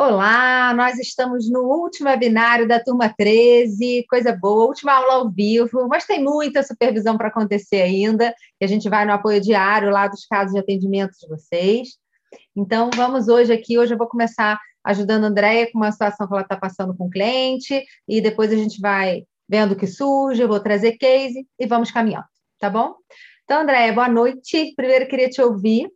Olá, nós estamos no último webinário da turma 13, coisa boa, última aula ao vivo, mas tem muita supervisão para acontecer ainda, e a gente vai no apoio diário lá dos casos de atendimento de vocês. Então, vamos hoje aqui, hoje eu vou começar ajudando a Andréia com uma situação que ela está passando com o cliente, e depois a gente vai vendo o que surge, eu vou trazer case e vamos caminhando, tá bom? Então, Andréia, boa noite. Primeiro, queria te ouvir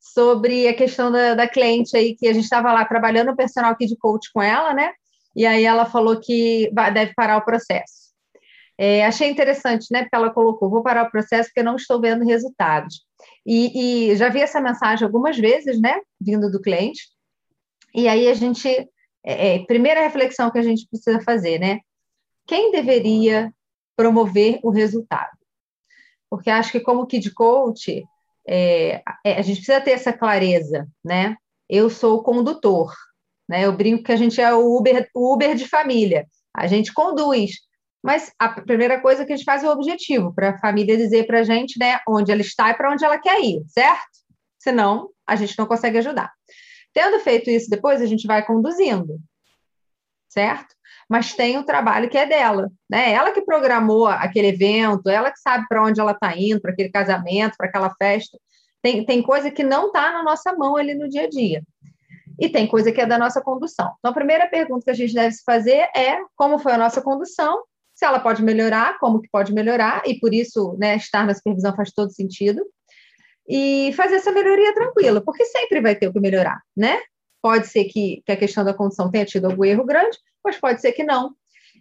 sobre a questão da, da cliente aí, que a gente estava lá trabalhando o personal aqui de coach com ela, né? E aí ela falou que deve parar o processo. É, achei interessante, né? Porque ela colocou: vou parar o processo porque não estou vendo resultados. E, e, já vi essa mensagem algumas vezes, né? Vindo do cliente. E aí a gente. É, é, primeira reflexão que a gente precisa fazer, né? Quem deveria promover o resultado? Porque acho que, como Kid Coach, é, é, a gente precisa ter essa clareza, né? Eu sou o condutor, né? Eu brinco que a gente é o Uber, o Uber de família. A gente conduz, mas a primeira coisa que a gente faz é o objetivo, para a família dizer para a gente, né, onde ela está e para onde ela quer ir, certo? Senão, a gente não consegue ajudar. Tendo feito isso depois, a gente vai conduzindo, certo? Mas tem o trabalho que é dela, né? Ela que programou aquele evento, ela que sabe para onde ela está indo, para aquele casamento, para aquela festa. Tem, tem coisa que não está na nossa mão ali no dia a dia. E tem coisa que é da nossa condução. Então, a primeira pergunta que a gente deve se fazer é como foi a nossa condução, se ela pode melhorar, como que pode melhorar, e por isso, né, estar na supervisão faz todo sentido. E fazer essa melhoria tranquila, porque sempre vai ter o que melhorar, né? Pode ser que, que a questão da condução tenha tido algum erro grande, mas pode ser que não,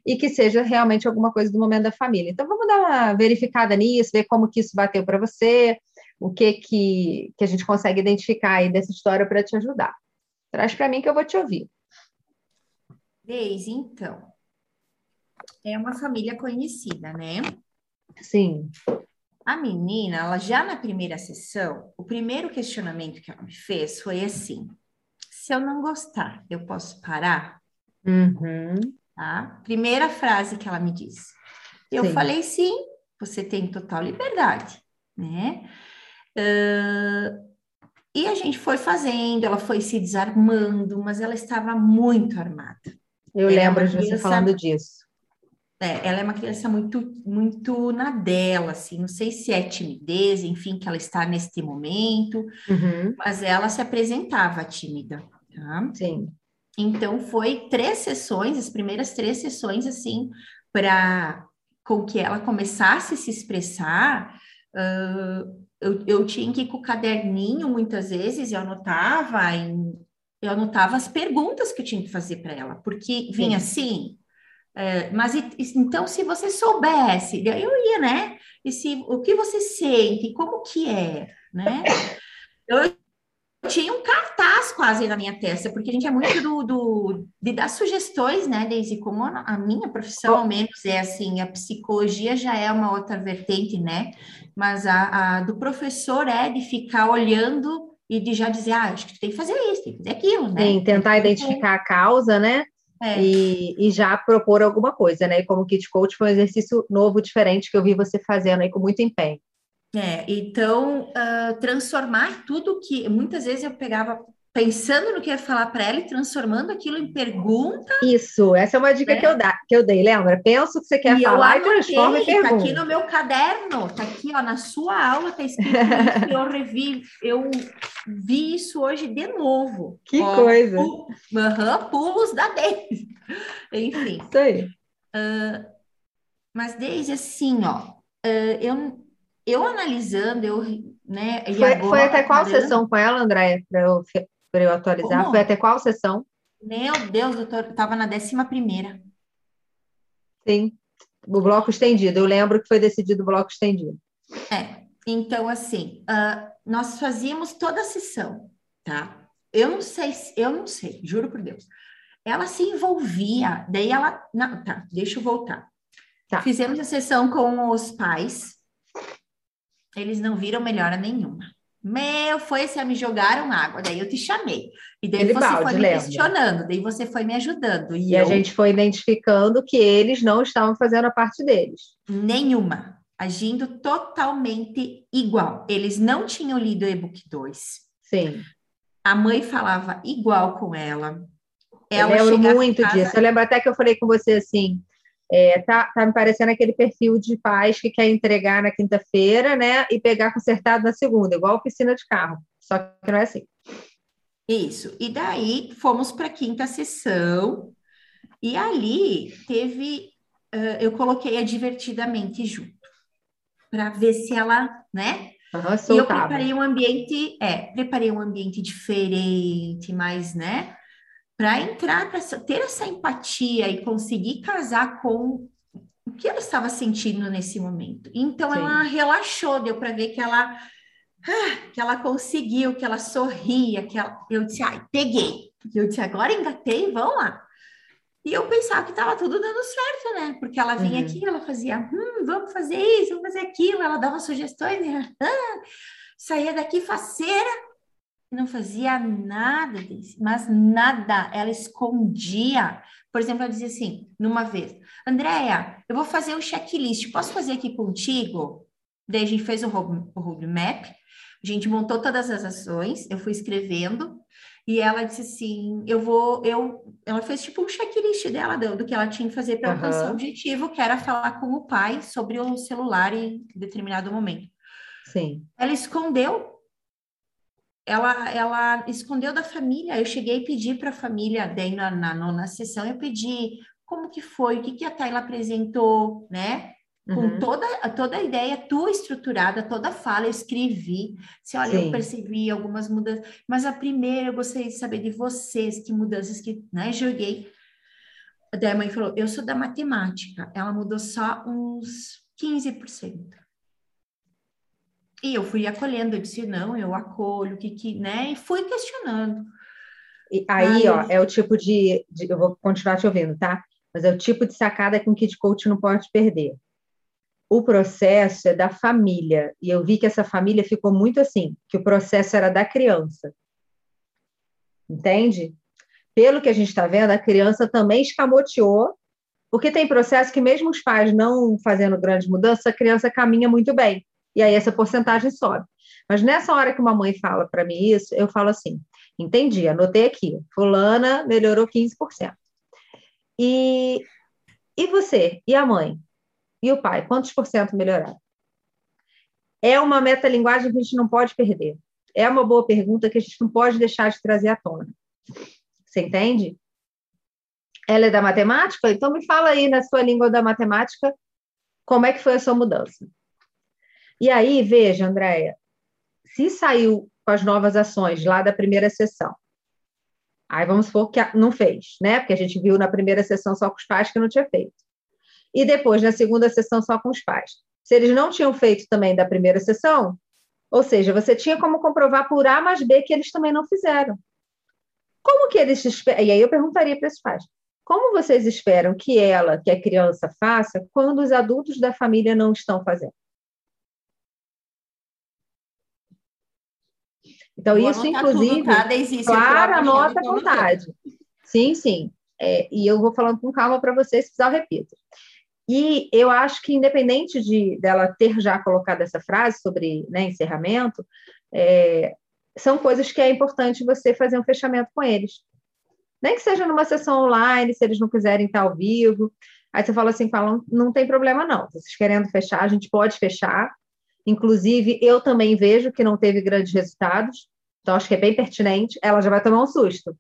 e que seja realmente alguma coisa do momento da família. Então, vamos dar uma verificada nisso, ver como que isso bateu para você, o que, que, que a gente consegue identificar aí dessa história para te ajudar. Traz para mim que eu vou te ouvir. Deise, então, é uma família conhecida, né? Sim. A menina, ela já na primeira sessão, o primeiro questionamento que ela me fez foi assim: se eu não gostar, eu posso parar? Uhum. Tá? Primeira frase que ela me disse. Eu sim. falei sim, você tem total liberdade, né? Uh, e a gente foi fazendo, ela foi se desarmando, mas ela estava muito armada. Eu ela lembro é de você falando disso. É, ela é uma criança muito, muito na dela, assim, não sei se é timidez, enfim, que ela está neste momento, uhum. mas ela se apresentava tímida, tá? Sim. Então, foi três sessões, as primeiras três sessões, assim, para com que ela começasse a se expressar, uh, eu, eu tinha que ir com o caderninho muitas vezes, eu anotava em, eu anotava as perguntas que eu tinha que fazer para ela, porque vinha Sim. assim, é, mas então se você soubesse, eu ia, né? E se o que você sente, como que é, né? Eu tinha um cartaz quase na minha testa, porque a gente é muito do, do de dar sugestões, né, Daisy? Como a minha profissão, ao menos, é assim, a psicologia já é uma outra vertente, né? Mas a, a do professor é de ficar olhando e de já dizer, ah, acho que tu tem que fazer isso, tem que fazer aquilo, né? Sim, tentar identificar a causa, né? É. E, e, já propor alguma coisa, né? E como Kit Coach foi um exercício novo, diferente, que eu vi você fazendo aí com muito empenho. É, então, uh, transformar tudo que muitas vezes eu pegava pensando no que ia falar para ela e transformando aquilo em pergunta. Isso, essa é uma dica né? que, eu da, que eu dei, lembra? Pensa o que você quer e falar e transforma em pergunta. Tá aqui no meu caderno, tá aqui, ó, na sua aula tá escrito isso, eu revi, eu vi isso hoje de novo. Que ó, coisa! Pu, pulos da Deise. Enfim. Isso aí. Uh, mas desde assim, ó, uh, eu eu analisando, eu, né? Foi, agora, foi até qual sessão com ela, Andréia, para eu, eu atualizar? Como? Foi até qual sessão? Meu Deus, doutor, estava na décima primeira. Sim, o bloco estendido. Eu lembro que foi decidido o bloco estendido. É, então assim, uh, nós fazíamos toda a sessão, tá? Eu não sei, eu não sei, juro por Deus. Ela se envolvia, daí ela, não, tá, deixa eu voltar. Tá. Fizemos a sessão com os pais, eles não viram melhora nenhuma. Meu, foi se me jogaram água, daí eu te chamei. E daí Ele você balde, foi me lembra. questionando, daí você foi me ajudando. E, e eu... a gente foi identificando que eles não estavam fazendo a parte deles. Nenhuma. Agindo totalmente igual. Eles não tinham lido o e-book 2. Sim. A mãe falava igual com ela. ela eu lembro muito casa... disso. Eu lembro até que eu falei com você assim, é, tá, tá me parecendo aquele perfil de pais que quer entregar na quinta-feira, né, e pegar consertado na segunda, igual oficina de carro. Só que não é assim. Isso. E daí fomos para a quinta sessão, e ali teve, uh, eu coloquei a divertidamente junto, para ver se ela, né? Uhum, e eu preparei um ambiente, é, preparei um ambiente diferente, mais, né? Para entrar, para ter essa empatia e conseguir casar com o que ela estava sentindo nesse momento. Então Sim. ela relaxou, deu para ver que ela ah, que ela conseguiu, que ela sorria, que ela... eu disse, ai, peguei. Eu disse, agora engatei, vamos lá. E eu pensava que estava tudo dando certo, né? Porque ela vinha uhum. aqui, ela fazia, hum, vamos fazer isso, vamos fazer aquilo, ela dava sugestões, ah, saía daqui faceira, não fazia nada disso, mas nada, ela escondia. Por exemplo, ela dizia assim, numa vez, Andréia, eu vou fazer um checklist, posso fazer aqui contigo? Daí a gente fez o roadmap, a gente montou todas as ações, eu fui escrevendo, e ela disse assim: eu vou, eu. Ela fez tipo um checklist dela do, do que ela tinha que fazer para alcançar uhum. o objetivo, que era falar com o pai sobre o celular em determinado momento. Sim. Ela escondeu. Ela, ela escondeu da família. Eu cheguei e pedi para a família, daí na, na nona sessão, eu pedi como que foi, o que, que a Tayla apresentou, né? com uhum. toda, toda a ideia tua estruturada, toda a fala, eu escrevi. Se olha, Sim. eu percebi algumas mudanças, mas a primeira eu gostaria de saber de vocês, que mudanças que, né, joguei. Daí a mãe falou, eu sou da matemática, ela mudou só uns 15%. E eu fui acolhendo, eu disse, não, eu acolho, que que, né, e fui questionando. E aí, ó, é o tipo de, de, eu vou continuar te ouvindo, tá? Mas é o tipo de sacada que um kit coach não pode perder o processo é da família. E eu vi que essa família ficou muito assim, que o processo era da criança. Entende? Pelo que a gente está vendo, a criança também escamoteou, porque tem processo que, mesmo os pais não fazendo grandes mudanças, a criança caminha muito bem. E aí essa porcentagem sobe. Mas nessa hora que uma mãe fala para mim isso, eu falo assim: entendi, anotei aqui, Fulana melhorou 15%. E, e você? E a mãe? E o pai, quantos por cento melhoraram? É uma metalinguagem que a gente não pode perder. É uma boa pergunta que a gente não pode deixar de trazer à tona. Você entende? Ela é da matemática? Então me fala aí na sua língua da matemática como é que foi a sua mudança. E aí, veja, Andréia, se saiu com as novas ações lá da primeira sessão, aí vamos supor que não fez, né? Porque a gente viu na primeira sessão só com os pais que não tinha feito e depois na segunda sessão só com os pais. Se eles não tinham feito também da primeira sessão, ou seja, você tinha como comprovar por A mais B que eles também não fizeram. Como que eles esperam? E aí eu perguntaria para esses pais: como vocês esperam que ela, que a criança, faça quando os adultos da família não estão fazendo? Então, Vou isso, inclusive, tudo, tá? claro, anota à vontade. Sim, sim. É, e eu vou falando com calma para vocês, se precisar, eu repito. E eu acho que, independente de dela ter já colocado essa frase sobre né, encerramento, é, são coisas que é importante você fazer um fechamento com eles. Nem que seja numa sessão online, se eles não quiserem estar ao vivo. Aí você fala assim, falam, não tem problema não. Vocês querendo fechar, a gente pode fechar. Inclusive, eu também vejo que não teve grandes resultados. Então, acho que é bem pertinente. Ela já vai tomar um susto.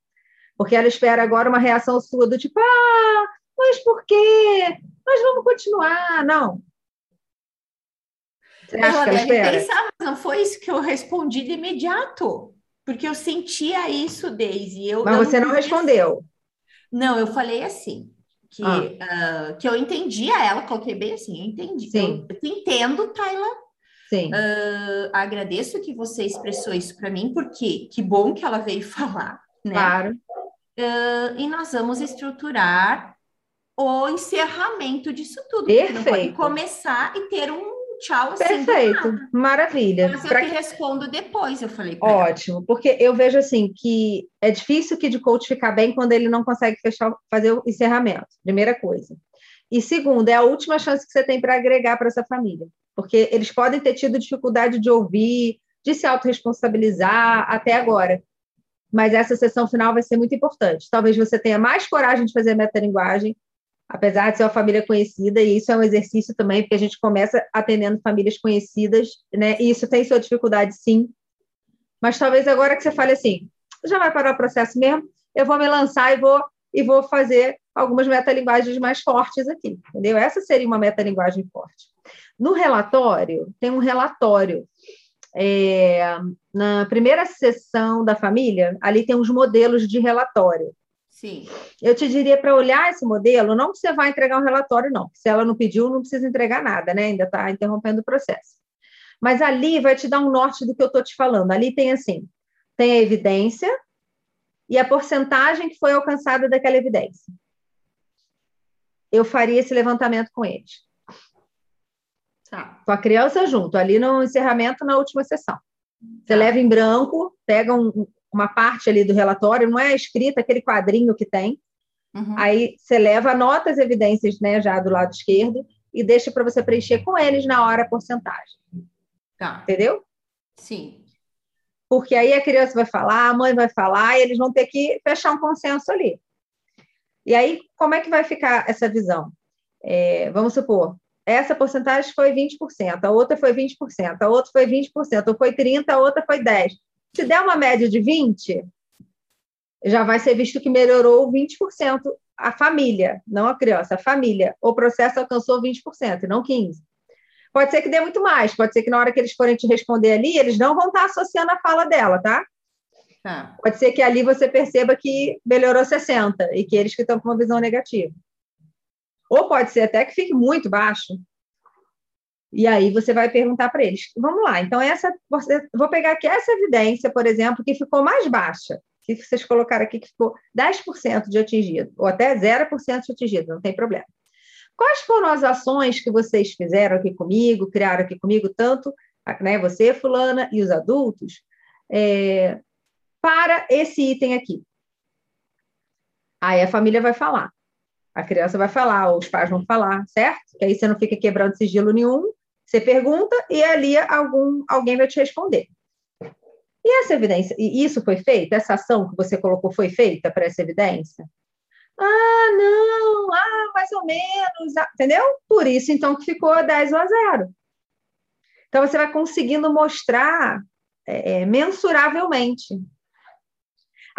Porque ela espera agora uma reação sua do tipo, ah, mas por quê? Mas vamos continuar. Não. Você acha ela que ela pensar, mas não foi isso que eu respondi de imediato. Porque eu sentia isso, Daisy. Eu, mas você não respondeu. Não, eu falei assim, que, ah. uh, que eu entendia ela, coloquei bem assim, eu entendi. Sim. Eu, eu entendo, Tayla. Sim. Uh, agradeço que você expressou isso para mim, porque que bom que ela veio falar, né? Claro. Uh, e nós vamos estruturar o encerramento disso tudo. Perfeito. Pode começar e ter um tchau assim. Perfeito, maravilha. Mas eu pra... te respondo depois, eu falei. Ótimo, ela. porque eu vejo assim que é difícil o kid coach ficar bem quando ele não consegue fechar, fazer o encerramento. Primeira coisa. E segundo, é a última chance que você tem para agregar para essa família, porque eles podem ter tido dificuldade de ouvir, de se autorresponsabilizar até agora. mas essa sessão final vai ser muito importante. Talvez você tenha mais coragem de fazer metalinguagem, apesar de ser uma família conhecida, e isso é um exercício também, porque a gente começa atendendo famílias conhecidas, né? E isso tem sua dificuldade, sim. Mas talvez agora que você fale assim, já vai parar o processo mesmo, eu vou me lançar e vou e vou fazer algumas metalinguagens mais fortes aqui, entendeu? Essa seria uma metalinguagem forte. No relatório, tem um relatório. É, na primeira sessão da família, ali tem os modelos de relatório. Sim. Eu te diria para olhar esse modelo, não que você vai entregar um relatório, não. Se ela não pediu, não precisa entregar nada, né? Ainda está interrompendo o processo. Mas ali vai te dar um norte do que eu estou te falando. Ali tem assim: tem a evidência e a porcentagem que foi alcançada daquela evidência. Eu faria esse levantamento com eles. Tá. Com a criança junto, ali no encerramento na última sessão. Você tá. leva em branco, pega um, uma parte ali do relatório, não é escrita aquele quadrinho que tem. Uhum. Aí você leva, anota as evidências né, já do lado esquerdo e deixa para você preencher com eles na hora a porcentagem. Tá. Entendeu? Sim. Porque aí a criança vai falar, a mãe vai falar, e eles vão ter que fechar um consenso ali. E aí, como é que vai ficar essa visão? É, vamos supor, essa porcentagem foi 20%, a outra foi 20%, a outra foi 20%, ou foi 30%, a outra foi 10%. Se der uma média de 20%, já vai ser visto que melhorou 20% a família, não a criança, a família. O processo alcançou 20%, não 15%. Pode ser que dê muito mais, pode ser que na hora que eles forem te responder ali, eles não vão estar associando a fala dela, tá? tá. Pode ser que ali você perceba que melhorou 60% e que eles que estão com uma visão negativa. Ou pode ser até que fique muito baixo. E aí você vai perguntar para eles: vamos lá, então essa. Vou pegar aqui essa evidência, por exemplo, que ficou mais baixa, que vocês colocaram aqui que ficou 10% de atingido, ou até 0% de atingido, não tem problema. Quais foram as ações que vocês fizeram aqui comigo, criaram aqui comigo, tanto né, você, fulana, e os adultos, é, para esse item aqui? Aí a família vai falar. A criança vai falar, os pais vão falar, certo? Que aí você não fica quebrando sigilo nenhum. Você pergunta e ali algum, alguém vai te responder. E essa evidência, e isso foi feito? Essa ação que você colocou foi feita para essa evidência? Ah, não, ah, mais ou menos, ah, entendeu? Por isso, então, que ficou 10 a 0. Então, você vai conseguindo mostrar é, é, mensuravelmente.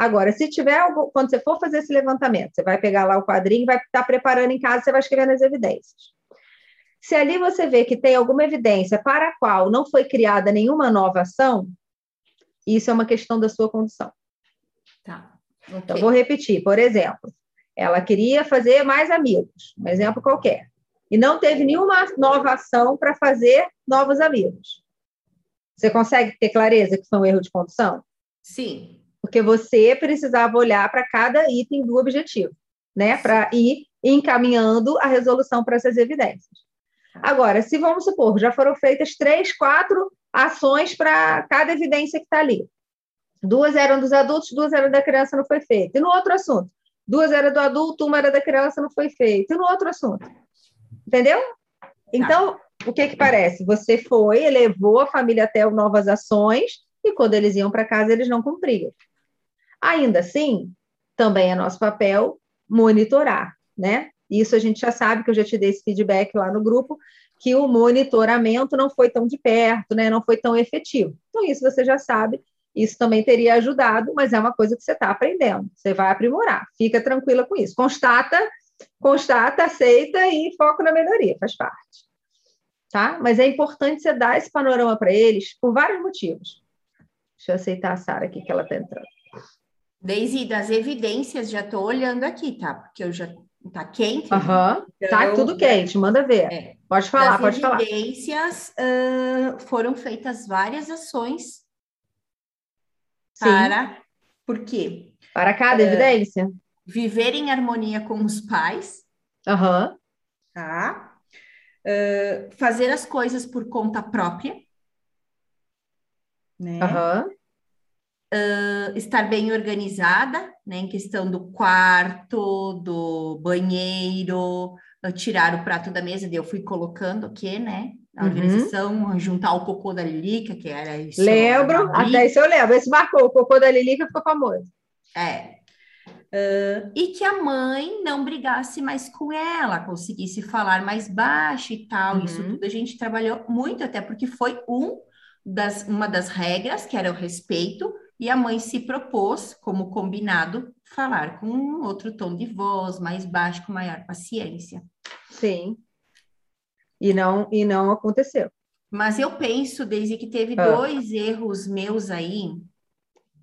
Agora, se tiver algo, quando você for fazer esse levantamento, você vai pegar lá o quadrinho, vai estar preparando em casa, você vai escrevendo as evidências. Se ali você vê que tem alguma evidência para a qual não foi criada nenhuma nova ação, isso é uma questão da sua condição. Tá. Okay. Então, vou repetir. Por exemplo, ela queria fazer mais amigos, um exemplo qualquer. E não teve nenhuma nova ação para fazer novos amigos. Você consegue ter clareza que foi um erro de condução? Sim. Porque você precisava olhar para cada item do objetivo, né? Para ir encaminhando a resolução para essas evidências. Agora, se vamos supor, já foram feitas três, quatro ações para cada evidência que está ali. Duas eram dos adultos, duas eram da criança, não foi feito. E no outro assunto, duas eram do adulto, uma era da criança, não foi feito. E no outro assunto. Entendeu? Então, o que que parece? Você foi, levou a família até novas ações e quando eles iam para casa, eles não cumpriam. Ainda assim, também é nosso papel monitorar, né? Isso a gente já sabe, que eu já te dei esse feedback lá no grupo, que o monitoramento não foi tão de perto, né? Não foi tão efetivo. Então, isso você já sabe, isso também teria ajudado, mas é uma coisa que você está aprendendo, você vai aprimorar, fica tranquila com isso. Constata, constata, aceita e foco na melhoria, faz parte. Tá? Mas é importante você dar esse panorama para eles por vários motivos. Deixa eu aceitar a Sara aqui, que ela está entrando. Desde das evidências, já estou olhando aqui, tá? Porque eu já tá quente. Aham, uhum. então, tá tudo quente, manda ver. É, pode falar, pode falar. As evidências uh, foram feitas várias ações para por quê? Para cada uh, evidência. Viver em harmonia com os pais. Uhum. Tá? Uh, fazer as coisas por conta própria. Né? Uhum. Uh, estar bem organizada, né, em questão do quarto, do banheiro, uh, tirar o prato da mesa, eu fui colocando aqui, né, a uhum. organização, juntar o cocô da Lilica, que era isso. Lembro, até isso eu lembro. Esse marcou, o cocô da Lilica ficou famoso. É. Uh, e que a mãe não brigasse mais com ela, conseguisse falar mais baixo e tal. Uhum. Isso tudo a gente trabalhou muito, até porque foi um das, uma das regras, que era o respeito, e a mãe se propôs, como combinado, falar com outro tom de voz, mais baixo, com maior paciência. Sim. E não, e não aconteceu. Mas eu penso, desde que teve ah. dois erros meus aí,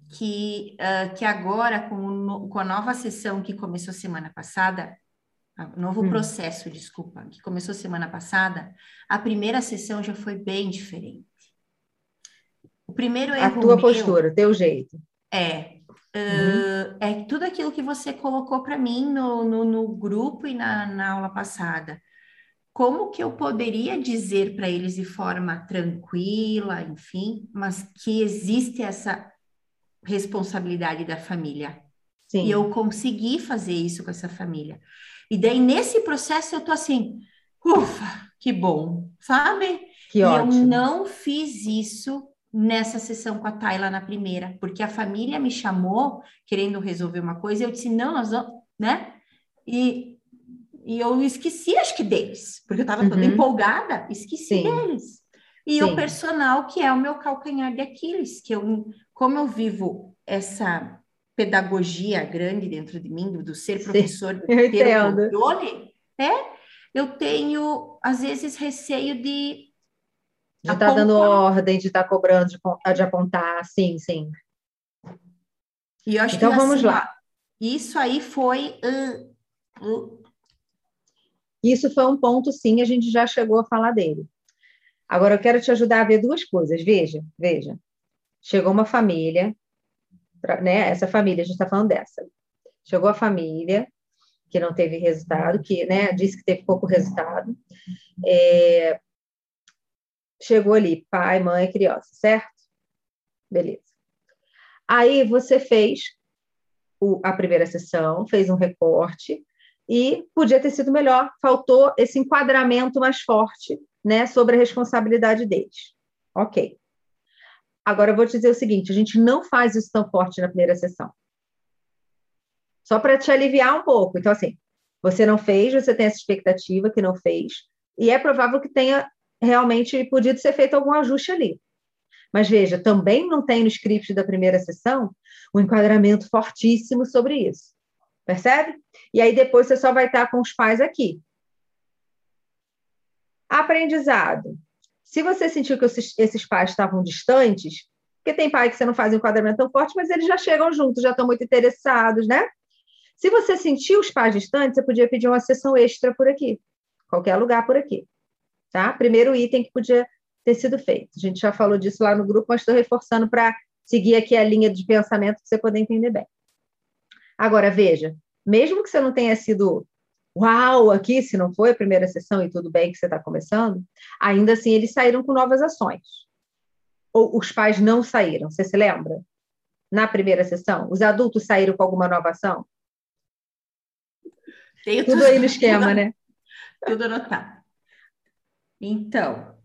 que, uh, que agora, com, com a nova sessão que começou semana passada, novo hum. processo, desculpa, que começou semana passada, a primeira sessão já foi bem diferente. O primeiro erro A tua meu, postura, teu jeito. É, uh, é tudo aquilo que você colocou para mim no, no, no, grupo e na, na aula passada. Como que eu poderia dizer para eles de forma tranquila, enfim, mas que existe essa responsabilidade da família. Sim. E eu consegui fazer isso com essa família. E daí, nesse processo, eu tô assim, ufa, que bom, sabe? Que e ótimo. eu não fiz isso nessa sessão com a Tayla na primeira, porque a família me chamou querendo resolver uma coisa, e eu disse, não, nós vamos, né? E, e eu esqueci, acho que deles, porque eu estava uhum. toda empolgada, esqueci Sim. deles. E Sim. o personal, que é o meu calcanhar de Aquiles, que eu, como eu vivo essa pedagogia grande dentro de mim, do ser professor, do ter entendo. controle, é, eu tenho, às vezes, receio de de estar tá dando ordem, de estar tá cobrando, de, de, apontar, sim, sim. E então que, vamos assim, lá. Isso aí foi. Uh, uh. Isso foi um ponto, sim, a gente já chegou a falar dele. Agora eu quero te ajudar a ver duas coisas. Veja, veja. Chegou uma família, né? Essa família, a gente está falando dessa. Chegou a família que não teve resultado, que né, disse que teve pouco resultado. É, chegou ali, pai, mãe, criança, certo? Beleza. Aí você fez o, a primeira sessão, fez um recorte e podia ter sido melhor, faltou esse enquadramento mais forte, né, sobre a responsabilidade deles. Ok. Agora eu vou te dizer o seguinte: a gente não faz isso tão forte na primeira sessão. Só para te aliviar um pouco. Então, assim, você não fez, você tem essa expectativa que não fez, e é provável que tenha realmente podido ser feito algum ajuste ali. Mas veja, também não tem no script da primeira sessão um enquadramento fortíssimo sobre isso. Percebe? E aí depois você só vai estar com os pais aqui. Aprendizado. Se você sentiu que esses pais estavam distantes, porque tem pai que você não faz um enquadramento tão forte, mas eles já chegam juntos, já estão muito interessados, né? Se você sentiu os pais distantes, você podia pedir uma sessão extra por aqui, qualquer lugar por aqui tá? Primeiro item que podia ter sido feito. A gente já falou disso lá no grupo, mas estou reforçando para seguir aqui a linha de pensamento para você poder entender bem. Agora, veja, mesmo que você não tenha sido uau aqui, se não foi a primeira sessão e tudo bem que você está começando, ainda assim eles saíram com novas ações. Ou os pais não saíram, você se lembra? Na primeira sessão, os adultos saíram com alguma nova ação? Tenho tudo, tudo aí no esquema, né? Tudo anotado. Então.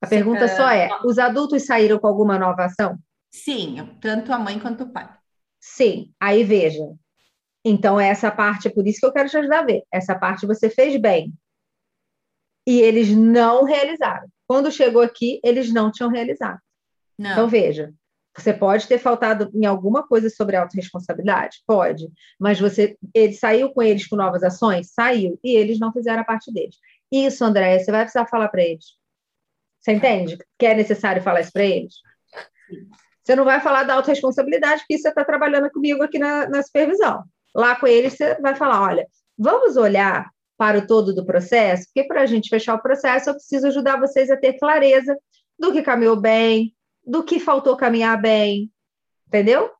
A pergunta só é: os adultos saíram com alguma nova ação? Sim, tanto a mãe quanto o pai. Sim, aí veja. Então, essa parte, é por isso que eu quero te ajudar a ver. Essa parte você fez bem. E eles não realizaram. Quando chegou aqui, eles não tinham realizado. Não. Então, veja, você pode ter faltado em alguma coisa sobre autorresponsabilidade? Pode. Mas você, ele saiu com eles com novas ações? Saiu. E eles não fizeram a parte deles. Isso, André, você vai precisar falar para eles. Você entende que é necessário falar isso para eles? Você não vai falar da autorresponsabilidade, porque você está trabalhando comigo aqui na, na supervisão. Lá com eles, você vai falar: olha, vamos olhar para o todo do processo, porque para a gente fechar o processo, eu preciso ajudar vocês a ter clareza do que caminhou bem, do que faltou caminhar bem, entendeu?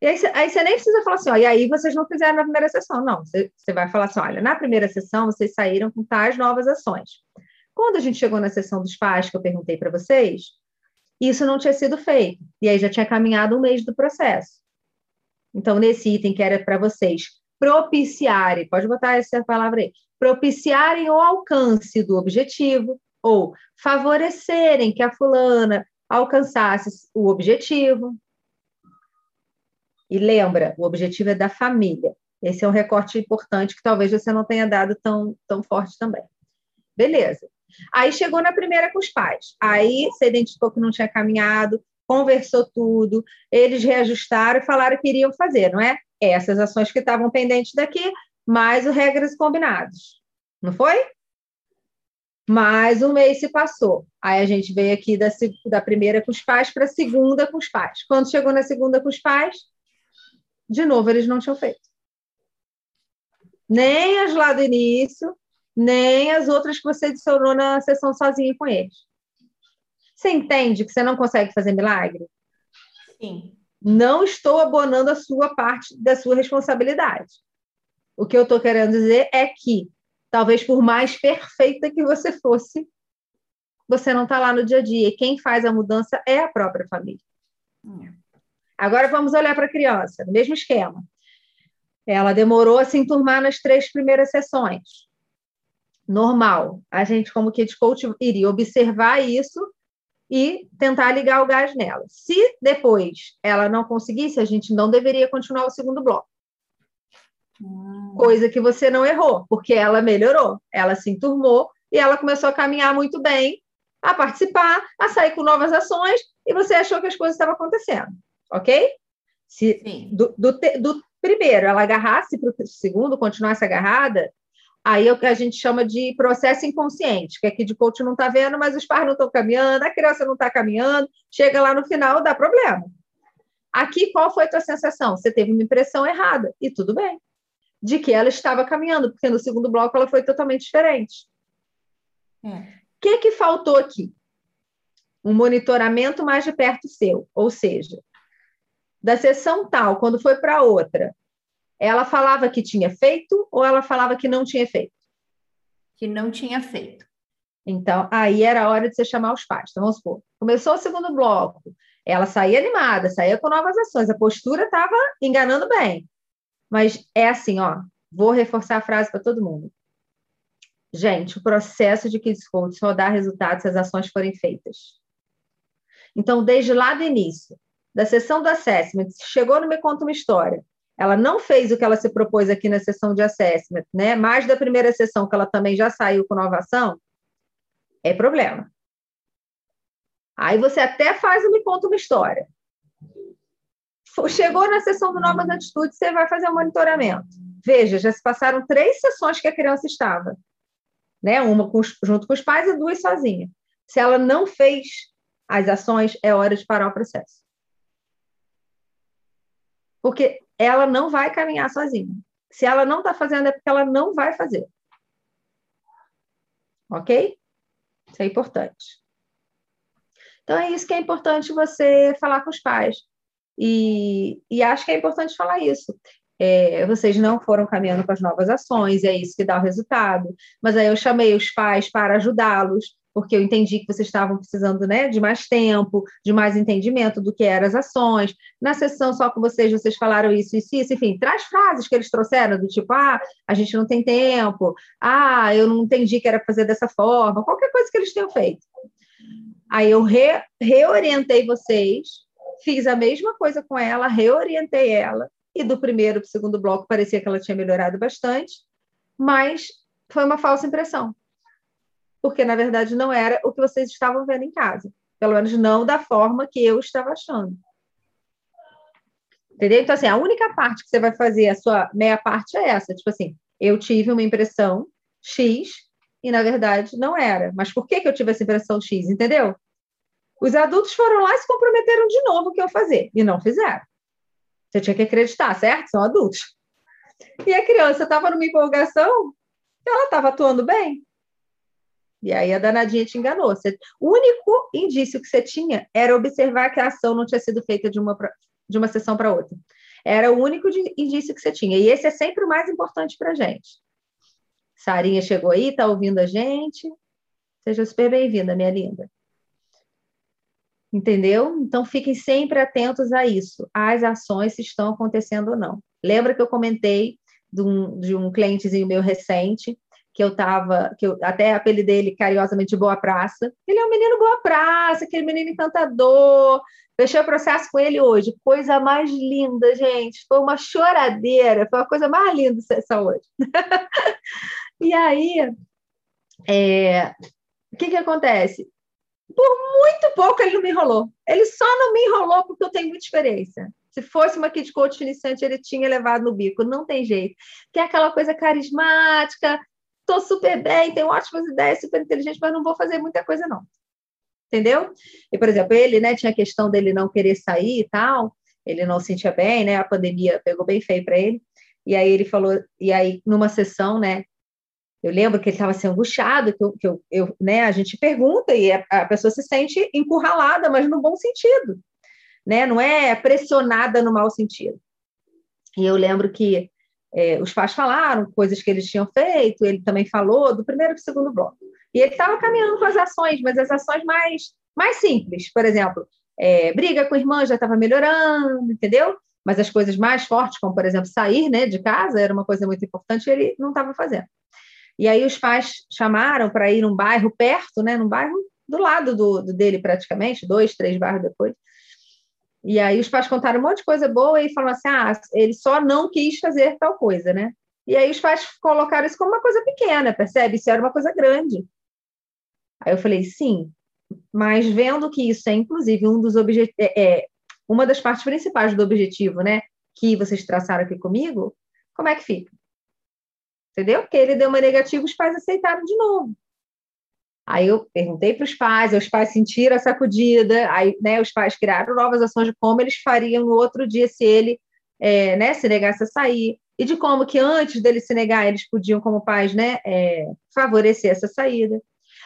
E aí, aí, você nem precisa falar assim, ó, e aí vocês não fizeram na primeira sessão. Não, você, você vai falar assim, olha, na primeira sessão vocês saíram com tais novas ações. Quando a gente chegou na sessão dos pais, que eu perguntei para vocês, isso não tinha sido feito. E aí já tinha caminhado um mês do processo. Então, nesse item que era para vocês propiciarem, pode botar essa palavra aí, propiciarem o alcance do objetivo, ou favorecerem que a fulana alcançasse o objetivo. E lembra, o objetivo é da família. Esse é um recorte importante que talvez você não tenha dado tão, tão forte também. Beleza. Aí chegou na primeira com os pais. Aí você identificou que não tinha caminhado, conversou tudo, eles reajustaram e falaram que iriam fazer, não é? Essas ações que estavam pendentes daqui, mais os regras combinados. Não foi? Mais um mês se passou. Aí a gente veio aqui da, da primeira com os pais para a segunda com os pais. Quando chegou na segunda com os pais, de novo eles não tinham feito. Nem as lá do início, nem as outras que você adicionou na sessão sozinha com eles. Você entende que você não consegue fazer milagre? Sim. Não estou abonando a sua parte da sua responsabilidade. O que eu estou querendo dizer é que, talvez por mais perfeita que você fosse, você não está lá no dia a dia. E quem faz a mudança é a própria família. É. Agora vamos olhar para a criança, no mesmo esquema. Ela demorou a se enturmar nas três primeiras sessões normal. A gente, como Kid Coach, iria observar isso e tentar ligar o gás nela. Se depois ela não conseguisse, a gente não deveria continuar o segundo bloco. Hum. Coisa que você não errou, porque ela melhorou, ela se enturmou e ela começou a caminhar muito bem, a participar, a sair com novas ações, e você achou que as coisas estavam acontecendo, ok? Se do, do, do, primeiro ela agarrasse para o segundo, continuasse agarrada, Aí é o que a gente chama de processo inconsciente, que aqui de coach não está vendo, mas os pais não estão caminhando, a criança não está caminhando, chega lá no final, dá problema. Aqui, qual foi a tua sensação? Você teve uma impressão errada, e tudo bem, de que ela estava caminhando, porque no segundo bloco ela foi totalmente diferente. O é. que, que faltou aqui? Um monitoramento mais de perto seu, ou seja, da sessão tal, quando foi para outra, ela falava que tinha feito ou ela falava que não tinha feito? Que não tinha feito. Então, aí era a hora de você chamar os pais. Então, vamos supor, começou o segundo bloco, ela saía animada, saía com novas ações, a postura estava enganando bem. Mas é assim, ó, vou reforçar a frase para todo mundo. Gente, o processo de Kids Coach só dá resultado se as ações forem feitas. Então, desde lá do início, da sessão do assessment, chegou no Me Conta Uma História, ela não fez o que ela se propôs aqui na sessão de assessment, né? Mais da primeira sessão, que ela também já saiu com nova ação, é problema. Aí você até faz e me conta uma história. Chegou na sessão do Novas Atitudes, você vai fazer o um monitoramento. Veja, já se passaram três sessões que a criança estava. Né? Uma com, junto com os pais e duas sozinha. Se ela não fez as ações, é hora de parar o processo. Porque ela não vai caminhar sozinha. Se ela não está fazendo, é porque ela não vai fazer. Ok? Isso é importante. Então, é isso que é importante você falar com os pais. E, e acho que é importante falar isso. É, vocês não foram caminhando com as novas ações, é isso que dá o resultado. Mas aí eu chamei os pais para ajudá-los, porque eu entendi que vocês estavam precisando né, de mais tempo, de mais entendimento do que eram as ações. Na sessão só com vocês, vocês falaram isso, isso, isso, enfim, traz frases que eles trouxeram, do tipo, ah, a gente não tem tempo, ah, eu não entendi que era fazer dessa forma, qualquer coisa que eles tenham feito. Aí eu re, reorientei vocês, fiz a mesma coisa com ela, reorientei ela, e do primeiro para o segundo bloco parecia que ela tinha melhorado bastante, mas foi uma falsa impressão porque na verdade não era o que vocês estavam vendo em casa. Pelo menos não da forma que eu estava achando. Entendeu? Então, assim, a única parte que você vai fazer, a sua meia parte é essa. Tipo assim, eu tive uma impressão X e, na verdade, não era. Mas por que, que eu tive essa impressão X? Entendeu? Os adultos foram lá e se comprometeram de novo que eu fazer. E não fizeram. Você tinha que acreditar, certo? São adultos. E a criança estava numa empolgação, ela estava atuando bem. E aí a danadinha te enganou. Você, o único indício que você tinha era observar que a ação não tinha sido feita de uma, pra, de uma sessão para outra. Era o único de, indício que você tinha. E esse é sempre o mais importante para a gente. Sarinha chegou aí, está ouvindo a gente. Seja super bem-vinda, minha linda. Entendeu? Então fiquem sempre atentos a isso, às ações se estão acontecendo ou não. Lembra que eu comentei de um, de um clientezinho meu recente, que eu tava, que eu até apelidei ele carinhosamente Boa Praça. Ele é um menino Boa Praça, aquele menino encantador. Fechei o processo com ele hoje. Coisa mais linda, gente. Foi uma choradeira, foi a coisa mais linda essa hoje. e aí, é, o que que acontece? Por muito pouco ele não me enrolou. Ele só não me enrolou porque eu tenho muita experiência. Se fosse uma kid coach iniciante, ele tinha levado no bico. Não tem jeito. Que é aquela coisa carismática, estou super bem, tenho ótimas ideias, super inteligente, mas não vou fazer muita coisa, não. Entendeu? E, por exemplo, ele, né, tinha a questão dele não querer sair e tal, ele não se sentia bem, né? A pandemia pegou bem feio para ele. E aí ele falou, e aí numa sessão, né? Eu lembro que ele estava assim, angustiado, que, eu, que eu, eu, né, a gente pergunta e a, a pessoa se sente encurralada, mas no bom sentido, né? Não é pressionada no mau sentido. E eu lembro que é, os pais falaram coisas que eles tinham feito, ele também falou do primeiro e do segundo bloco. E ele estava caminhando com as ações, mas as ações mais, mais simples, por exemplo, é, briga com irmã já estava melhorando, entendeu? Mas as coisas mais fortes, como por exemplo sair né, de casa, era uma coisa muito importante, ele não estava fazendo. E aí os pais chamaram para ir num bairro perto, né, num bairro do lado do, do dele praticamente, dois, três bairros depois, e aí os pais contaram um monte de coisa boa e falaram assim: ah, ele só não quis fazer tal coisa, né? E aí os pais colocaram isso como uma coisa pequena, percebe? Isso era uma coisa grande. Aí eu falei, sim, mas vendo que isso é, inclusive, um dos objetivos, é, é, uma das partes principais do objetivo, né? Que vocês traçaram aqui comigo, como é que fica? Entendeu? Porque ele deu uma negativa, os pais aceitaram de novo. Aí eu perguntei para os pais, os pais sentiram a sacudida, aí né, os pais criaram novas ações de como eles fariam no outro dia se ele é, né, se negasse a sair, e de como que antes dele se negar, eles podiam, como pais, né, é, favorecer essa saída.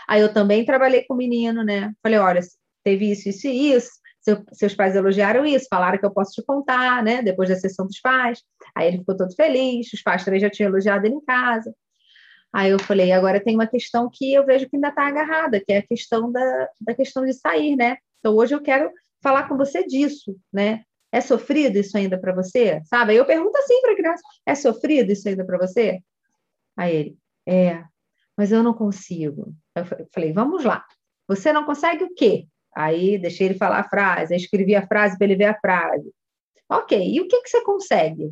Aí eu também trabalhei com o menino, né? Falei, olha, teve isso, isso e isso, seu, seus pais elogiaram isso, falaram que eu posso te contar, né? Depois da sessão dos pais. Aí ele ficou todo feliz, os pais também já tinham elogiado ele em casa. Aí eu falei, agora tem uma questão que eu vejo que ainda está agarrada, que é a questão da, da questão de sair, né? Então hoje eu quero falar com você disso, né? É sofrido isso ainda para você? Sabe? Aí eu pergunto assim para a criança: é sofrido isso ainda para você? Aí ele, é, mas eu não consigo. Eu falei, vamos lá. Você não consegue o quê? Aí deixei ele falar a frase, aí escrevi a frase para ele ver a frase. Ok, e o que, que você consegue?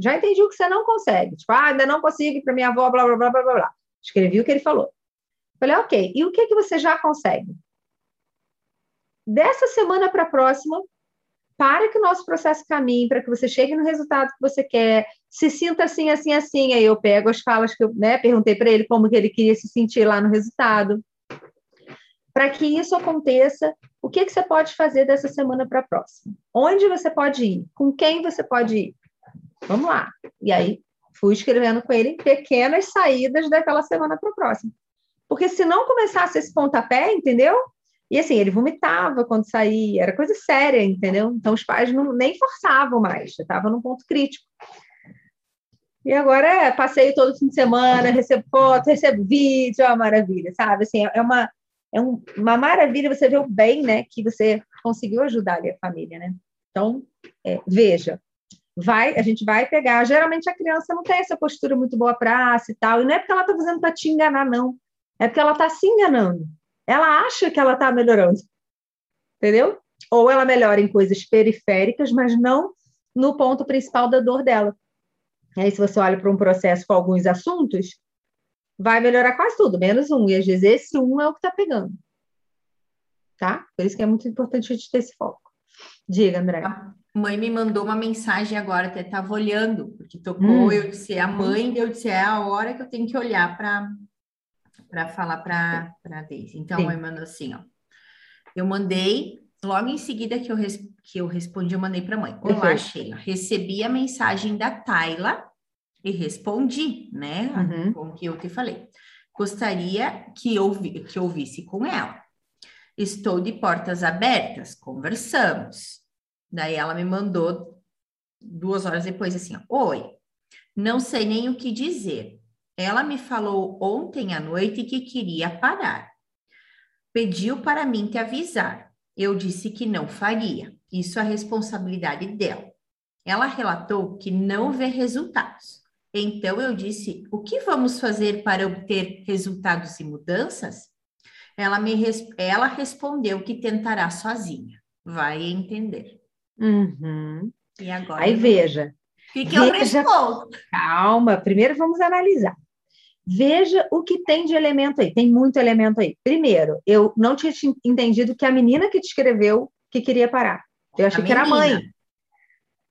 Já entendi o que você não consegue. Tipo, ah, ainda não consigo para minha avó, blá, blá, blá, blá, blá. Escrevi o que ele falou. Falei, ok, e o que, que você já consegue? Dessa semana para a próxima, para que o nosso processo caminhe, para que você chegue no resultado que você quer, se sinta assim, assim, assim. Aí eu pego as falas que eu né, perguntei para ele como que ele queria se sentir lá no resultado. Para que isso aconteça, o que, que você pode fazer dessa semana para a próxima? Onde você pode ir? Com quem você pode ir? Vamos lá. E aí fui escrevendo com ele pequenas saídas daquela semana para a próxima. Porque se não começasse esse pontapé, entendeu? E assim, ele vomitava quando saía, era coisa séria, entendeu? Então os pais não, nem forçavam mais, já estava num ponto crítico. E agora é passeio todo fim de semana, recebo foto, recebo vídeo, é uma maravilha, sabe? Assim, é uma, é um, uma maravilha você ver o bem, né, que você conseguiu ajudar ali a família, né? Então, é, veja, vai, a gente vai pegar. Geralmente a criança não tem essa postura muito boa praça e tal, e não é porque ela está fazendo para te enganar, não. É porque ela está se enganando. Ela acha que ela está melhorando. Entendeu? Ou ela melhora em coisas periféricas, mas não no ponto principal da dor dela. E aí, se você olha para um processo com alguns assuntos, vai melhorar quase tudo, menos um. E às vezes esse um é o que está pegando. Tá? Por isso que é muito importante a gente ter esse foco. Diga, André. A mãe me mandou uma mensagem agora, até estava olhando, porque tocou, hum. eu disse, é a mãe, eu disse, é a hora que eu tenho que olhar para para falar para a Deise. Então, Sim. a mãe mandou assim, ó. Eu mandei, logo em seguida que eu, res, que eu respondi, eu mandei para a mãe. Olá, Sheila. Recebi a mensagem da Tayla e respondi, né? Uhum. Com o que eu te falei. Gostaria que eu, que eu visse com ela. Estou de portas abertas, conversamos. Daí ela me mandou duas horas depois assim: Oi, não sei nem o que dizer. Ela me falou ontem à noite que queria parar. Pediu para mim te avisar. Eu disse que não faria. Isso é responsabilidade dela. Ela relatou que não vê resultados. Então eu disse: o que vamos fazer para obter resultados e mudanças? Ela me ela respondeu que tentará sozinha. Vai entender. Uhum. E agora? Aí veja. O que, que eu respondo? Calma, primeiro vamos analisar. Veja o que tem de elemento aí. Tem muito elemento aí. Primeiro, eu não tinha entendido que a menina que te escreveu que queria parar. Eu achei que era a mãe.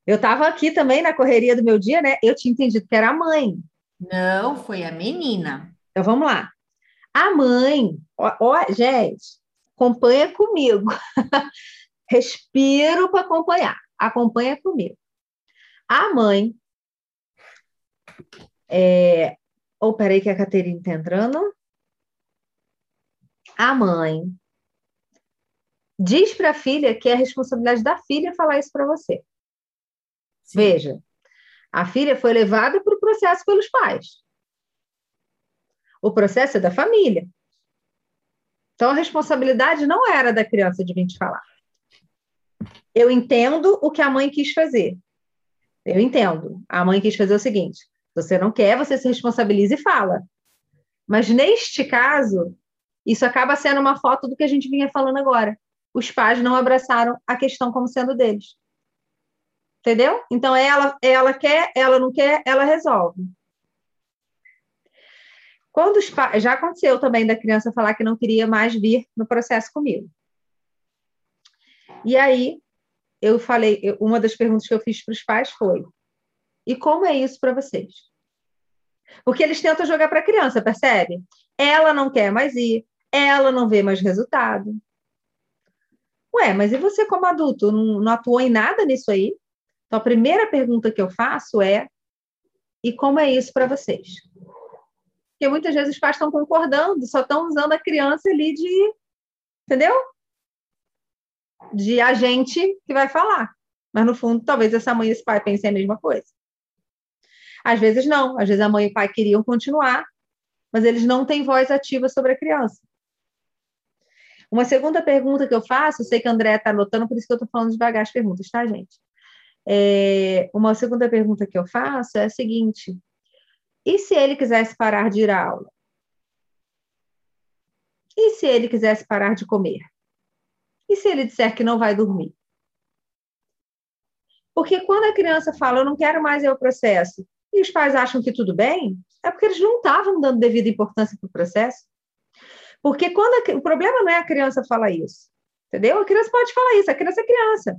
Eu estava aqui também na correria do meu dia, né? Eu tinha entendido que era a mãe. Não, foi a menina. Então vamos lá. A mãe, ó, ó gente, acompanha comigo. Respiro para acompanhar. Acompanha comigo. A mãe. É... Oh, peraí, que a Caterina está entrando. A mãe diz para a filha que é a responsabilidade da filha falar isso para você. Sim. Veja, a filha foi levada para o processo pelos pais. O processo é da família. Então, a responsabilidade não era da criança de vir te falar. Eu entendo o que a mãe quis fazer. Eu entendo. A mãe quis fazer o seguinte: você não quer, você se responsabiliza e fala. Mas neste caso, isso acaba sendo uma foto do que a gente vinha falando agora. Os pais não abraçaram a questão como sendo deles. Entendeu? Então ela, ela quer, ela não quer, ela resolve. Quando os pais, já aconteceu também da criança falar que não queria mais vir no processo comigo. E aí eu falei, uma das perguntas que eu fiz para os pais foi: e como é isso para vocês? Porque eles tentam jogar para a criança, percebe? Ela não quer mais ir, ela não vê mais resultado. Ué, mas e você como adulto, não, não atuou em nada nisso aí? Então, a primeira pergunta que eu faço é: e como é isso para vocês? Porque muitas vezes os pais estão concordando, só estão usando a criança ali de. Entendeu? De agente que vai falar. Mas, no fundo, talvez essa mãe e esse pai pensem a mesma coisa. Às vezes, não. Às vezes, a mãe e o pai queriam continuar, mas eles não têm voz ativa sobre a criança. Uma segunda pergunta que eu faço, eu sei que a André está anotando, por isso que eu estou falando devagar as perguntas, tá, gente? É, uma segunda pergunta que eu faço é a seguinte: e se ele quisesse parar de ir à aula? E se ele quisesse parar de comer? E se ele disser que não vai dormir? Porque quando a criança fala, eu não quero mais é o processo, e os pais acham que tudo bem, é porque eles não estavam dando devida importância para o processo. Porque quando a, o problema não é a criança falar isso, entendeu? A criança pode falar isso, a criança é criança.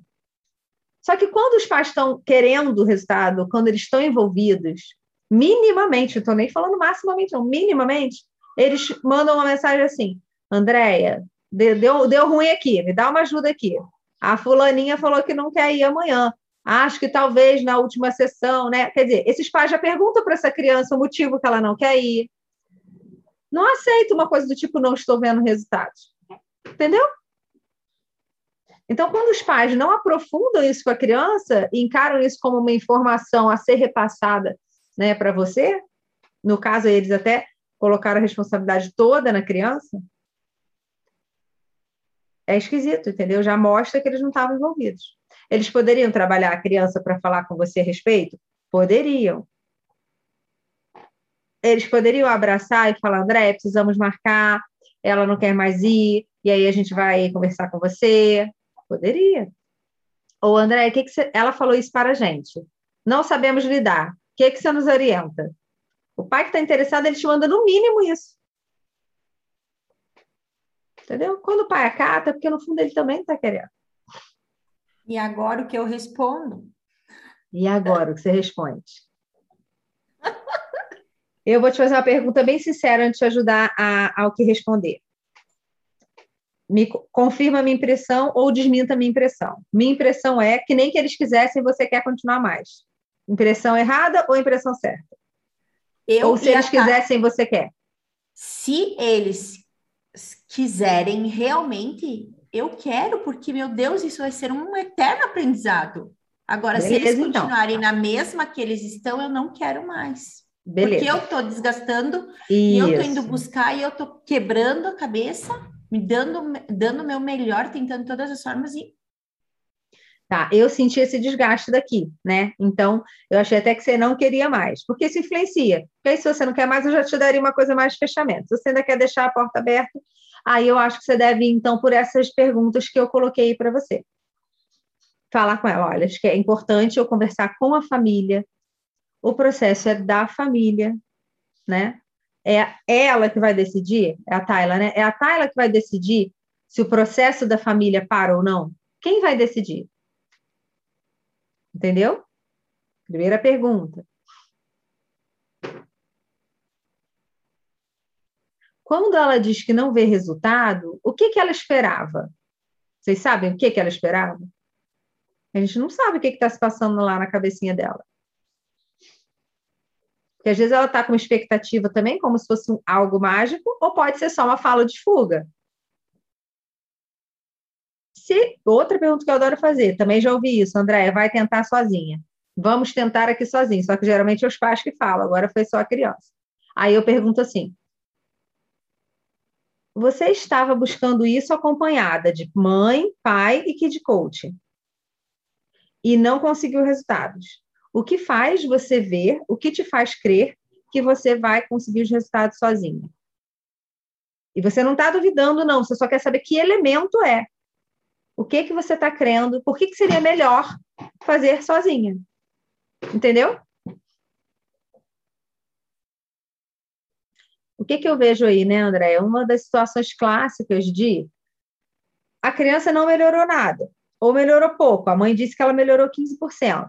Só que quando os pais estão querendo o resultado, quando eles estão envolvidos, minimamente, não estou nem falando maximamente, não, minimamente, eles mandam uma mensagem assim: Andréia, deu, deu ruim aqui, me dá uma ajuda aqui. A fulaninha falou que não quer ir amanhã. Acho que talvez na última sessão, né? Quer dizer, esses pais já perguntam para essa criança o motivo que ela não quer ir. Não aceita uma coisa do tipo, não estou vendo resultados. Entendeu? Então, quando os pais não aprofundam isso com a criança e encaram isso como uma informação a ser repassada né, para você, no caso, eles até colocaram a responsabilidade toda na criança, é esquisito, entendeu? Já mostra que eles não estavam envolvidos. Eles poderiam trabalhar a criança para falar com você a respeito? Poderiam. Eles poderiam abraçar e falar, André, precisamos marcar, ela não quer mais ir, e aí a gente vai conversar com você. Poderia. Ou, André, que que você... ela falou isso para a gente. Não sabemos lidar. O que, que você nos orienta? O pai que está interessado, ele te manda no mínimo isso. Entendeu? Quando o pai acata, é porque no fundo ele também está querendo. E agora o que eu respondo? E agora o que você responde? eu vou te fazer uma pergunta bem sincera antes de ajudar a, ao que responder me confirma a minha impressão ou desminta a minha impressão. Minha impressão é que nem que eles quisessem, você quer continuar mais. Impressão errada ou impressão certa? Eu ou se eles quisessem, você quer? Se eles quiserem realmente, eu quero, porque, meu Deus, isso vai ser um eterno aprendizado. Agora, Beleza, se eles então. continuarem então. na mesma que eles estão, eu não quero mais. Beleza. Porque eu estou desgastando, isso. e eu estou indo buscar, e eu estou quebrando a cabeça me dando dando o meu melhor, tentando todas as formas e Tá, eu senti esse desgaste daqui, né? Então, eu achei até que você não queria mais, porque isso influencia. Porque aí, se você não quer mais, eu já te daria uma coisa mais de fechamento. Se você ainda quer deixar a porta aberta, aí eu acho que você deve ir, então, por essas perguntas que eu coloquei para você. Falar com ela, olha, acho que é importante eu conversar com a família. O processo é da família, né? É ela que vai decidir, é a Tayla, né? É a Tayla que vai decidir se o processo da família para ou não. Quem vai decidir? Entendeu? Primeira pergunta. Quando ela diz que não vê resultado, o que, que ela esperava? Vocês sabem o que, que ela esperava? A gente não sabe o que está se passando lá na cabecinha dela. Porque às vezes ela está com expectativa também, como se fosse algo mágico, ou pode ser só uma fala de fuga. Se, outra pergunta que eu adoro fazer, também já ouvi isso, Andréia, vai tentar sozinha. Vamos tentar aqui sozinho, só que geralmente é os pais que falam, agora foi só a criança. Aí eu pergunto assim: você estava buscando isso acompanhada de mãe, pai e kid coach e não conseguiu resultados. O que faz você ver, o que te faz crer que você vai conseguir os resultados sozinha? E você não está duvidando, não, você só quer saber que elemento é. O que que você está crendo? Por que, que seria melhor fazer sozinha? Entendeu? O que, que eu vejo aí, né, André? Uma das situações clássicas de a criança não melhorou nada, ou melhorou pouco. A mãe disse que ela melhorou 15%.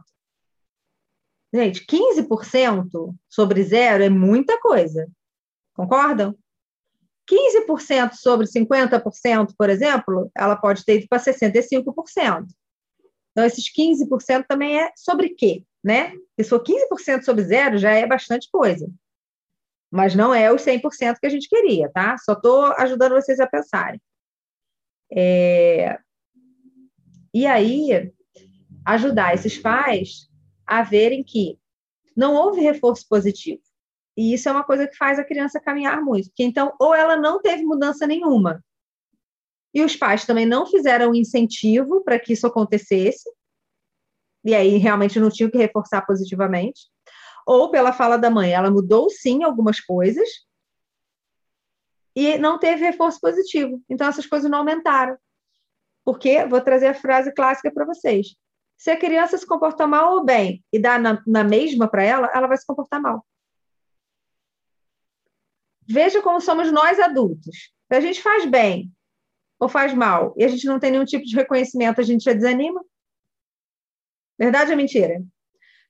Gente, 15% sobre zero é muita coisa. Concordam? 15% sobre 50%, por exemplo, ela pode ter ido para 65%. Então, esses 15% também é sobre quê? Né? Se for 15% sobre zero, já é bastante coisa. Mas não é os 100% que a gente queria, tá? Só estou ajudando vocês a pensarem. É... E aí, ajudar esses pais a verem que não houve reforço positivo. E isso é uma coisa que faz a criança caminhar muito. Porque então, ou ela não teve mudança nenhuma, e os pais também não fizeram incentivo para que isso acontecesse, e aí realmente não tinham que reforçar positivamente, ou pela fala da mãe, ela mudou sim algumas coisas, e não teve reforço positivo. Então, essas coisas não aumentaram. Porque, vou trazer a frase clássica para vocês: se a criança se comportar mal ou bem e dá na, na mesma para ela, ela vai se comportar mal. Veja como somos nós adultos. Se a gente faz bem ou faz mal e a gente não tem nenhum tipo de reconhecimento, a gente já desanima? Verdade ou mentira?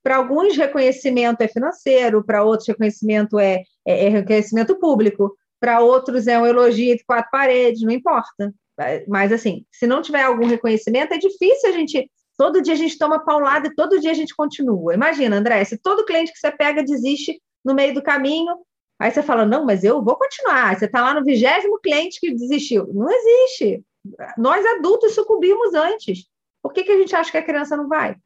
Para alguns, reconhecimento é financeiro, para outros, reconhecimento é, é, é reconhecimento público, para outros, é um elogio de quatro paredes, não importa. Mas, assim, se não tiver algum reconhecimento, é difícil a gente. Todo dia a gente toma paulada e todo dia a gente continua. Imagina, André, se todo cliente que você pega desiste no meio do caminho, Aí você fala, não, mas eu vou continuar. Você está lá no vigésimo cliente que desistiu. Não existe. Nós adultos sucumbimos antes. Por que, que a gente acha que a criança não vai?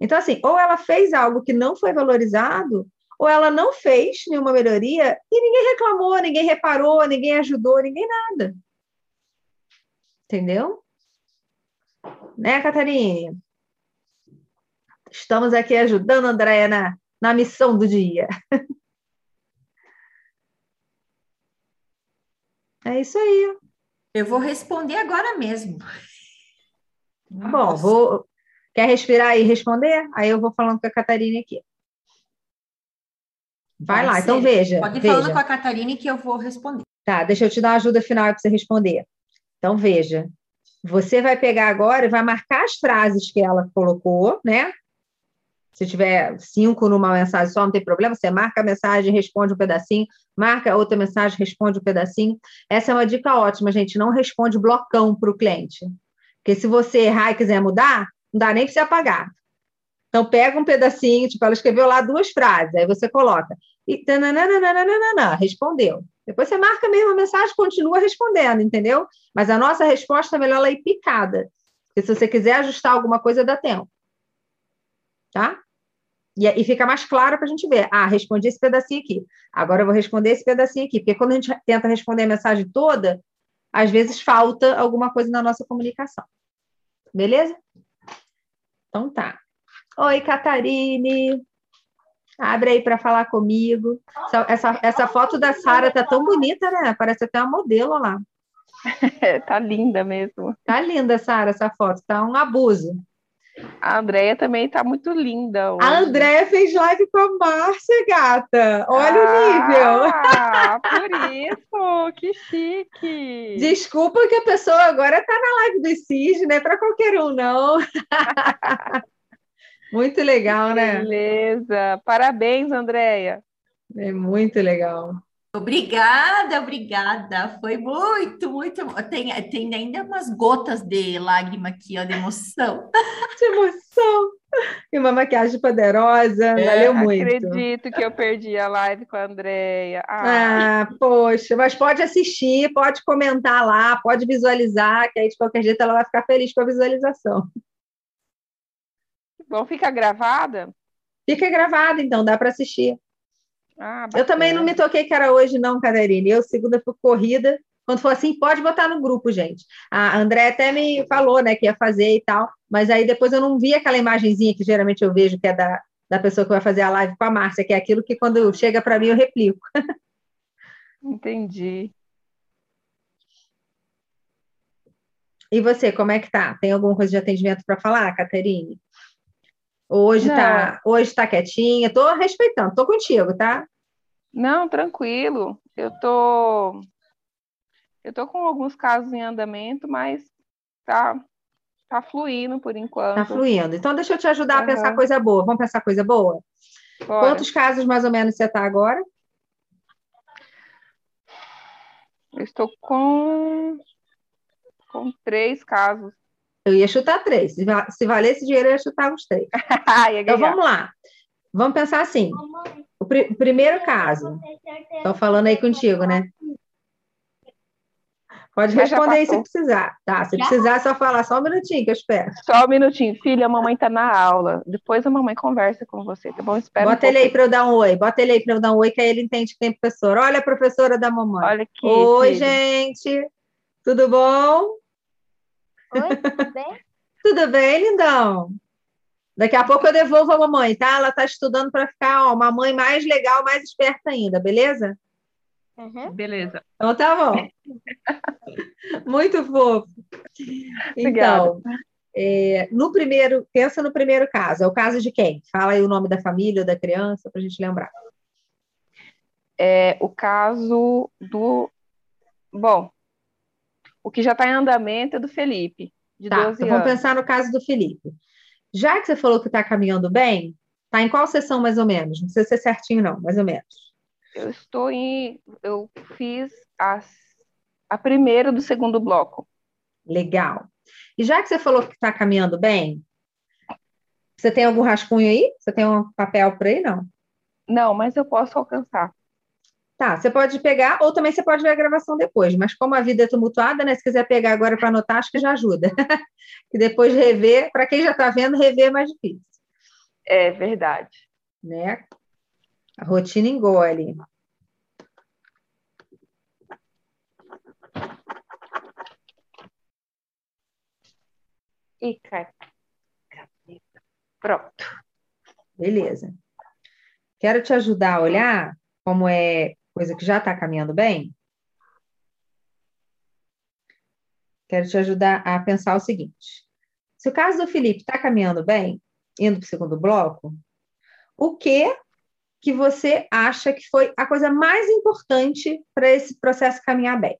Então, assim, ou ela fez algo que não foi valorizado, ou ela não fez nenhuma melhoria e ninguém reclamou, ninguém reparou, ninguém ajudou, ninguém nada. Entendeu? Né, Catarina? Estamos aqui ajudando a Andréia na, na missão do dia. É isso aí. Eu vou responder agora mesmo. Tá bom, vou. Quer respirar e responder? Aí eu vou falando com a Catarina aqui. Vai Pode lá, então ser. então veja. Pode ir veja. falando com a Catarina que eu vou responder. Tá, deixa eu te dar uma ajuda final para você responder. Então veja. Você vai pegar agora e vai marcar as frases que ela colocou, né? Se tiver cinco numa mensagem só, não tem problema, você marca a mensagem, responde um pedacinho, marca outra mensagem, responde um pedacinho. Essa é uma dica ótima, gente. Não responde blocão para o cliente. Porque se você errar e quiser mudar, não dá nem para você apagar. Então, pega um pedacinho, tipo, ela escreveu lá duas frases, aí você coloca. E tananana, respondeu. Depois você marca a mesma mensagem, continua respondendo, entendeu? Mas a nossa resposta é melhor ela ir picada. Porque se você quiser ajustar alguma coisa, dá tempo. Tá? E, e fica mais claro para a gente ver. Ah, respondi esse pedacinho aqui. Agora eu vou responder esse pedacinho aqui. Porque quando a gente tenta responder a mensagem toda, às vezes falta alguma coisa na nossa comunicação. Beleza? Então tá. Oi, Catarine. Abre aí para falar comigo. Essa, essa, essa foto da Sara tá tão bonita, né? Parece até uma modelo lá. tá linda mesmo. Tá linda, Sara, essa foto. Tá um abuso. A Andréia também tá muito linda. Hoje. A Andréia fez live com a Márcia, gata. Olha ah, o nível. Ah, por isso, que chique. Desculpa que a pessoa agora tá na live do CIS, não é para qualquer um, não. muito legal, né? Beleza. Parabéns, Andréia. É muito legal. Obrigada, obrigada. Foi muito, muito. Tem, tem ainda umas gotas de lágrima aqui, ó, de emoção. De emoção. E uma maquiagem poderosa. É, valeu muito. Acredito que eu perdi a live com a Andrea. Ah. ah, poxa, mas pode assistir, pode comentar lá, pode visualizar, que aí de qualquer jeito ela vai ficar feliz com a visualização. Bom, fica gravada? Fica gravada, então, dá para assistir. Ah, eu também não me toquei que era hoje, não, Catarina. Eu, segunda, foi corrida. Quando for assim, pode botar no grupo, gente. A André até me falou, né, que ia fazer e tal, mas aí depois eu não vi aquela imagenzinha que geralmente eu vejo, que é da, da pessoa que vai fazer a live com a Márcia, que é aquilo que quando chega para mim eu replico. Entendi. E você, como é que tá? Tem alguma coisa de atendimento para falar, Caterine? Hoje está hoje tá quietinha, estou respeitando, estou contigo, tá? Não, tranquilo. Eu tô eu tô com alguns casos em andamento, mas tá tá fluindo por enquanto. Tá fluindo. Então deixa eu te ajudar uhum. a pensar coisa boa. Vamos pensar coisa boa? Bora. Quantos casos mais ou menos você está agora? Eu estou com com três casos. Eu ia chutar três. Se, se valesse dinheiro, eu ia chutar os três. então vamos lá. Vamos pensar assim. O pr primeiro caso. Estou falando aí contigo, né? Pode responder aí se precisar. Tá, se precisar, é só falar só um minutinho que eu espero. Só um minutinho. Filha, a mamãe está na aula. Depois a mamãe conversa com você, tá bom? Espera Bota um ele aí para eu dar um oi. Bota ele aí para eu dar um oi, que aí ele entende que tem professor. Olha a professora da mamãe. Olha aqui. Oi, filho. gente. Tudo bom? Oi, tudo bem? tudo bem, lindão? Daqui a pouco eu devolvo a mamãe, tá? Ela tá estudando para ficar ó, uma mãe mais legal, mais esperta ainda, beleza? Uhum. Beleza. Então tá bom. Muito fofo. Então, é, no primeiro, pensa no primeiro caso. É o caso de quem? Fala aí o nome da família ou da criança para a gente lembrar. É o caso do. Bom, o que já está em andamento é do Felipe, de tá, 12 então anos. Vamos pensar no caso do Felipe. Já que você falou que está caminhando bem, está em qual sessão mais ou menos? Não precisa ser certinho, não, mais ou menos. Eu estou em. Eu fiz as, a primeira do segundo bloco. Legal. E já que você falou que está caminhando bem, você tem algum rascunho aí? Você tem um papel por aí, não? Não, mas eu posso alcançar. Tá, você pode pegar, ou também você pode ver a gravação depois, mas como a vida é tumultuada, né? Se quiser pegar agora para anotar, acho que já ajuda. que depois rever, para quem já está vendo, rever é mais difícil. É verdade. Né? A rotina engole. E cai. Pronto. Beleza. Quero te ajudar a olhar como é coisa que já está caminhando bem, quero te ajudar a pensar o seguinte: se o caso do Felipe está caminhando bem, indo para o segundo bloco, o que que você acha que foi a coisa mais importante para esse processo caminhar bem?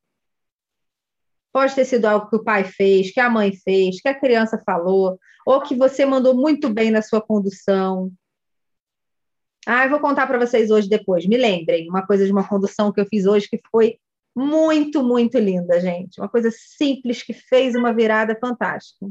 Pode ter sido algo que o pai fez, que a mãe fez, que a criança falou, ou que você mandou muito bem na sua condução, ah, eu vou contar para vocês hoje depois. Me lembrem, uma coisa de uma condução que eu fiz hoje que foi muito, muito linda, gente. Uma coisa simples que fez uma virada fantástica.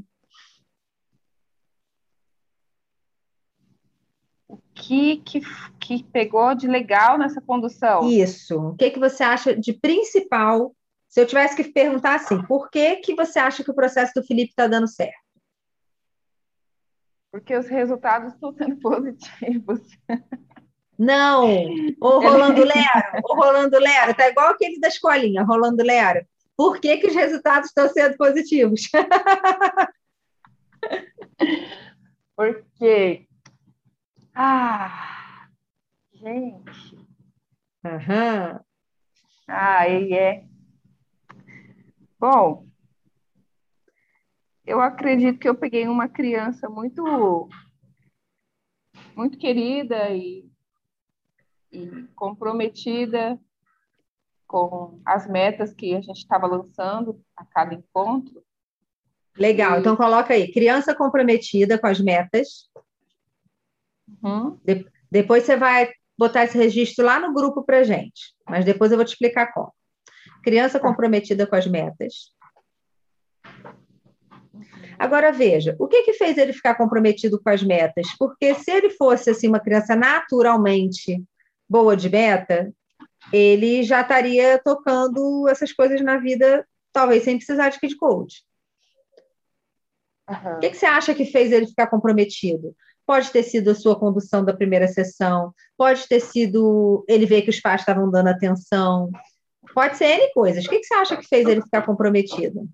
O que, que, que pegou de legal nessa condução? Isso. O que, que você acha de principal? Se eu tivesse que perguntar assim, por que, que você acha que o processo do Felipe está dando certo? Porque os resultados estão sendo positivos. Não, o Rolando Lero, o Rolando Lero, tá igual aquele da escolinha, Rolando Lero. Por que, que os resultados estão sendo positivos? Porque. Ah! Gente. Aham. Ah, ele é. Bom, eu acredito que eu peguei uma criança muito muito querida e, e comprometida com as metas que a gente estava lançando a cada encontro. Legal, E- então coloca aí, criança comprometida com as metas. Uhum. Depois você vai botar esse registro lá no grupo para gente, mas depois eu vou te explicar como. Criança comprometida com as metas. Agora veja, o que que fez ele ficar comprometido com as metas? Porque se ele fosse assim uma criança naturalmente boa de meta, ele já estaria tocando essas coisas na vida, talvez sem precisar de kid coach. Aham. O que, que você acha que fez ele ficar comprometido? Pode ter sido a sua condução da primeira sessão, pode ter sido ele ver que os pais estavam dando atenção, pode ser N coisas. O que, que você acha que fez ele ficar comprometido?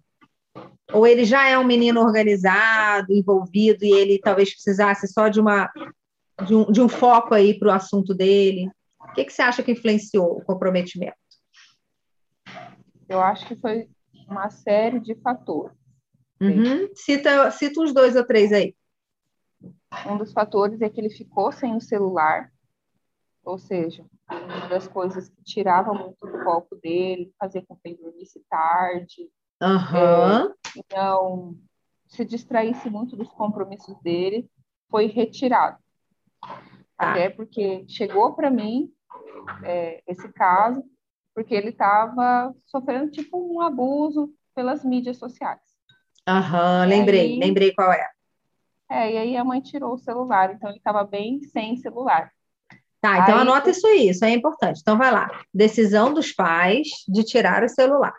Ou ele já é um menino organizado, envolvido, e ele talvez precisasse só de, uma, de, um, de um foco aí para o assunto dele? O que, que você acha que influenciou o comprometimento? Eu acho que foi uma série de fatores. Uhum. Cita, cita uns dois ou três aí. Um dos fatores é que ele ficou sem o celular, ou seja, uma das coisas que tirava muito o foco dele, fazia com que ele dormisse tarde, Aham. não se distraísse muito dos compromissos dele, foi retirado. Até porque chegou para mim é, esse caso, porque ele estava sofrendo tipo um abuso pelas mídias sociais. Aham, E lembrei, aí- lembrei qual é. É, e aí a mãe tirou o celular, então ele estava bem sem celular. Tá, então Aí- anota isso aí, isso aí é importante. Então vai lá. Decisão dos pais de tirar o celular.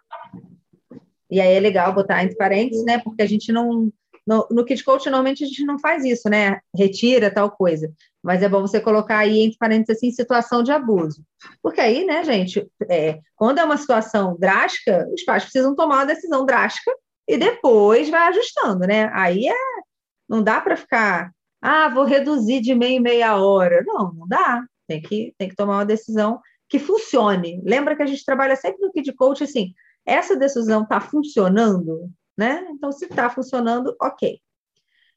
E aí é legal botar entre parênteses, né? Porque a gente não. No, no Kid Coach, normalmente a gente não faz isso, né? Retira tal coisa. Mas é bom você colocar aí entre parênteses assim, situação de abuso. Porque aí, né, gente, é, quando é uma situação drástica, os pais precisam tomar uma decisão drástica e depois vai ajustando, né? Aí é. Não dá para ficar. Ah, vou reduzir de meia em meia hora. Não, não dá. Tem que, tem que tomar uma decisão que funcione. Lembra que a gente trabalha sempre no Kid Coach assim, essa decisão está funcionando, né? Então, se está funcionando, ok.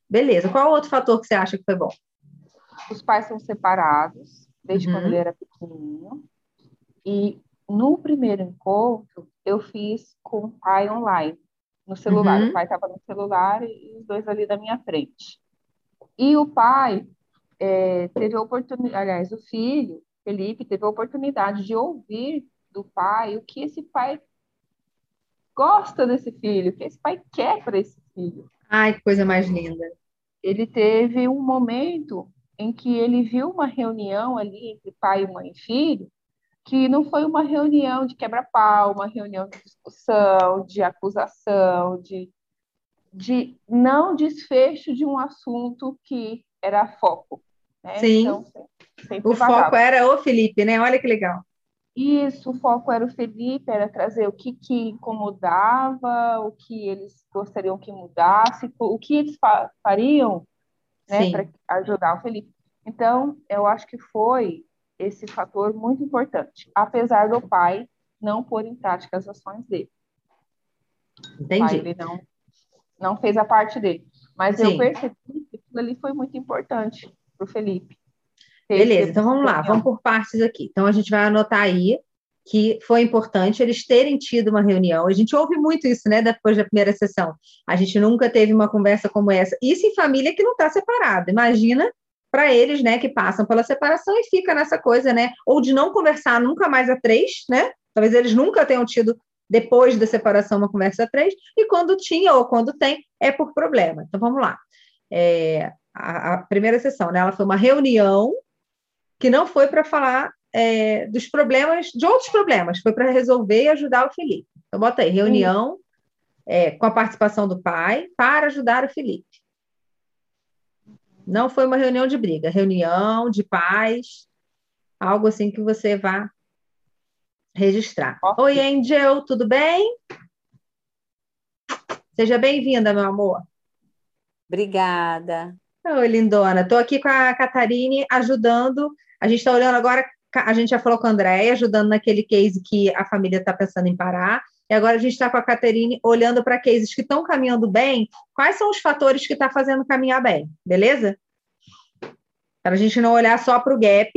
Beleza. Qual outro fator que você acha que foi bom? Os pais são separados desde Uhum. quando ele era pequenininho. E no primeiro encontro, eu fiz com o pai online, no celular. Uhum. O pai estava no celular e os dois ali da minha frente. E o pai eh, teve a oportunidade, aliás, o filho, Felipe, teve a oportunidade de ouvir do pai o que esse pai gosta desse filho, o que esse pai quer para esse filho. Ai, que coisa mais linda. Ele teve um momento em que ele viu uma reunião ali entre pai, mãe e filho, que não foi uma reunião de quebra-pau, uma reunião de discussão, de acusação, de, de não desfecho de um assunto que era foco. né? Sim. Então, O foco era o Felipe, né? Olha que legal. Isso, o foco era o Felipe, era trazer o que, que incomodava, o que eles gostariam que mudasse, o que eles fa- fariam né, para ajudar o Felipe. Então, eu acho que foi esse fator muito importante, apesar do pai não pôr em prática as ações dele. O pai, Entendi. ele não, não fez a parte dele. Mas Sim. eu percebi que aquilo ali foi muito importante para o Felipe. Beleza, então vamos lá, vamos por partes aqui. Então a gente vai anotar aí que foi importante eles terem tido uma reunião. A gente ouve muito isso, né, depois da primeira sessão. A gente nunca teve uma conversa como essa. Isso em família que não está separada. Imagina para eles, né, que passam pela separação e fica nessa coisa, né, ou de não conversar nunca mais a três, né? Talvez eles nunca tenham tido depois da separação uma conversa a três, e quando tinha ou quando tem, é por problema. Então vamos lá. É, a, a primeira sessão, né, ela foi uma reunião que não foi para falar é, dos problemas, de outros problemas, foi para resolver e ajudar o Felipe. Então, bota aí, reunião é, com a participação do pai para ajudar o Felipe. Não foi uma reunião de briga, reunião de paz, algo assim que você vá registrar. Oi, Angel, tudo bem? Seja bem-vinda, meu amor. Obrigada. Oi, lindona. Estou aqui com a Catarine ajudando. A gente está olhando agora, a gente já falou com a Andréia, ajudando naquele case que a família está pensando em parar. E agora a gente está com a Caterine olhando para cases que estão caminhando bem. Quais são os fatores que está fazendo caminhar bem, beleza? Para a gente não olhar só para o gap.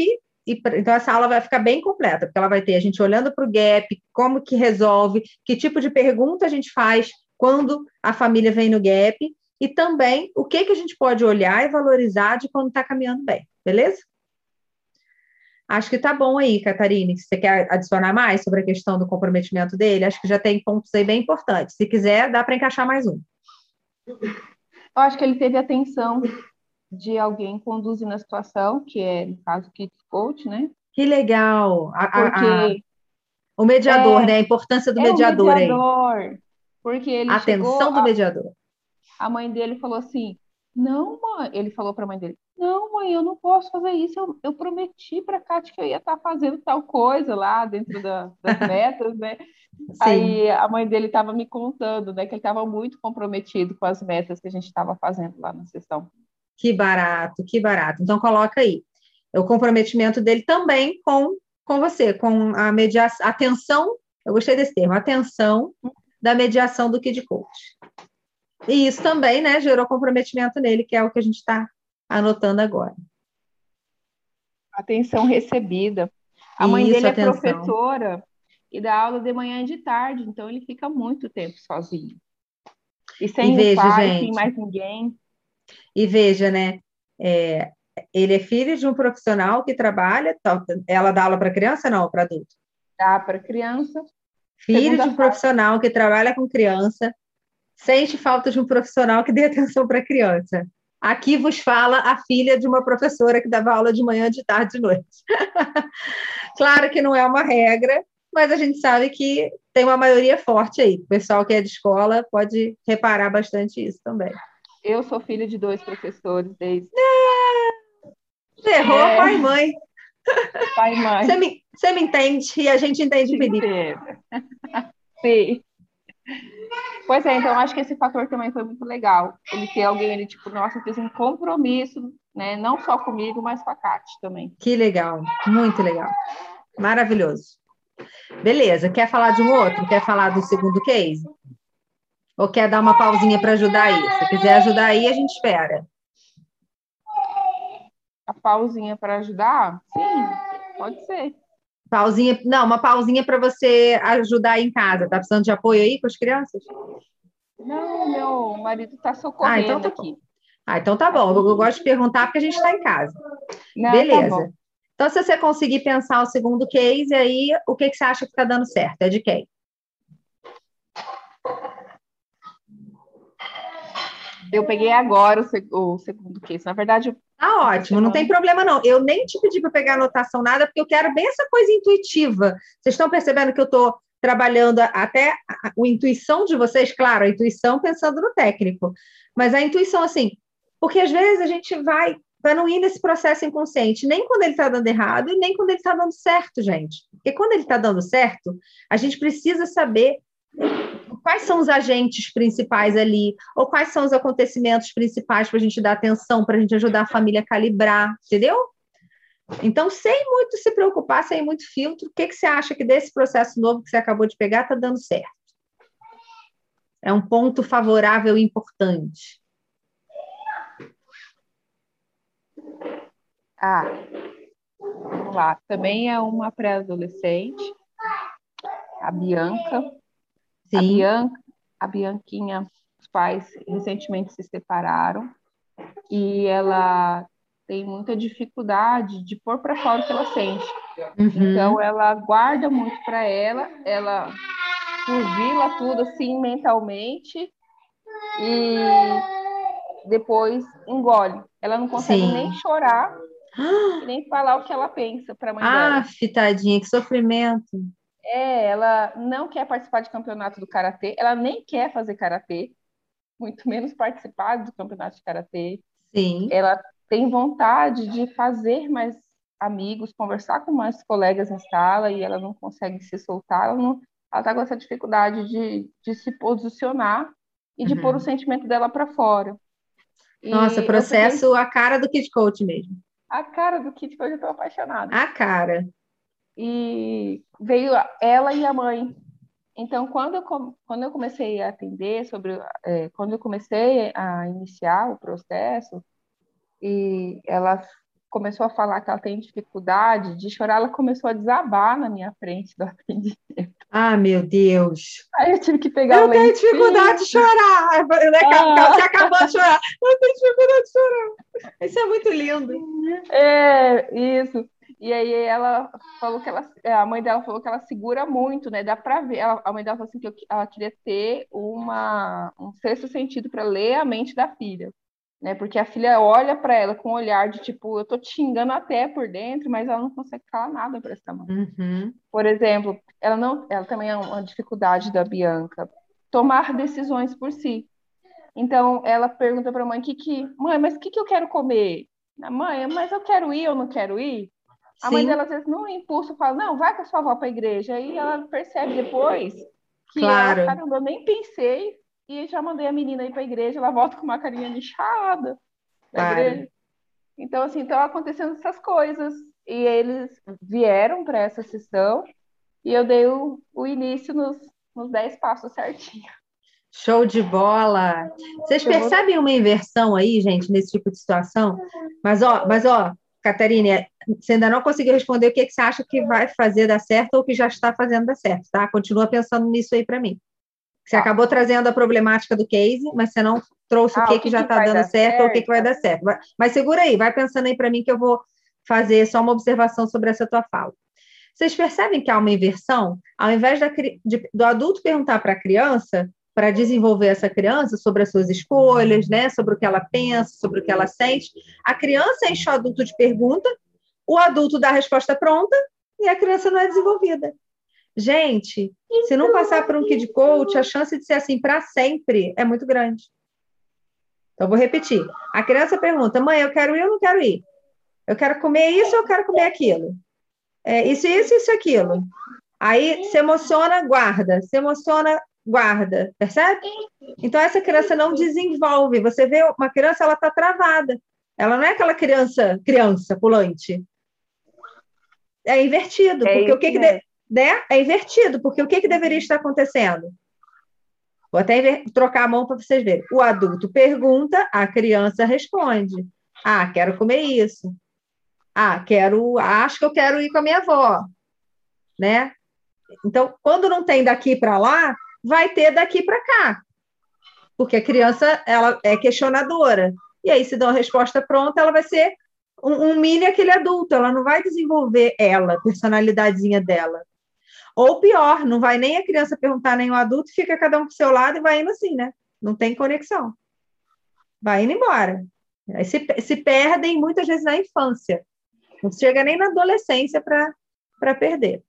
E, então, essa aula vai ficar bem completa, porque ela vai ter a gente olhando para o gap, como que resolve, que tipo de pergunta a gente faz quando a família vem no gap, e também o que, que a gente pode olhar e valorizar de quando está caminhando bem, beleza? Acho que tá bom aí, Catarine. Você quer adicionar mais sobre a questão do comprometimento dele? Acho que já tem pontos aí bem importantes. Se quiser, dá para encaixar mais um. Eu acho que ele teve atenção de alguém conduzindo a situação, que é, no caso, o Kids Coach, né? Que legal! A, porque a, a, o mediador, é, né? A importância do é mediador, mediador aí. Porque ele Atenção do mediador. A mãe dele falou assim: não, mãe. Ele falou para a mãe dele: Não, mãe, eu não posso fazer isso. Eu, eu prometi para a Kátia que eu ia estar tá fazendo tal coisa lá dentro da, das metas, né? Sim. Aí a mãe dele estava me contando, né, que ele estava muito comprometido com as metas que a gente estava fazendo lá na sessão. Que barato, que barato. Então coloca aí. O comprometimento dele também com, com você, com a mediação, atenção, eu gostei desse termo, atenção da mediação do Kid Coach. E isso também, né, gerou comprometimento nele, que é o que a gente está anotando agora. Atenção recebida. A mãe isso, dele é atenção. professora e dá aula de manhã e de tarde, então ele fica muito tempo sozinho. E sem e veja, pai, gente, sem mais ninguém. E veja, né? É, ele é filho de um profissional que trabalha. Ela dá aula para criança, não, para adulto? Dá para criança. Filho de um profissional que trabalha com criança, sente falta de um profissional que dê atenção para a criança. Aqui vos fala a filha de uma professora que dava aula de manhã, de tarde e de noite. claro que não é uma regra, mas a gente sabe que tem uma maioria forte aí. O pessoal que é de escola pode reparar bastante isso também. Eu sou filha de dois professores desde. É, errou, é. pai e mãe. Pai e mãe. Você me, você me entende e a gente entende, Felipe. Sim. Pois é, então acho que esse fator também foi muito legal. Ele ter alguém ali, tipo, nossa, fez um compromisso, né? Não só comigo, mas com a Kate também. Que legal, muito legal. Maravilhoso. Beleza, quer falar de um outro? Quer falar do segundo case? Ou quer dar uma pausinha para ajudar aí? Se quiser ajudar aí, a gente espera. A pausinha para ajudar? Sim, pode ser. Pausinha, não, uma pausinha para você ajudar aí em casa. Tá precisando de apoio aí com as crianças? Não, meu marido está socorrendo ah, então tá aqui. Ah, então tá bom. Eu, eu gosto de perguntar porque a gente está em casa. Não, tá Beleza. Tá então, se você conseguir pensar o segundo case, aí o que, que você acha que está dando certo? É de quem? Eu peguei agora o, seg o segundo case. Na verdade, Tá ótimo, não tem problema não. Eu nem te pedi para pegar anotação nada, porque eu quero bem essa coisa intuitiva. Vocês estão percebendo que eu estou trabalhando até a, a, a, intuição de vocês? Claro, a intuição pensando no técnico, mas a intuição, assim, porque às vezes a gente vai para não ir nesse processo inconsciente, nem quando ele está dando errado e nem quando ele está dando certo, gente. Porque quando ele está dando certo, a gente precisa saber quais são os agentes principais ali, ou quais são os acontecimentos principais para a gente dar atenção, para a gente ajudar a família a calibrar, entendeu? Então, sem muito se preocupar, sem muito filtro, o que, que você acha que desse processo novo que você acabou de pegar está dando certo? É um ponto favorável e importante. Ah, vamos lá. Também é uma pré-adolescente, a Bianca, Sim. A, Bianca, a Bianquinha, os pais recentemente se separaram e ela tem muita dificuldade de pôr para fora o que ela sente. Uhum. Então ela guarda muito para ela, ela fuzila tudo assim mentalmente e depois engole. Ela não consegue Sim. nem chorar nem falar o que ela pensa para a mãe ah, dela. Ah, fitadinha, que sofrimento. É, ela não quer participar de campeonato do karatê, ela nem quer fazer karatê, muito menos participar do campeonato de karatê. Sim. Ela tem vontade de fazer mais amigos, conversar com mais colegas na sala e ela não consegue se soltar, ela não, ela tá com essa dificuldade de, de se posicionar e de uhum. pôr o sentimento dela para fora. E Nossa, processo a cara do Kid Coach mesmo. A cara do Kit que eu tô apaixonada. A cara. E veio ela e a mãe. Então, quando eu, quando eu comecei a atender sobre, é, quando eu comecei a iniciar o processo, e ela começou a falar que ela tem dificuldade de chorar, ela começou a desabar na minha frente do atendimento. Ah, meu Deus. Aí eu tive que pegar Eu o tenho lencinho. dificuldade de chorar. Né? Ah. Você acabou de chorar. Eu tenho dificuldade de chorar. Isso é muito lindo. É, isso. E aí ela falou que ela, a mãe dela falou que ela segura muito, né? Dá pra ver. Ela- a mãe dela falou assim que eu- ela queria ter uma, um sexto sentido para ler a mente da filha, né? Porque a filha olha para ela com um olhar de tipo, eu tô te xingando até por dentro, mas ela não consegue falar nada para essa mãe. Uhum. Por exemplo, ela não, ela também é uma dificuldade da Bianca, tomar decisões por si. Então, ela pergunta para a mãe, que que, mãe, mas o que que eu quero comer? A mãe, mas eu quero ir ou não quero ir? A mãe Sim. dela, às vezes, no impulso, fala, não, vai com a sua avó para a igreja. Aí ela percebe depois que Claro. ela, caramba, eu nem pensei e já mandei a menina ir para a igreja, ela volta com uma carinha lixada da Claro. igreja. Então, assim, estão acontecendo essas coisas. E eles vieram para essa sessão e eu dei o, o início nos, nos 10 passos certinho. Show de bola. Vocês percebem uma inversão aí, gente, nesse tipo de situação? Mas, ó, mas, ó, Catarina, você ainda não conseguiu responder o que, que você acha que vai fazer dar certo ou que já está fazendo dar certo, tá? Continua pensando nisso aí para mim. Você Tá. acabou trazendo a problemática do case, mas você não trouxe Ah, o que, que, que já está dando dar certo ou o que, que vai certo? dar certo. Vai- Mas segura aí, vai pensando aí para mim que eu vou fazer só uma observação sobre essa tua fala. Vocês percebem que há uma inversão? Ao invés da de- do adulto perguntar para a criança, para desenvolver essa criança sobre as suas escolhas, né, sobre o que ela pensa, sobre o que ela sente, a criança enche o adulto de pergunta, o adulto dá a resposta pronta e a criança não é desenvolvida. Gente, se não passar por um kid coach, a chance de ser assim para sempre é muito grande. Então, vou repetir. A criança pergunta: mãe, eu quero ir ou não quero ir? Eu quero comer isso ou eu quero comer aquilo? É, isso, isso, isso, aquilo. Aí se emociona, guarda. Se emociona, guarda. Percebe? Então, essa criança não desenvolve. Você vê uma criança, ela está travada. Ela não é aquela criança, criança pulante. É invertido. É porque o que, que de- né? É invertido, porque o que, que deveria estar acontecendo? Vou até inver- trocar a mão para vocês verem. O adulto pergunta, a criança responde. Ah, quero comer isso. Ah, quero, acho que eu quero ir com a minha avó, né? Então, quando não tem daqui para lá, vai ter daqui para cá. Porque a criança, ela é questionadora. E aí, se dá uma resposta pronta, ela vai ser um, um mini aquele adulto, ela não vai desenvolver ela, a personalidadezinha dela. Ou pior, não vai nem a criança perguntar nem o adulto, fica cada um pro seu lado e vai indo assim, né? Não tem conexão. Vai indo embora. Aí se, se perdem muitas vezes na infância. Não chega nem na adolescência para perder.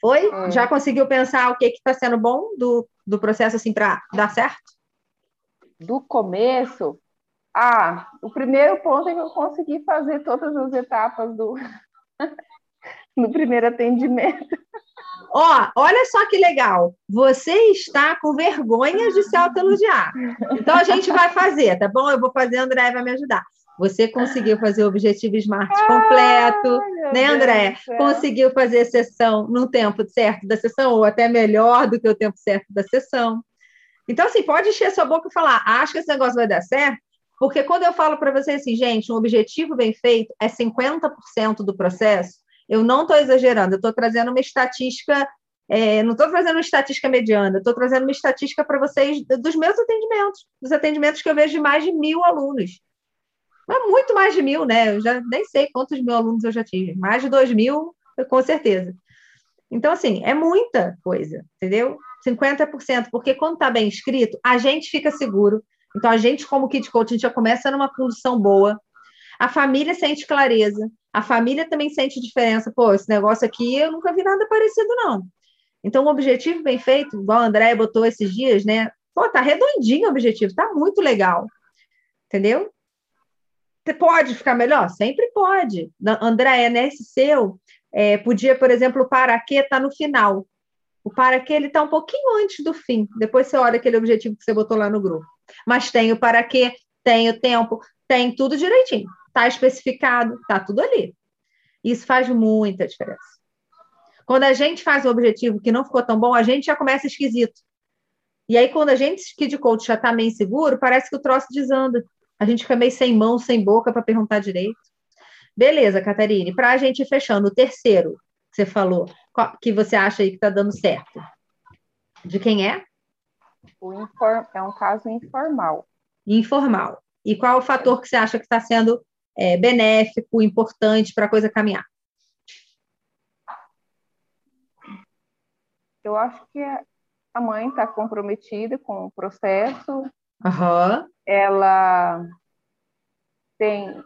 Foi? É. Já conseguiu pensar o que está sendo bom do, do processo assim para dar certo? Do começo, ah, o primeiro ponto é que eu consegui fazer todas as etapas do, no primeiro atendimento. Ó, olha só que legal. Você está com vergonha de se autoelogiar. Então a gente vai fazer, tá bom? Eu vou fazer, a André vai me ajudar. Você conseguiu fazer o objetivo Smart completo, né, André? Conseguiu fazer a sessão no tempo certo da sessão, ou até melhor do que o tempo certo da sessão. Então, assim, pode encher sua boca e falar, acho que esse negócio vai dar certo, porque quando eu falo para vocês assim, gente, um objetivo bem feito é 50% do processo, eu não estou exagerando, eu estou trazendo uma estatística, é, não estou trazendo uma estatística mediana, estou trazendo uma estatística para vocês dos meus atendimentos, dos atendimentos que eu vejo de mais de mil alunos. Mas muito mais de mil, né? Eu já nem sei quantos mil alunos eu já tive. Mais de dois mil, com certeza. Então, assim, é muita coisa, entendeu? 50%, porque quando está bem escrito, a gente fica seguro. Então, a gente, como Kid gente já começa numa condução boa. A família sente clareza. A família também sente diferença. Pô, esse negócio aqui, eu nunca vi nada parecido, não. Então, o objetivo bem feito, igual a André botou esses dias, né? Pô, tá redondinho o objetivo, tá muito legal. Entendeu? Pode ficar melhor? Sempre pode. André, nesse seu, é, podia, por exemplo, o para quê tá no final. O para quê ele tá um pouquinho antes do fim. Depois você olha aquele objetivo que você botou lá no grupo. Mas tem o para quê, tem o tempo, tem tudo direitinho. Está especificado, está tudo ali. Isso faz muita diferença. Quando a gente faz um objetivo que não ficou tão bom, a gente já começa esquisito. E aí, quando a gente, que de coach, já está meio inseguro, parece que o troço desanda. A gente fica meio sem mão, sem boca para perguntar direito. Beleza, Catarine. Para a gente ir fechando, o terceiro que você falou, que você acha aí que está dando certo. De quem é? O inform... É um caso informal. Informal. E qual o fator que você acha que está sendo é, benéfico, importante para a coisa caminhar? Eu acho que a mãe está comprometida com o processo. Uhum. Ela tem,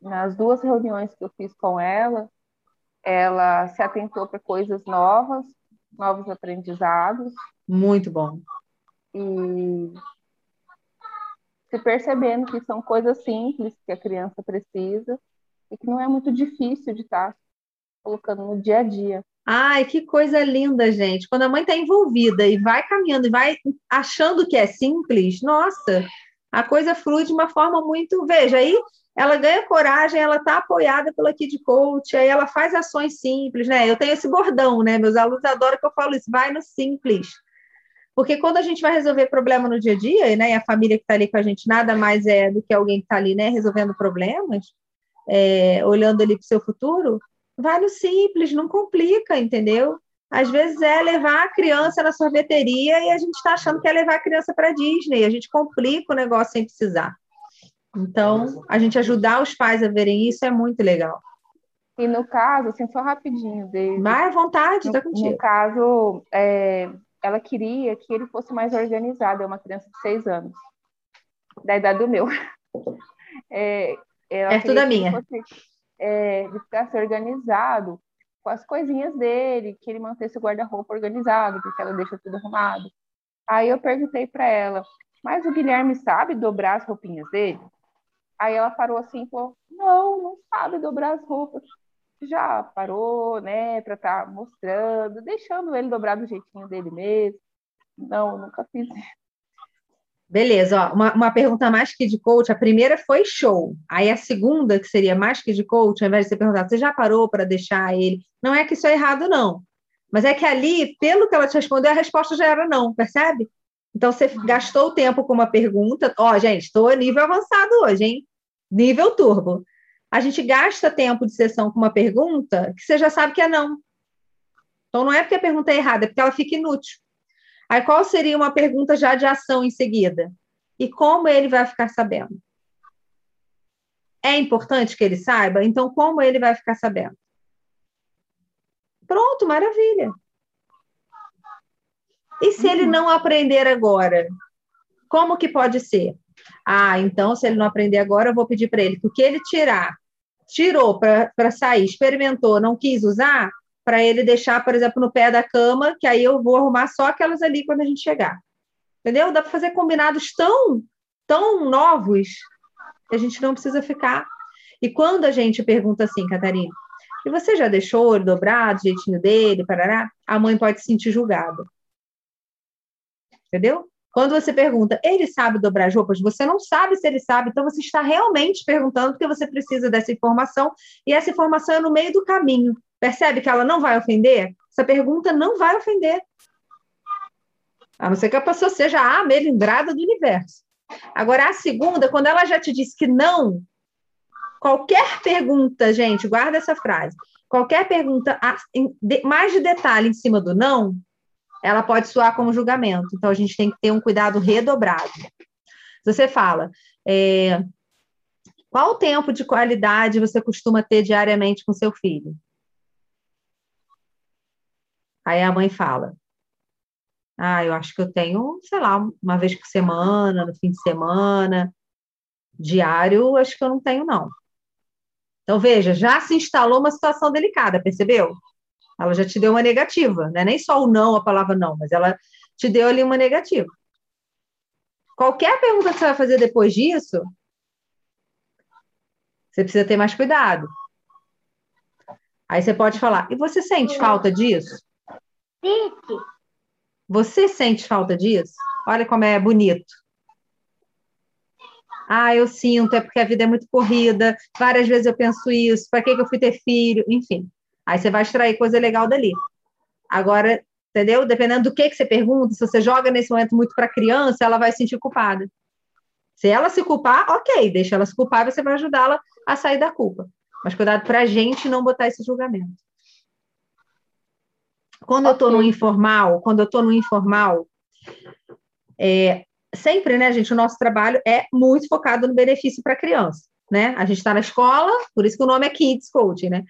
nas duas reuniões que eu fiz com ela, ela se atentou para coisas novas, novos aprendizados. Muito bom. E se percebendo que são coisas simples que a criança precisa e que não é muito difícil de estar tá colocando no dia a dia. Ai, que coisa linda, gente. Quando a mãe está envolvida e vai caminhando e vai achando que é simples, nossa, a coisa flui de uma forma muito. Veja, aí ela ganha coragem, ela está apoiada pela Kid Coach, aí ela faz ações simples, né? Eu tenho esse bordão, né? Meus alunos adoram que eu falo isso, vai no simples. Porque quando a gente vai resolver problema no dia a dia, né, e a família que está ali com a gente nada mais é do que alguém que está ali, né, resolvendo problemas, é, olhando ali para o seu futuro, vai no simples, não complica, entendeu? Às vezes é levar a criança na sorveteria e a gente está achando que é levar a criança para Disney, a gente complica o negócio sem precisar. Então, a gente ajudar os pais a verem isso é muito legal. E no caso, assim, só rapidinho, David. Vai à vontade, tá contigo. No caso, é, ela queria que ele fosse mais organizado, é uma criança de seis anos, da idade do meu. É, é tudo a minha. Fosse, é, de ficar organizado com as coisinhas dele, que ele mantesse o guarda-roupa organizado, porque ela deixa tudo arrumado. Aí eu perguntei para ela, mas o Guilherme sabe dobrar as roupinhas dele? Aí ela parou assim e falou, não, não sabe dobrar as roupas já parou, né, para estar tá mostrando, deixando ele dobrar do jeitinho dele mesmo. Não, nunca fiz isso. Beleza, ó, uma, uma pergunta mais que de coach. A primeira foi show. Aí a segunda, que seria mais que de coach, ao invés de você perguntar, você já parou para deixar ele? Não é que isso é errado, não. Mas é que ali, pelo que ela te respondeu, a resposta já era não, percebe? Então você uhum. gastou o tempo com uma pergunta. Ó, gente, estou a nível avançado hoje, hein? Nível turbo a gente gasta tempo de sessão com uma pergunta que você já sabe que é não. Então, não é porque a pergunta é errada, é porque ela fica inútil. Aí, qual seria uma pergunta já de ação em seguida? E como ele vai ficar sabendo? É importante que ele saiba? Então, como ele vai ficar sabendo? Pronto, maravilha. E se ele não aprender agora? Como que pode ser? Ah, então, se ele não aprender agora, eu vou pedir para ele que o que ele tirar tirou para sair, experimentou, não quis usar, para ele deixar, por exemplo, no pé da cama, que aí eu vou arrumar só aquelas ali quando a gente chegar. Entendeu? Dá para fazer combinados tão, tão novos que a gente não precisa ficar. E quando a gente pergunta assim, Catarina, e você já deixou o olho dobrado, jeitinho dele, parará? A mãe pode se sentir julgada. Entendeu? Quando você pergunta, ele sabe dobrar as roupas? Você não sabe se ele sabe, então você está realmente perguntando porque você precisa dessa informação e essa informação é no meio do caminho. Percebe que ela não vai ofender? Essa pergunta não vai ofender. A não ser que a pessoa seja a melindrada do universo. Agora, a segunda, quando ela já te disse que não, qualquer pergunta, gente, guarda essa frase. Qualquer pergunta mais de detalhe em cima do não, ela pode soar como julgamento. Então, a gente tem que ter um cuidado redobrado. Você fala, é, qual tempo de qualidade você costuma ter diariamente com seu filho? Aí a mãe fala, ah, eu acho que eu tenho, sei lá, uma vez por semana, no fim de semana, diário, acho que eu não tenho, não. Então, veja, já se instalou uma situação delicada, percebeu? Ela já te deu uma negativa, né? Nem só o não, a palavra não, mas ela te deu ali uma negativa. Qualquer pergunta que você vai fazer depois disso, você precisa ter mais cuidado. Aí você pode falar, e você sente falta disso? Sinto. Você sente falta disso? Olha como é bonito. Ah, eu sinto, é porque a vida é muito corrida, várias vezes eu penso isso, para que, que eu fui ter filho? Enfim. Aí você vai extrair coisa legal dali. Agora, entendeu? Dependendo do que, que você pergunta, se você joga nesse momento muito para a criança, ela vai se sentir culpada. Se ela se culpar, ok, deixa ela se culpar, você vai ajudá-la a sair da culpa. Mas cuidado para a gente não botar esse julgamento. Quando eu estou no informal, quando eu estou no informal, é, sempre, né, gente, o nosso trabalho é muito focado no benefício para a criança, né? A gente está na escola, por isso que o nome é Kids Coaching, né?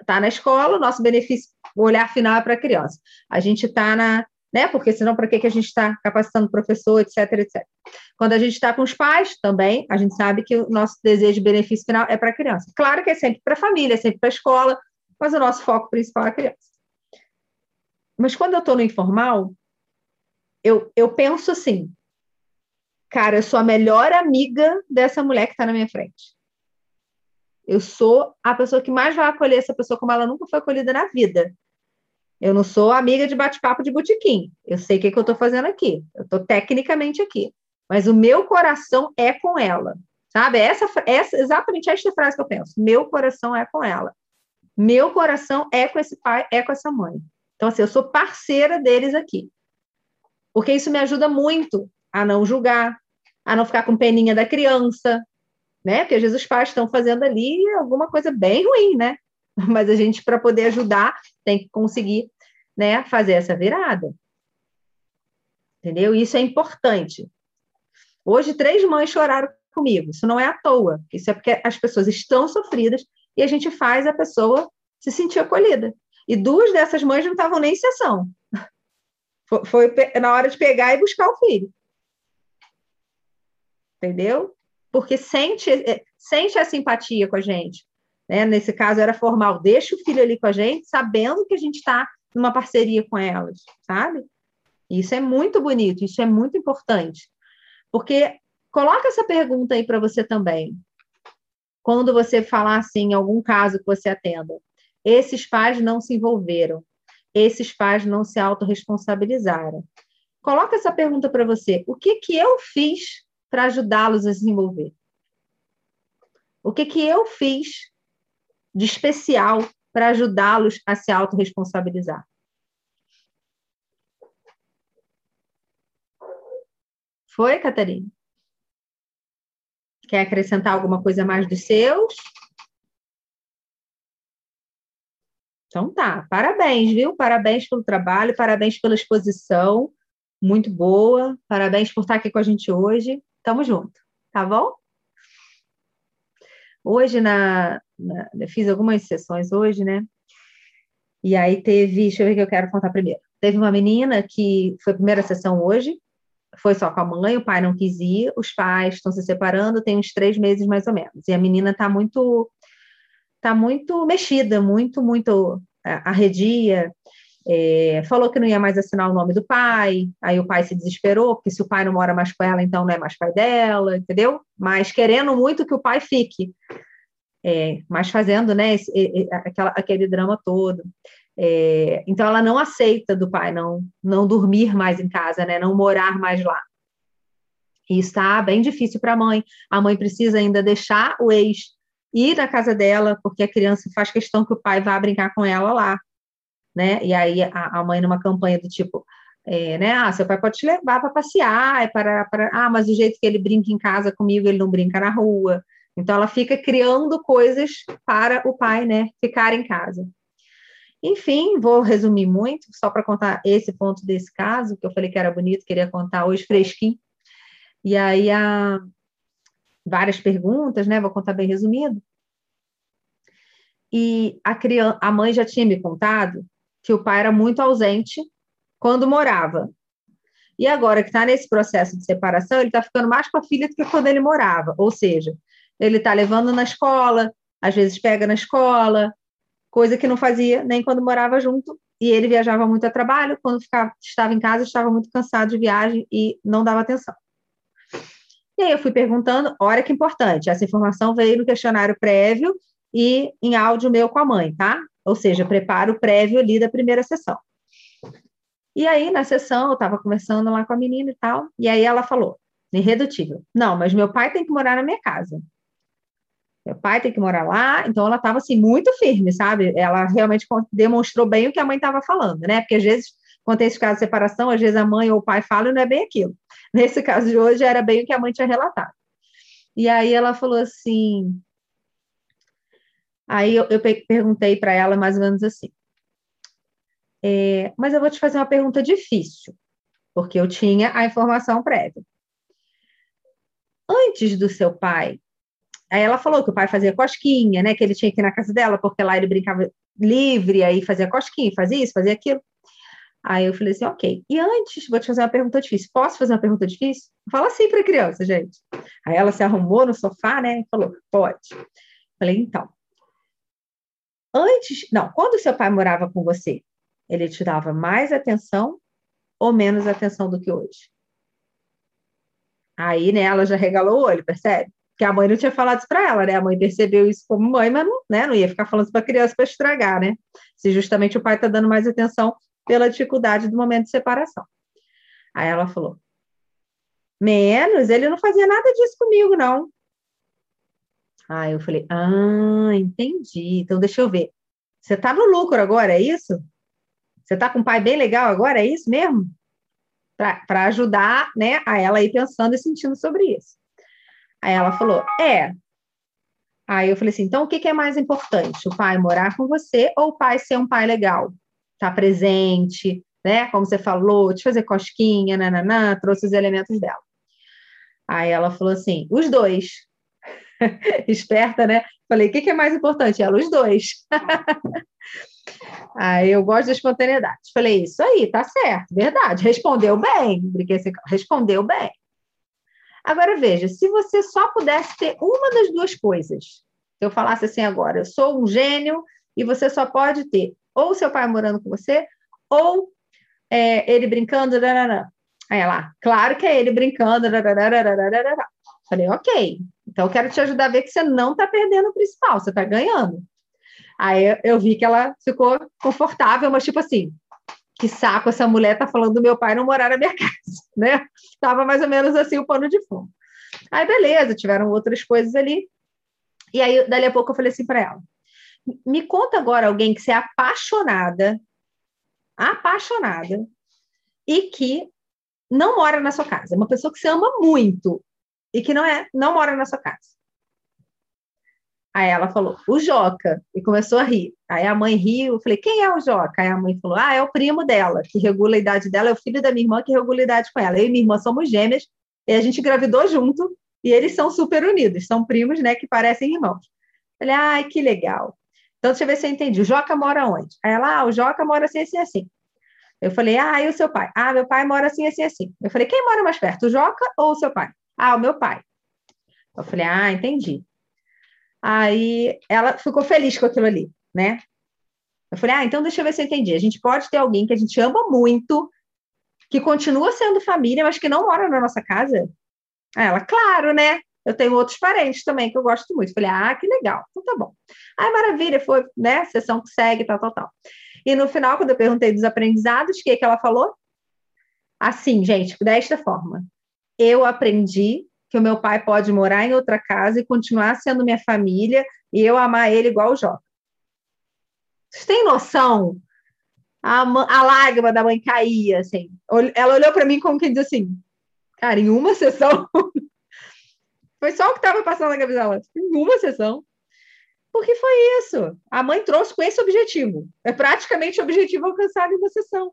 Está na escola, o nosso benefício, o olhar final é para a criança. A gente está na, né? Porque senão, para que, que a gente está capacitando professor, etc, etc. Quando a gente está com os pais, também, a gente sabe que o nosso desejo de benefício final é para a criança. Claro que é sempre para a família, é sempre para a escola, mas o nosso foco principal é a criança. Mas quando eu estou no informal, eu, eu penso assim, cara, eu sou a melhor amiga dessa mulher que está na minha frente. Eu sou a pessoa que mais vai acolher essa pessoa como ela nunca foi acolhida na vida. Eu não sou amiga de bate-papo de botequim. Eu sei o que, que eu estou fazendo aqui. Eu estou tecnicamente aqui. Mas o meu coração é com ela. Sabe? Essa, essa, exatamente esta frase que eu penso. Meu coração é com ela. Meu coração é com esse pai, é com essa mãe. Então, assim, eu sou parceira deles aqui. Porque isso me ajuda muito a não julgar, a não ficar com peninha da criança, né? Porque às vezes os pais estão fazendo ali alguma coisa bem ruim, né? Mas a gente, para poder ajudar, tem que conseguir né, fazer essa virada. Entendeu? Isso é importante. Hoje, três mães choraram comigo. Isso não é à toa. Isso é porque as pessoas estão sofridas e a gente faz a pessoa se sentir acolhida. E duas dessas mães não estavam nem em sessão. Foi, na hora de pegar e buscar o filho. Entendeu? Porque sente, é, sente a simpatia com a gente né? Nesse caso era formal, deixa o filho ali com a gente, sabendo que a gente está numa parceria com elas, sabe? Isso é muito bonito, isso é muito importante. Porque coloca essa pergunta aí para você também. Quando você falar assim, em algum caso que você atenda, esses pais não se envolveram, esses pais não se autorresponsabilizaram. Coloca essa pergunta para você: o que que eu fiz para ajudá-los a se envolver? O que que eu fiz de especial para ajudá-los a se autorresponsabilizar. Foi, Catarina? Quer acrescentar alguma coisa mais dos seus? Então tá, parabéns, viu? Parabéns pelo trabalho, parabéns pela exposição, muito boa. Parabéns por estar aqui com a gente hoje. Tamo junto, tá bom? Hoje, na, na, fiz algumas sessões hoje, né? E aí teve, deixa eu ver o que eu quero contar primeiro. Teve uma menina que foi a primeira sessão hoje, foi só com a mãe, o pai não quis ir, os pais estão se separando, tem uns três meses mais ou menos. E a menina está muito, tá muito mexida, muito, muito arredia. É, falou que não ia mais assinar o nome do pai, aí o pai se desesperou, porque se o pai não mora mais com ela, então não é mais pai dela, entendeu? Mas querendo muito que o pai fique, é, mas fazendo né, esse, aquela, aquele drama todo. É, então ela não aceita do pai não, não dormir mais em casa, né, não morar mais lá. E está bem difícil para a mãe. A mãe precisa ainda deixar o ex ir na casa dela, porque a criança faz questão que o pai vá brincar com ela lá né? E aí a, a mãe numa campanha do tipo, é, né? Ah, seu pai pode te levar para passear, é para, para, ah, mas o jeito que ele brinca em casa comigo, ele não brinca na rua. Então ela fica criando coisas para o pai, né? Ficar em casa. Enfim, vou resumir muito, só para contar esse ponto desse caso, que eu falei que era bonito, queria contar hoje fresquinho. E aí há várias perguntas, né? Vou contar bem resumido. E a, criança, a mãe já tinha me contado que o pai era muito ausente quando morava. E agora que está nesse processo de separação, ele está ficando mais com a filha do que quando ele morava. Ou seja, ele está levando na escola, às vezes pega na escola, coisa que não fazia nem quando morava junto. E ele viajava muito a trabalho, quando ficava, estava em casa, estava muito cansado de viagem e não dava atenção. E aí eu fui perguntando, olha que importante, essa informação veio no questionário prévio e em áudio meu com a mãe, tá? Ou seja, preparo prévio ali da primeira sessão. E aí, na sessão, eu estava conversando lá com a menina e tal, e aí ela falou: Irredutível. Não, mas meu pai tem que morar na minha casa. Meu pai tem que morar lá, então ela estava assim muito firme, sabe? Ela realmente demonstrou bem o que a mãe estava falando, né? Porque às vezes, quando tem esse caso de separação, às vezes a mãe ou o pai falam e não é bem aquilo. Nesse caso de hoje, era bem o que a mãe tinha relatado. E aí ela falou assim. Aí eu, eu perguntei para ela mais ou menos assim: é, mas eu vou te fazer uma pergunta difícil, porque eu tinha a informação prévia. Antes do seu pai, aí ela falou que o pai fazia cosquinha, né? Que ele tinha que ir na casa dela, porque lá ele brincava livre, aí fazia cosquinha, fazia isso, fazia aquilo. Aí eu falei assim, ok. E antes, vou te fazer uma pergunta difícil. Posso fazer uma pergunta difícil? Fala assim para a criança, gente. Aí ela se arrumou no sofá, né? E falou, pode. Falei, então. Antes, não, quando seu pai morava com você, ele te dava mais atenção ou menos atenção do que hoje? Aí, né, ela já regalou o olho, percebe? Que a mãe não tinha falado isso para ela, né? A mãe percebeu isso como mãe, mas não, né, não ia ficar falando isso para criança para estragar, né? Se justamente o pai está dando mais atenção pela dificuldade do momento de separação. Aí ela falou: menos, ele não fazia nada disso comigo, não. Aí eu falei: ah, entendi. Então deixa eu ver. Você está no lucro agora, é isso? Você está com um pai bem legal agora, é isso mesmo? Para ajudar né, a ela ir pensando e sentindo sobre isso. Aí ela falou: é. Aí eu falei assim: então o que, que é mais importante? O pai morar com você ou o pai ser um pai legal? Tá presente, né? Como você falou, te fazer cosquinha, nananã, trouxe os elementos dela. Aí ela falou assim: os dois. Esperta, né? Falei: o que, que é mais importante? Ela, os dois. Aí eu gosto da espontaneidade. Falei, isso aí, tá certo, verdade. Respondeu bem. Assim, respondeu bem. Agora veja, se você só pudesse ter uma das duas coisas, se eu falasse assim agora, eu sou um gênio e você só pode ter ou seu pai morando com você, ou é, ele brincando, darará. aí lá, claro que é ele brincando, darará. falei, ok, então eu quero te ajudar a ver que você não está perdendo o principal, você está ganhando. Aí eu vi que ela ficou confortável, mas tipo assim, que saco essa mulher tá falando do meu pai não morar na minha casa, né? Tava mais ou menos assim o pano de fundo. Aí beleza, tiveram outras coisas ali. E aí dali a pouco eu falei assim para ela: "Me conta agora alguém que você é apaixonada, apaixonada e que não mora na sua casa, uma pessoa que você ama muito e que não é, não mora na sua casa. Aí ela falou, o Joca, e começou a rir. Aí a mãe riu, eu falei, quem é o Joca? Aí a mãe falou, ah, é o primo dela, que regula a idade dela, é o filho da minha irmã que regula a idade com ela. Eu e minha irmã somos gêmeas, e a gente engravidou junto, e eles são super unidos, são primos, né, que parecem irmãos. Falei, ai, que legal. Então, deixa eu ver se eu entendi. O Joca mora onde? Aí ela, ah, o Joca mora assim, assim, assim. Eu falei, ah, e o seu pai? Ah, meu pai mora assim, assim, assim. Eu falei, quem mora mais perto, o Joca ou o seu pai? Ah, o meu pai. Eu falei, ah, entendi. Aí ela ficou feliz com aquilo ali, né? Eu falei, ah, então deixa eu ver se eu entendi. A gente pode ter alguém que a gente ama muito, que continua sendo família, mas que não mora na nossa casa? Aí ela, claro, né? Eu tenho outros parentes também que eu gosto muito. Falei, ah, que legal, então tá bom. Aí, maravilha, foi, né? Sessão que segue, tal, tal, tal. E no final, quando eu perguntei dos aprendizados, o que, que ela falou? Assim, gente, desta forma. Eu aprendi que o meu pai pode morar em outra casa e continuar sendo minha família e eu amar ele igual o Joca. Vocês têm noção? A, a lágrima da mãe caía, assim. Ela olhou para mim como quem diz assim, cara, em uma sessão. foi só o que estava passando na cabeça dela. Em uma sessão. Porque foi isso. A mãe trouxe com esse objetivo. É praticamente o objetivo alcançado em uma sessão.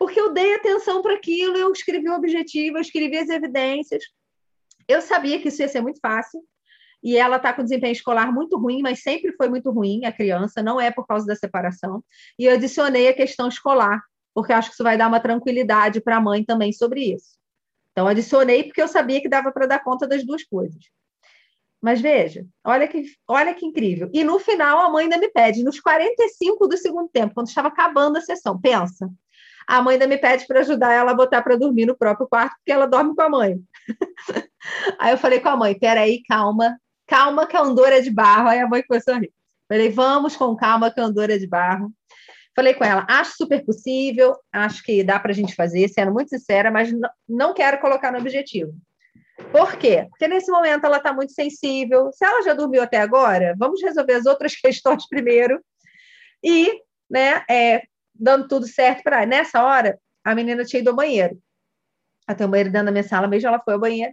Porque eu dei atenção para aquilo, eu escrevi o objetivo, eu escrevi as evidências, eu sabia que isso ia ser muito fácil, e ela está com desempenho escolar muito ruim, mas sempre foi muito ruim a criança, não é por causa da separação. E eu adicionei a questão escolar, porque acho que isso vai dar uma tranquilidade para a mãe também sobre isso. Então, adicionei porque eu sabia que dava para dar conta das duas coisas. Mas veja, olha que, olha que incrível. E no final, a mãe ainda me pede, nos 45 do segundo tempo, quando estava acabando a sessão, pensa. A mãe ainda me pede para ajudar ela a botar para dormir no próprio quarto, porque ela dorme com a mãe. Aí eu falei com a mãe: peraí, calma, calma, que a Andorra é de barro. Aí a mãe começou a rir. Falei: vamos com calma, que a Andorra é de barro. Falei com ela: acho super possível, acho que dá para a gente fazer, sendo muito sincera, mas não quero colocar no objetivo. Por quê? Porque nesse momento ela está muito sensível. Se ela já dormiu até agora, vamos resolver as outras questões primeiro. E, né, é, dando tudo certo para Nessa hora, a menina tinha ido ao banheiro. Tem um banheiro dentro da minha sala mesmo, ela foi ao banheiro.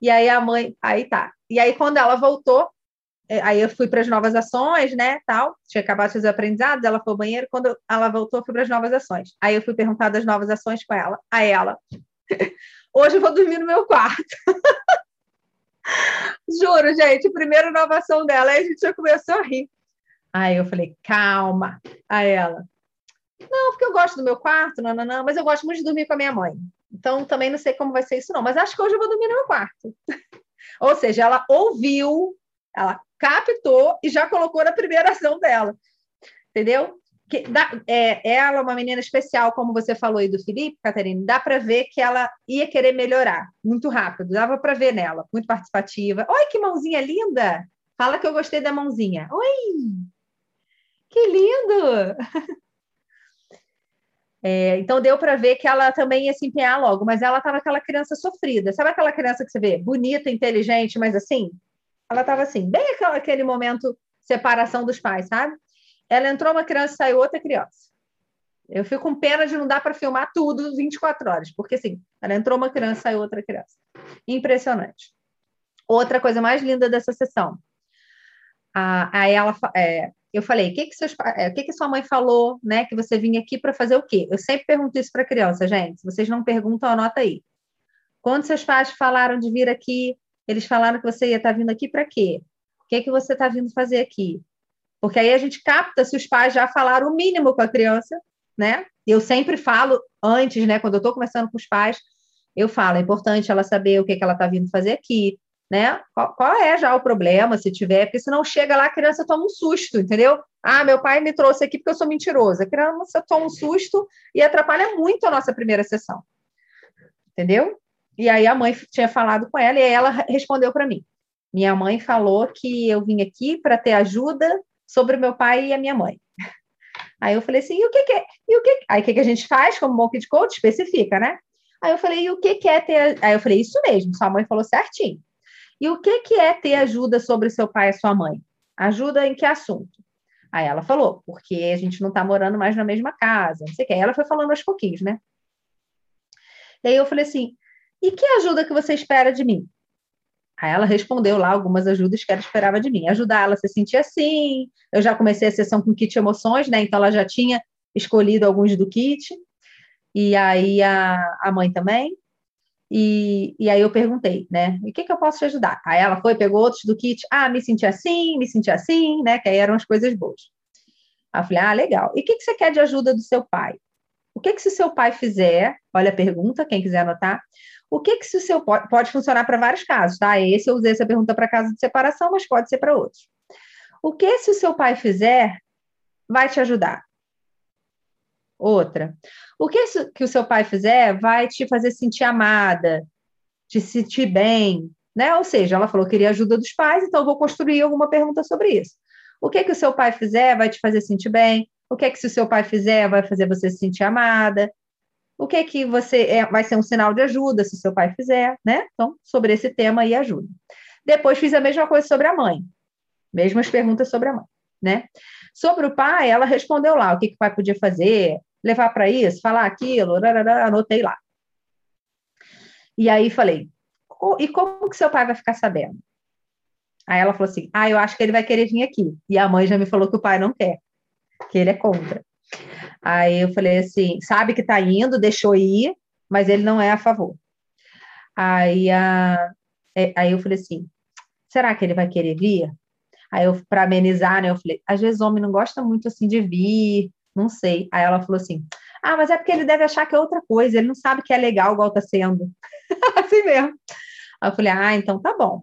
E aí a mãe, aí tá. E aí quando ela voltou, é, aí eu fui para as novas ações, né, tal. Tinha acabado fazer aprendizados, ela foi ao banheiro. Quando ela voltou, fui para as novas ações. Aí eu fui perguntar das novas ações com ela. A ela, hoje eu vou dormir no meu quarto. Juro, gente, primeira inovação dela. Aí a gente já começou a rir. Aí eu falei, calma. A ela, não, porque eu gosto do meu quarto, não, não, não, mas eu gosto muito de dormir com a minha mãe. Então também não sei como vai ser isso, não. Mas acho que hoje eu vou dormir no meu quarto. Ou seja, ela ouviu, ela captou e já colocou na primeira ação dela. Entendeu? Que dá, é, ela é uma menina especial, como você falou aí do Felipe, Catarina, dá para ver que ela ia querer melhorar muito rápido, dava para ver nela, muito participativa. Oi, que mãozinha linda! Fala que eu gostei da mãozinha. Oi! Que lindo! É, então deu para ver que ela também ia se empenhar logo, mas ela estava aquela criança sofrida. Sabe aquela criança que você vê bonita, inteligente, mas assim? Ela estava assim, bem aquele momento separação dos pais, sabe? Ela entrou uma criança, saiu outra criança. Eu fico com pena de não dar para filmar tudo 24 horas, porque assim, ela entrou uma criança, saiu outra criança. Impressionante. Outra coisa mais linda dessa sessão. Aí ela, é, eu falei, o que que, seus, o que que sua mãe falou, né? Que você vinha aqui para fazer o quê? Eu sempre pergunto isso para criança, gente. Se vocês não perguntam, anota aí. Quando seus pais falaram de vir aqui, eles falaram que você ia estar tá vindo aqui para quê? O que que você está vindo fazer aqui? Porque aí a gente capta se os pais já falaram o mínimo com a criança, né? Eu sempre falo antes, né? Quando eu estou conversando com os pais, eu falo, é importante ela saber o que, que ela está vindo fazer aqui, né? Qual, qual, é já o problema, se tiver, porque senão chega lá, a criança toma um susto, entendeu? Ah, meu pai me trouxe aqui porque eu sou mentirosa. A criança toma um susto e atrapalha muito a nossa primeira sessão. Entendeu? E aí a mãe tinha falado com ela e ela respondeu para mim. Minha mãe falou que eu vim aqui para ter ajuda sobre o meu pai e a minha mãe. Aí eu falei assim, e o que, que é? E o que? Aí o que, que a gente faz como monkey coach? Especifica, né? Aí eu falei, e o que, que é ter? Aí eu falei, isso mesmo, sua mãe falou certinho. E o que, que é ter ajuda sobre seu pai e sua mãe? Ajuda em que assunto? Aí ela falou, porque a gente não está morando mais na mesma casa, não sei o que. Ela foi falando aos pouquinhos, né? E aí eu falei assim, e que ajuda que você espera de mim? Aí ela respondeu lá algumas ajudas que ela esperava de mim. Ajudar ela a se sentir assim. Eu já comecei a sessão com kit emoções, né? Então ela já tinha escolhido alguns do kit. E aí a, a mãe também. E, e aí eu perguntei, né? E o que, que eu posso te ajudar? Aí ela foi, pegou outros do kit. Ah, me senti assim, me senti assim, né? Que aí eram as coisas boas. Aí eu falei, ah, legal. E o que, que você quer de ajuda do seu pai? O que, que se seu pai fizer? Olha a pergunta, quem quiser anotar. O que, que se o seu pode, pode funcionar para vários casos, tá? Esse eu usei essa pergunta para caso de separação, mas pode ser para outros. O que se o seu pai fizer vai te ajudar? Outra. O que, que o seu pai fizer vai te fazer sentir amada, te sentir bem, né? Ou seja, ela falou que queria ajuda dos pais, então vou construir alguma pergunta sobre isso. O que que o seu pai fizer vai te fazer sentir bem? O que que se o seu pai fizer vai fazer você se sentir amada? O que que você é, vai ser um sinal de ajuda se o seu pai fizer, né? Então, sobre esse tema aí ajuda. Depois fiz a mesma coisa sobre a mãe. Mesmas perguntas sobre a mãe, né? Sobre o pai, ela respondeu lá o que, que o pai podia fazer, levar para isso, falar aquilo, anotei lá. E aí falei, e como que seu pai vai ficar sabendo? Aí ela falou assim, ah, eu acho que ele vai querer vir aqui. E a mãe já me falou que o pai não quer, que ele é contra. Aí eu falei assim, sabe que tá indo, deixou ir, mas ele não é a favor. Aí, a, é, aí eu falei assim, será que ele vai querer vir? Aí eu, para amenizar, né, eu falei, às vezes o homem não gosta muito assim de vir, não sei. Aí ela falou assim: Ah, mas é porque ele deve achar que é outra coisa, ele não sabe que é legal igual tá sendo. assim mesmo. Aí eu falei: Ah, então tá bom.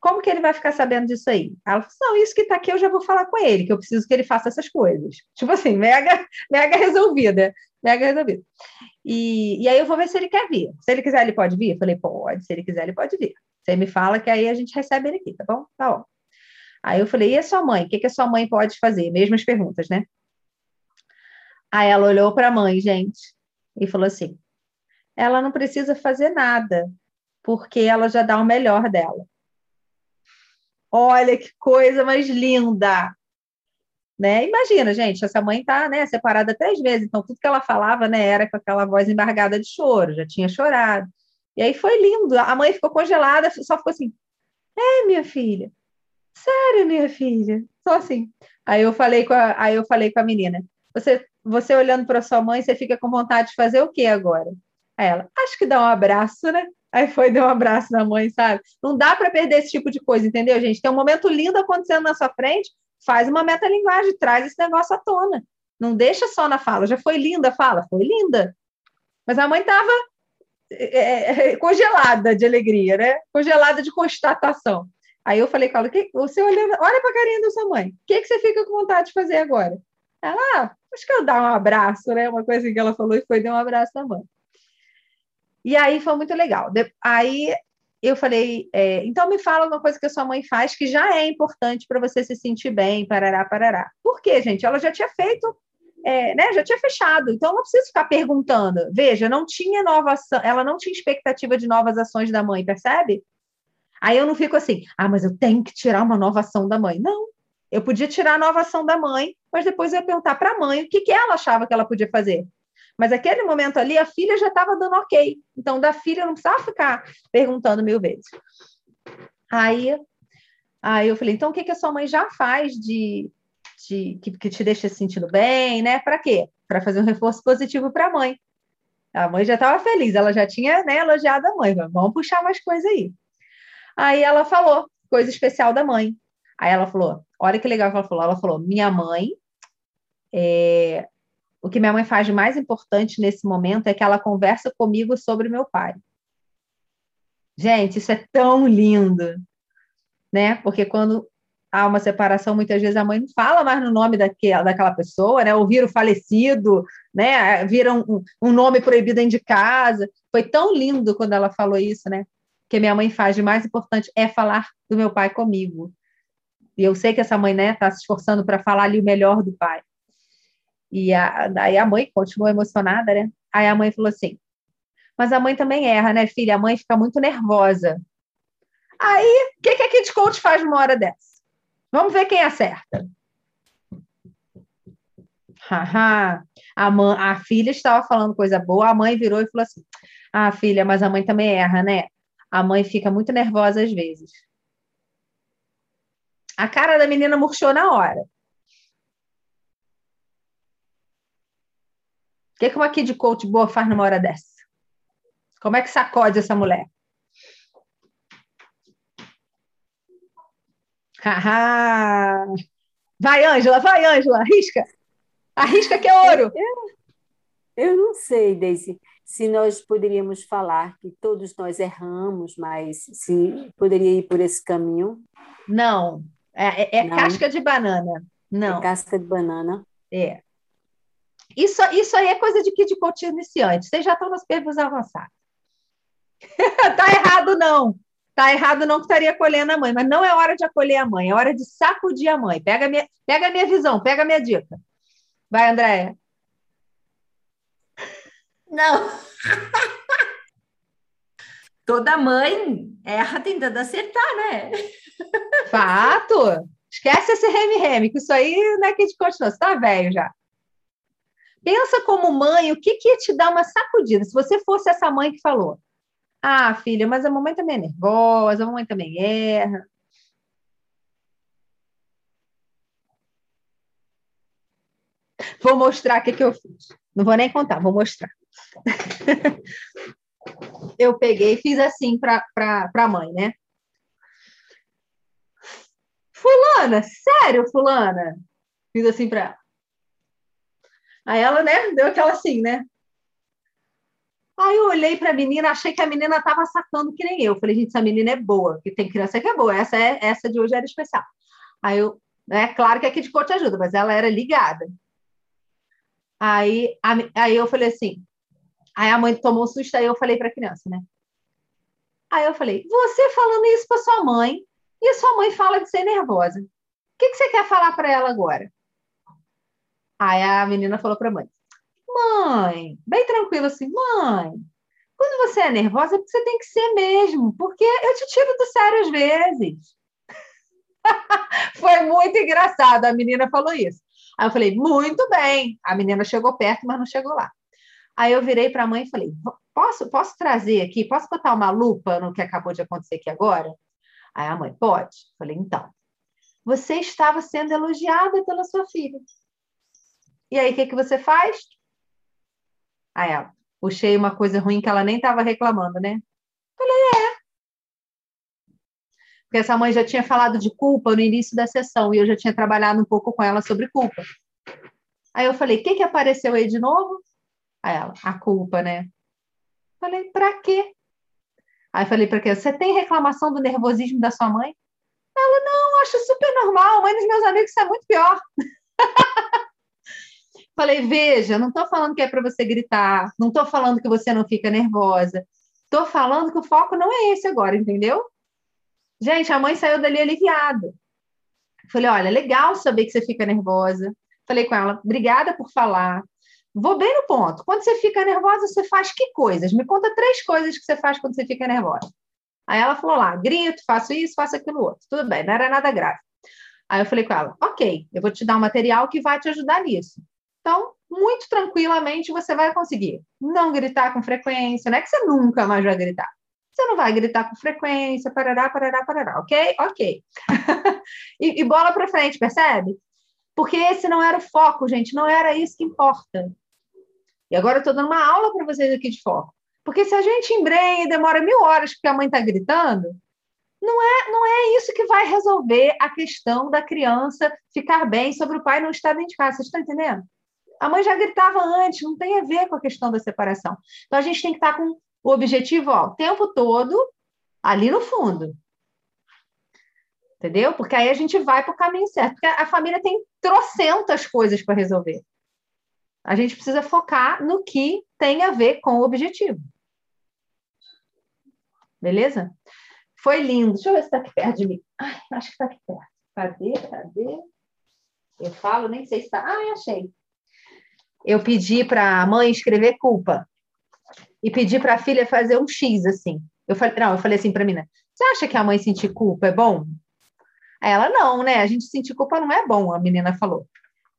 Como que ele vai ficar sabendo disso aí? Ela falou: Não, isso que tá aqui eu já vou falar com ele, que eu preciso que ele faça essas coisas. Tipo assim, mega, mega resolvida. Mega resolvida. E, e aí eu vou ver se ele quer vir. Se ele quiser, ele pode vir? Eu falei: Pode. Se ele quiser, ele pode vir. Você me fala que aí a gente recebe ele aqui, tá bom? Tá bom. Aí eu falei: E a sua mãe? O que, que a sua mãe pode fazer? Mesmas perguntas, né? Aí ela olhou para a mãe, gente, e falou assim: ela não precisa fazer nada, porque ela já dá o melhor dela. Olha que coisa mais linda! Né? Imagina, gente, essa mãe está né, separada três vezes, então tudo que ela falava né, era com aquela voz embargada de choro, já tinha chorado. E aí foi lindo, a mãe ficou congelada, só ficou assim, é, minha filha, sério, minha filha, só assim. Aí eu falei com a, aí eu falei com a menina, você, você olhando para sua mãe, você fica com vontade de fazer o que agora? Aí ela, acho que dá um abraço, né? Aí foi, deu um abraço na mãe, sabe? Não dá para perder esse tipo de coisa, entendeu, gente? Tem um momento lindo acontecendo na sua frente, faz uma metalinguagem, traz esse negócio à tona. Não deixa só na fala. Já foi linda a fala? Foi linda. Mas a mãe estava é, é, é, congelada de alegria, né? Congelada de constatação. Aí eu falei com ela, que, você olhando, olha para a carinha da sua mãe, o que, que você fica com vontade de fazer agora? Ela, ah, acho que eu dar um abraço, né? Uma coisa que ela falou e foi dar um abraço na mãe. E aí foi muito legal. De, aí eu falei, é, então me fala uma coisa que a sua mãe faz que já é importante para você se sentir bem, parará, parará. Por quê, gente? Ela já tinha feito, é, né? Já tinha fechado, então não precisa ficar perguntando. Veja, não tinha nova ação, ela não tinha expectativa de novas ações da mãe, percebe? Aí eu não fico assim, ah, mas eu tenho que tirar uma nova ação da mãe. Não, eu podia tirar a nova ação da mãe, mas depois eu ia perguntar para a mãe o que, que ela achava que ela podia fazer. Mas aquele momento ali, a filha já estava dando ok. Então, da filha não precisava ficar perguntando mil vezes. Aí, aí eu falei, então o que, que a sua mãe já faz de, de que, que te deixa se sentindo bem, né? Para quê? Para fazer um reforço positivo para a mãe. A mãe já estava feliz, ela já tinha né, elogiado a mãe. Vamos puxar mais coisa aí. Aí ela falou, coisa especial da mãe. Aí ela falou, olha que legal que ela falou. Ela falou, minha mãe é, o que minha mãe faz de mais importante nesse momento é que ela conversa comigo sobre meu pai. Gente, isso é tão lindo, né? Porque quando há uma separação, muitas vezes a mãe não fala mais no nome daquela, daquela pessoa, né? Ou vira o falecido, né? Vira um, um nome proibido dentro de casa. Foi tão lindo quando ela falou isso, né? Que minha mãe faz de mais importante é falar do meu pai comigo. E eu sei que essa mãe, né, está se esforçando para falar ali o melhor do pai. E a, daí a mãe continuou emocionada, né? Aí a mãe falou assim: Mas a mãe também erra, né, filha? A mãe fica muito nervosa. Aí, o que, que a Kid Coach faz numa hora dessa? Vamos ver quem acerta. Haha. a, mãe, a filha estava falando coisa boa, a mãe virou e falou assim: Ah, filha, mas a mãe também erra, né? A mãe fica muito nervosa às vezes. A cara da menina murchou na hora. O que, que uma kid coach boa faz numa hora dessa? Como é que sacode essa mulher? Haha! vai, Ângela, vai, Ângela, arrisca. Arrisca que é ouro. Eu, eu não sei, Daisy, se nós poderíamos falar que todos nós erramos, mas se poderia ir por esse caminho. Não, é, é, é não. casca de banana. Não. É casca de banana. É. Isso, isso aí é coisa de kid coach iniciante. Vocês já estão nas perguntas avançadas. tá errado, não. Tá errado, não que estaria acolhendo a mãe, mas não é hora de acolher a mãe, é hora de sacudir a mãe. Pega a minha, pega a minha visão, pega a minha dica. Vai, Andréia. Não. Toda mãe erra tentando acertar, né? Fato. Esquece esse reme-reme, que isso aí não é que te continua. Você tá velho já. Pensa como mãe, o que, que ia te dar uma sacudida? Se você fosse essa mãe que falou, ah, filha, mas a mamãe também é nervosa, a mamãe também erra. Vou mostrar o que, que eu fiz. Não vou nem contar, vou mostrar. eu peguei e fiz assim para a mãe, né? Fulana, sério, Fulana? Fiz assim para ela. Aí ela, né, deu aquela assim, né? Aí eu olhei para a menina, achei que a menina estava sacando que nem eu. Falei, gente, essa menina é boa, porque tem criança que é boa. Essa, é, essa de hoje era especial. Aí eu, né, claro que aqui de te ajuda, mas ela era ligada. Aí, a, aí eu falei assim, aí a mãe tomou um susto, aí eu falei para a criança, né? Aí eu falei, você falando isso para sua mãe, e a sua mãe fala de ser nervosa. O que, que você quer falar para ela agora? Aí a menina falou para a mãe: Mãe, bem tranquilo assim, mãe, Quando você é nervosa, é você tem que ser mesmo, porque eu te tiro do sério às vezes. Foi muito engraçado, a menina falou isso. Aí eu falei, muito bem. A menina chegou perto, mas não chegou lá. Aí eu virei para a mãe e falei, posso, posso trazer aqui, posso botar uma lupa no que acabou de acontecer aqui agora? Aí a mãe, pode. Eu falei, então, você estava sendo elogiada pela sua filha. E aí, o que, que você faz? Aí ela, puxei uma coisa ruim que ela nem estava reclamando, né? Falei, é. Porque essa mãe já tinha falado de culpa no início da sessão e eu já tinha trabalhado um pouco com ela sobre culpa. Aí eu falei, o que, que apareceu aí de novo? Aí ela, a culpa, né? Falei, pra quê? Aí falei, pra quê? Você tem reclamação do nervosismo da sua mãe? Ela, não, acho super normal. Mãe dos meus amigos isso é muito pior. Falei, veja, não estou falando que é para você gritar, não estou falando que você não fica nervosa, estou falando que o foco não é esse agora, entendeu? Gente, a mãe saiu dali aliviada. Falei, olha, legal saber que você fica nervosa. Falei com ela, obrigada por falar. Vou bem no ponto. Quando você fica nervosa, você faz que coisas? Me conta três coisas que você faz quando você fica nervosa. Aí ela falou lá, grito, faço isso, faço aquilo outro. Tudo bem, não era nada grave. Aí eu falei com ela, ok, eu vou te dar um material que vai te ajudar nisso. Então, muito tranquilamente você vai conseguir não gritar com frequência, não é que você nunca mais vai gritar. Você não vai gritar com frequência, parará, parará, parará, ok? Ok. e, e bola para frente, percebe? Porque esse não era o foco, gente, não era isso que importa. E agora eu estou dando uma aula para vocês aqui de foco. Porque se a gente embrenha e demora mil horas porque a mãe está gritando, não é, não é isso que vai resolver a questão da criança ficar bem sobre o pai não estar dentro de casa. Vocês estão entendendo? A mãe já gritava antes, não tem a ver com a questão da separação. Então a gente tem que estar com o objetivo ó, o tempo todo ali no fundo. Entendeu? Porque aí a gente vai para o caminho certo. Porque a família tem trocentas coisas para resolver. A gente precisa focar no que tem a ver com o objetivo. Beleza? Foi lindo. Deixa eu ver se está aqui perto de mim. Ai, acho que está aqui perto. Cadê? Cadê? Eu falo, nem sei se está. Ah, achei eu pedi para a mãe escrever culpa e pedi para a filha fazer um X assim. Eu falei, não, eu falei assim para a menina: "Você acha que a mãe sentir culpa é bom?" Ela não, né? A gente sentir culpa não é bom, a menina falou.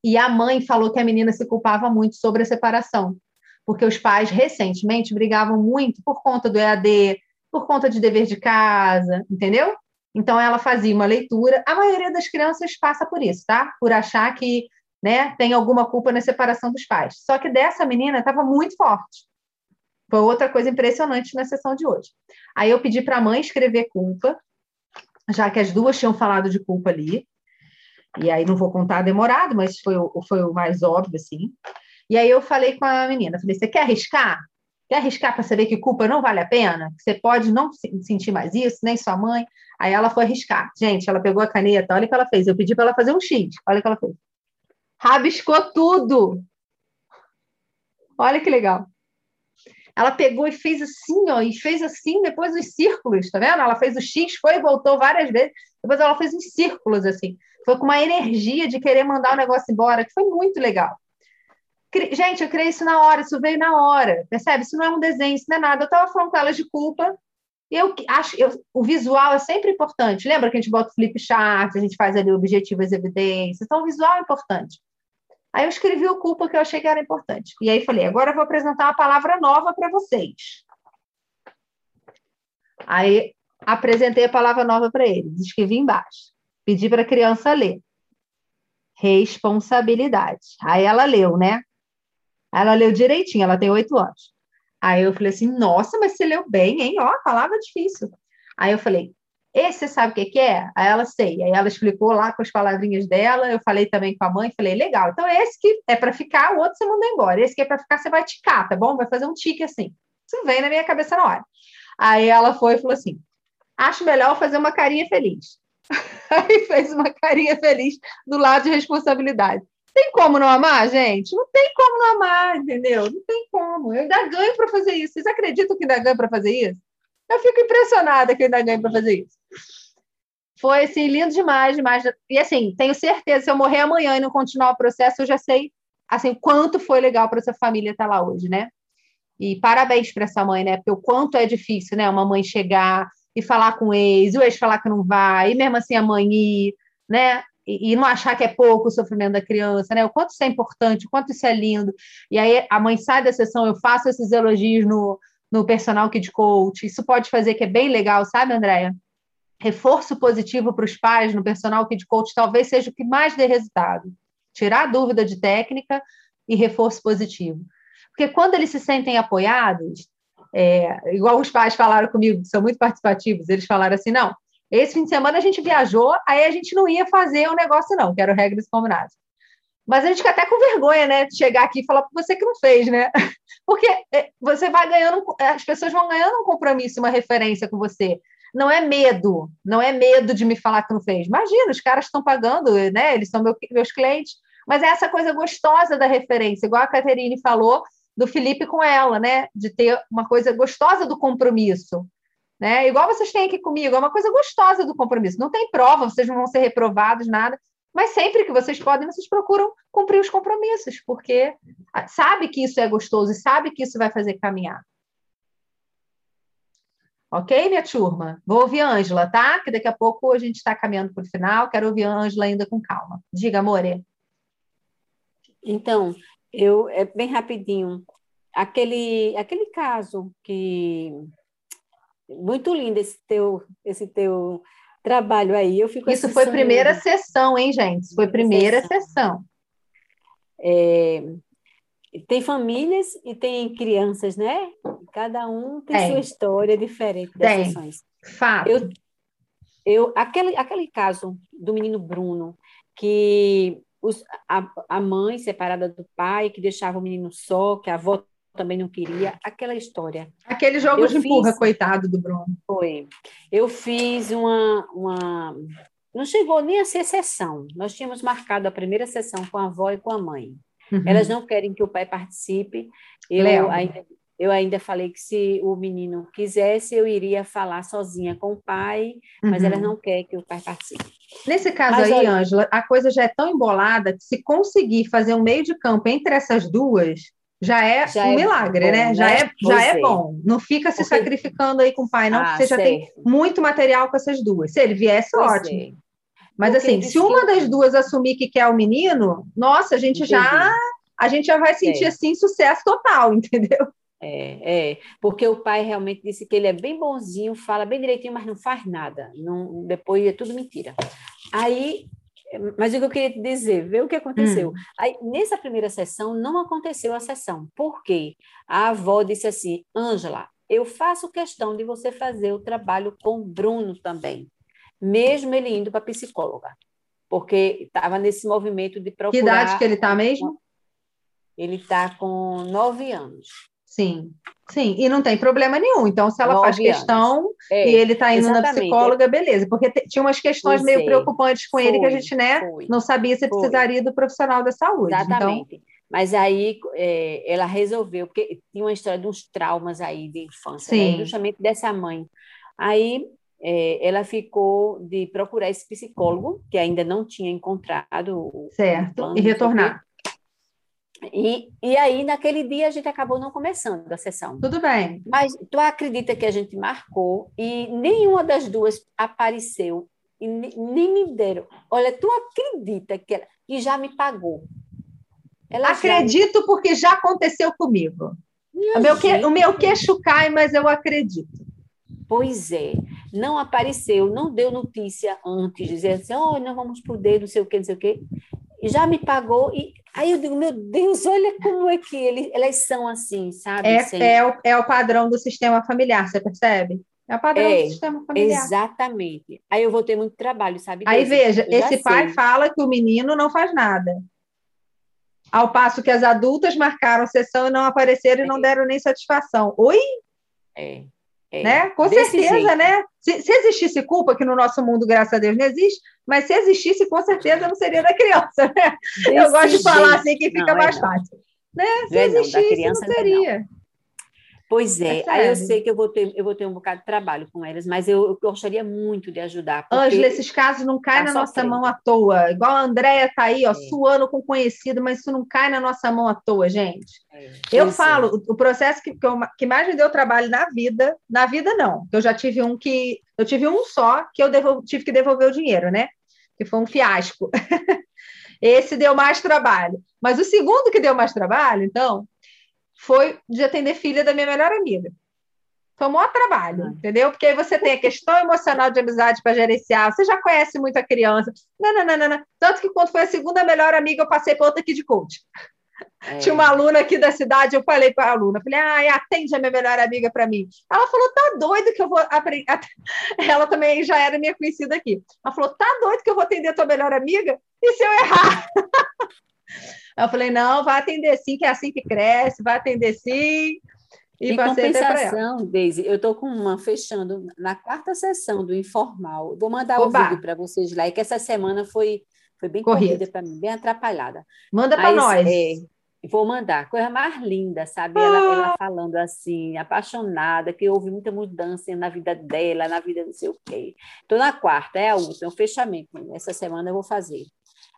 E a mãe falou que a menina se culpava muito sobre a separação, porque os pais recentemente brigavam muito por conta do EAD, por conta de dever de casa, entendeu? Então ela fazia uma leitura. A maioria das crianças passa por isso, tá? Por achar que né, tem alguma culpa na separação dos pais. Só que dessa menina estava muito forte. Foi outra coisa impressionante na sessão de hoje. Aí eu pedi para a mãe escrever culpa, já que as duas tinham falado de culpa ali. E aí não vou contar demorado, mas foi o, foi o mais óbvio, assim. E aí eu falei com a menina, falei, você quer arriscar? Quer arriscar para saber que culpa não vale a pena? Você pode não sentir mais isso, nem sua mãe. Aí ela foi arriscar. Gente, ela pegou a caneta, olha o que ela fez. Eu pedi para ela fazer um X, olha o que ela fez rabiscou tudo. Olha que legal. Ela pegou e fez assim, ó, e fez assim, depois os círculos, tá vendo? Ela fez o X, foi e voltou várias vezes, depois ela fez uns círculos, assim. Foi com uma energia de querer mandar o negócio embora, que foi muito legal. Gente, eu criei isso na hora, isso veio na hora, percebe? Isso não é um desenho, isso não é nada. Eu estava falando com elas de culpa, eu acho, eu, o visual é sempre importante. Lembra que a gente bota o flip chart, a gente faz ali objetivos e evidências, então o visual é importante. Aí eu escrevi o culpa que eu achei que era importante. E aí falei, agora eu vou apresentar uma palavra nova para vocês. Aí apresentei a palavra nova para eles, escrevi embaixo. Pedi para a criança ler. Responsabilidade. Aí ela leu, né? Ela leu direitinho, ela tem oito anos. Aí eu falei assim, nossa, mas você leu bem, hein? Ó, palavra difícil. Aí eu falei, esse você sabe o que, é? Aí ela sei. Aí ela explicou lá com as palavrinhas dela. Eu falei também com a mãe. Falei, legal. Então, esse que é para ficar, o outro você manda embora. Esse que é para ficar, você vai ticar, tá bom? Vai fazer um tique assim. Isso vem na minha cabeça na hora. Aí ela foi e falou assim: acho melhor fazer uma carinha feliz. Aí fez uma carinha feliz do lado de responsabilidade. Tem como não amar, gente? Não tem como não amar, entendeu? Não tem como. Eu ainda ganho para fazer isso. Vocês acreditam que ainda ganho para fazer isso? Eu fico impressionada que eu ainda ganho para fazer isso. Foi assim, lindo demais, demais. E assim, tenho certeza, se eu morrer amanhã e não continuar o processo, eu já sei assim, quanto foi legal para essa família estar lá hoje, né? E parabéns para essa mãe, né? Porque o quanto é difícil, né? Uma mãe chegar e falar com o ex, o ex falar que não vai, e mesmo assim a mãe ir, né? E, e não achar que é pouco o sofrimento da criança, né? O quanto isso é importante, o quanto isso é lindo. E aí a mãe sai da sessão, eu faço esses elogios no, no personal kid coach. Isso pode fazer que é bem legal, sabe, Andréia? Reforço positivo para os pais no personal kid coach talvez seja o que mais dê resultado. Tirar a dúvida de técnica e reforço positivo. Porque quando eles se sentem apoiados, é, igual os pais falaram comigo, que são muito participativos, eles falaram assim: não, esse fim de semana a gente viajou, aí a gente não ia fazer o um negócio, não, que era regras combinadas. Mas a gente fica até com vergonha, né, de chegar aqui e falar para você que não fez, né? Porque é, você vai ganhando, as pessoas vão ganhando um compromisso, uma referência com você. Não é medo, não é medo de me falar que não fez. Imagina, os caras estão pagando, né? Eles são meu, meus clientes. Mas é essa coisa gostosa da referência, igual a Caterine falou, do Felipe com ela, né? De ter uma coisa gostosa do compromisso. Né? Igual vocês têm aqui comigo, é uma coisa gostosa do compromisso. Não tem prova, vocês não vão ser reprovados, nada. Mas sempre que vocês podem, vocês procuram cumprir os compromissos, porque sabe que isso é gostoso e sabe que isso vai fazer caminhar. Ok, minha turma? Vou ouvir a Ângela, tá? Que daqui a pouco a gente está caminhando para o final. Quero ouvir a Ângela ainda com calma. Diga, Amore. Então, eu é bem rapidinho. Aquele, aquele caso que muito lindo esse teu esse teu trabalho aí. Eu fico Isso foi primeira sessão, hein, gente? Foi primeira sessão. sessão. É, tem famílias e tem crianças, né? Cada um tem é. sua história diferente das tem. sessões. Fato. Eu, eu, aquele, aquele caso do menino Bruno, que os, a, a mãe separada do pai, que deixava o menino só, que a avó também não queria, aquela história. Aquele jogo eu de empurra, coitado do Bruno. Foi. Eu fiz uma, uma. Não chegou nem a ser sessão. Nós tínhamos marcado a primeira sessão com a avó e com a mãe. Uhum. Elas não querem que o pai participe. Eu ainda, eu ainda falei que se o menino quisesse, eu iria falar sozinha com o pai, mas uhum. elas não querem que o pai participe. Nesse caso mas, aí, Ângela, a coisa já é tão embolada que se conseguir fazer um meio de campo entre essas duas, já é já um é milagre, bom, né? Já né? é, já é, é bom. Não fica se Porque... sacrificando aí com o pai, não, ah, porque você já tem muito material com essas duas. Se ele viesse, pois ótimo. Mas Porque assim, se uma das duas assumir que quer o menino, nossa, a gente Entendi. já a gente já vai sentir é. assim sucesso total, entendeu? É, é, porque o pai realmente disse que ele é bem bonzinho, fala bem direitinho, mas não faz nada. Não, depois é tudo mentira. Aí mas o que eu queria te dizer, ver o que aconteceu. Hum. Aí, nessa primeira sessão, não aconteceu a sessão. Por quê? A avó disse assim, Ângela, eu faço questão de você fazer o trabalho com o Bruno também, mesmo ele indo para psicóloga, porque estava nesse movimento de procurar... Que idade que ele está mesmo? Ele está com nove anos. Sim, sim, e não tem problema nenhum. Então, se ela Nove faz questão é, e ele está indo exatamente. na psicóloga, beleza. Porque tinha umas questões meio preocupantes com foi, ele que a gente né, não sabia se foi. precisaria do profissional da saúde. Então exatamente. Então... Mas aí é, ela resolveu, porque tinha uma história de uns traumas aí de infância, né, justamente dessa mãe. Aí é, ela ficou de procurar esse psicólogo, que ainda não tinha encontrado. Certo, e retornar. E, e aí, naquele dia, a gente acabou não começando a sessão. Tudo bem. Mas tu acredita que a gente marcou e nenhuma das duas apareceu e nem me deram. Olha, tu acredita que ela e já me pagou? Ela Acredito já... porque já aconteceu comigo. o meu, que, o meu queixo cai, mas eu acredito. Pois é, não apareceu, não deu notícia antes, dizer assim, oh, nós vamos poder, não sei o que, não sei o que já me pagou e aí eu digo, meu Deus, olha como é que ele, elas são assim, sabe? É, é, o, é o padrão do sistema familiar, você percebe? É o padrão é, do sistema familiar. Exatamente. Aí eu vou ter muito trabalho, sabe? Aí veja, esse pai sei. fala que o menino não faz nada. Ao passo que as adultas marcaram sessão e não apareceram é. e não é. deram nem satisfação. Oi? É. É, né? Com certeza, jeito. né? Se, se, existisse culpa, que no nosso mundo, graças a Deus, não existe, mas se existisse, com certeza não seria da criança, né? Desse Eu gosto de falar jeito. assim que fica não, é mais é fácil. Né? Se não, existisse, não, não seria. Pois É é, aí eu sei que eu vou ter, eu vou ter um bocado de trabalho com elas, mas eu, eu gostaria muito de ajudar, Ângela, esses casos não caem tá na nossa sofrendo. mão à toa. Igual a Andréia tá aí, ó, É. suando com conhecido, mas isso não cai na nossa mão à toa, gente. É, Eu pois é. falo, o processo que, que, eu que mais me deu trabalho na vida, na vida não, eu já tive um que, eu tive um só que eu devol- tive que devolver o dinheiro, né? Que foi um fiasco. Esse deu mais trabalho. Mas o segundo que deu mais trabalho, então, foi de atender filha da minha melhor amiga. Foi o maior trabalho, Ah. entendeu? Porque aí você tem a questão emocional de amizade para gerenciar, você já conhece muito a criança. Não, não, não, não, não. Tanto que quando foi a segunda melhor amiga, eu passei para outra aqui de coach. É. Tinha uma aluna aqui da cidade, eu falei para a aluna, falei, ah, atende a minha melhor amiga para mim. Ela falou, tá doido que eu vou aprender. Ela também já era minha conhecida aqui. Ela falou, tá doido que eu vou atender a tua melhor amiga? E se eu errar? Eu falei, não, vai atender sim, que é assim que cresce, vai atender sim. E Em compensação, Deise, eu estou com uma fechando na quarta sessão do informal. Vou mandar o Oba! vídeo para vocês lá, e que essa semana foi, foi bem Corrida. corrida para mim, bem atrapalhada. Manda para nós. é, vou mandar, coisa mais linda, sabe? Ela, ela falando assim, apaixonada, que houve muita mudança na vida dela, na vida não sei o quê. Estou na quarta, é a última, o fechamento. Essa semana eu vou fazer.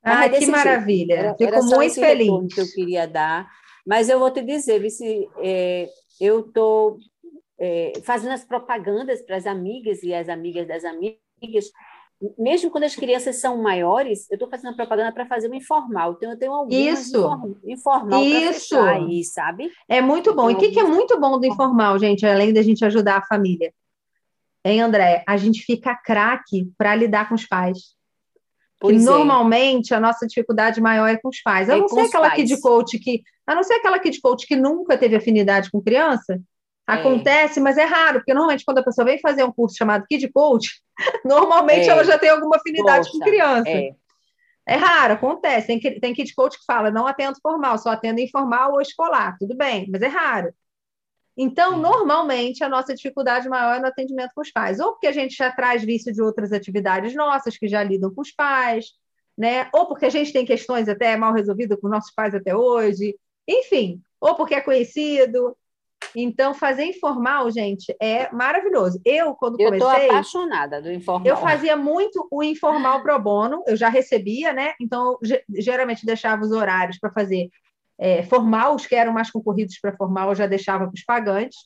É desse que jeito. maravilha. Era, Fico era só muito feliz. que eu queria dar. Mas eu vou te dizer, Vici, é, eu estou fazendo as propagandas para as amigas e as amigas das amigas. Mesmo quando as crianças são maiores, eu estou fazendo a propaganda para fazer o informal. Então, eu tenho algumas Isso. inform- informal Isso. aí, sabe? É muito bom. E o que, que é muito bom do informal, gente, além da gente ajudar a família? Hein, André? A gente fica craque para lidar com os pais. Que Pois é. normalmente a nossa dificuldade maior é com os pais. A É não com ser aquela kid coach que, a não ser aquela kid coach que nunca teve afinidade com criança. É. Acontece, mas é raro, porque normalmente quando a pessoa vem fazer um curso chamado Kid Coach, normalmente É. ela já tem alguma afinidade com Gosta. criança. É, É raro, acontece. Tem, tem kid coach que fala, não atendo formal, só atendo informal ou escolar. Tudo bem, mas é raro. Então, normalmente, a nossa dificuldade maior é no atendimento com os pais. Ou porque a gente já traz vício de outras atividades nossas que já lidam com os pais, né? Ou porque a gente tem questões até mal resolvidas com nossos pais até hoje. Enfim, ou porque é conhecido. Então, fazer informal, gente, é maravilhoso. Eu, quando eu estou comecei... apaixonada do informal. Eu fazia muito o informal pro bono, eu já recebia, né? Então, eu ge- geralmente deixava os horários para fazer é, formal, os que eram mais concorridos para formal, eu já deixava para os pagantes.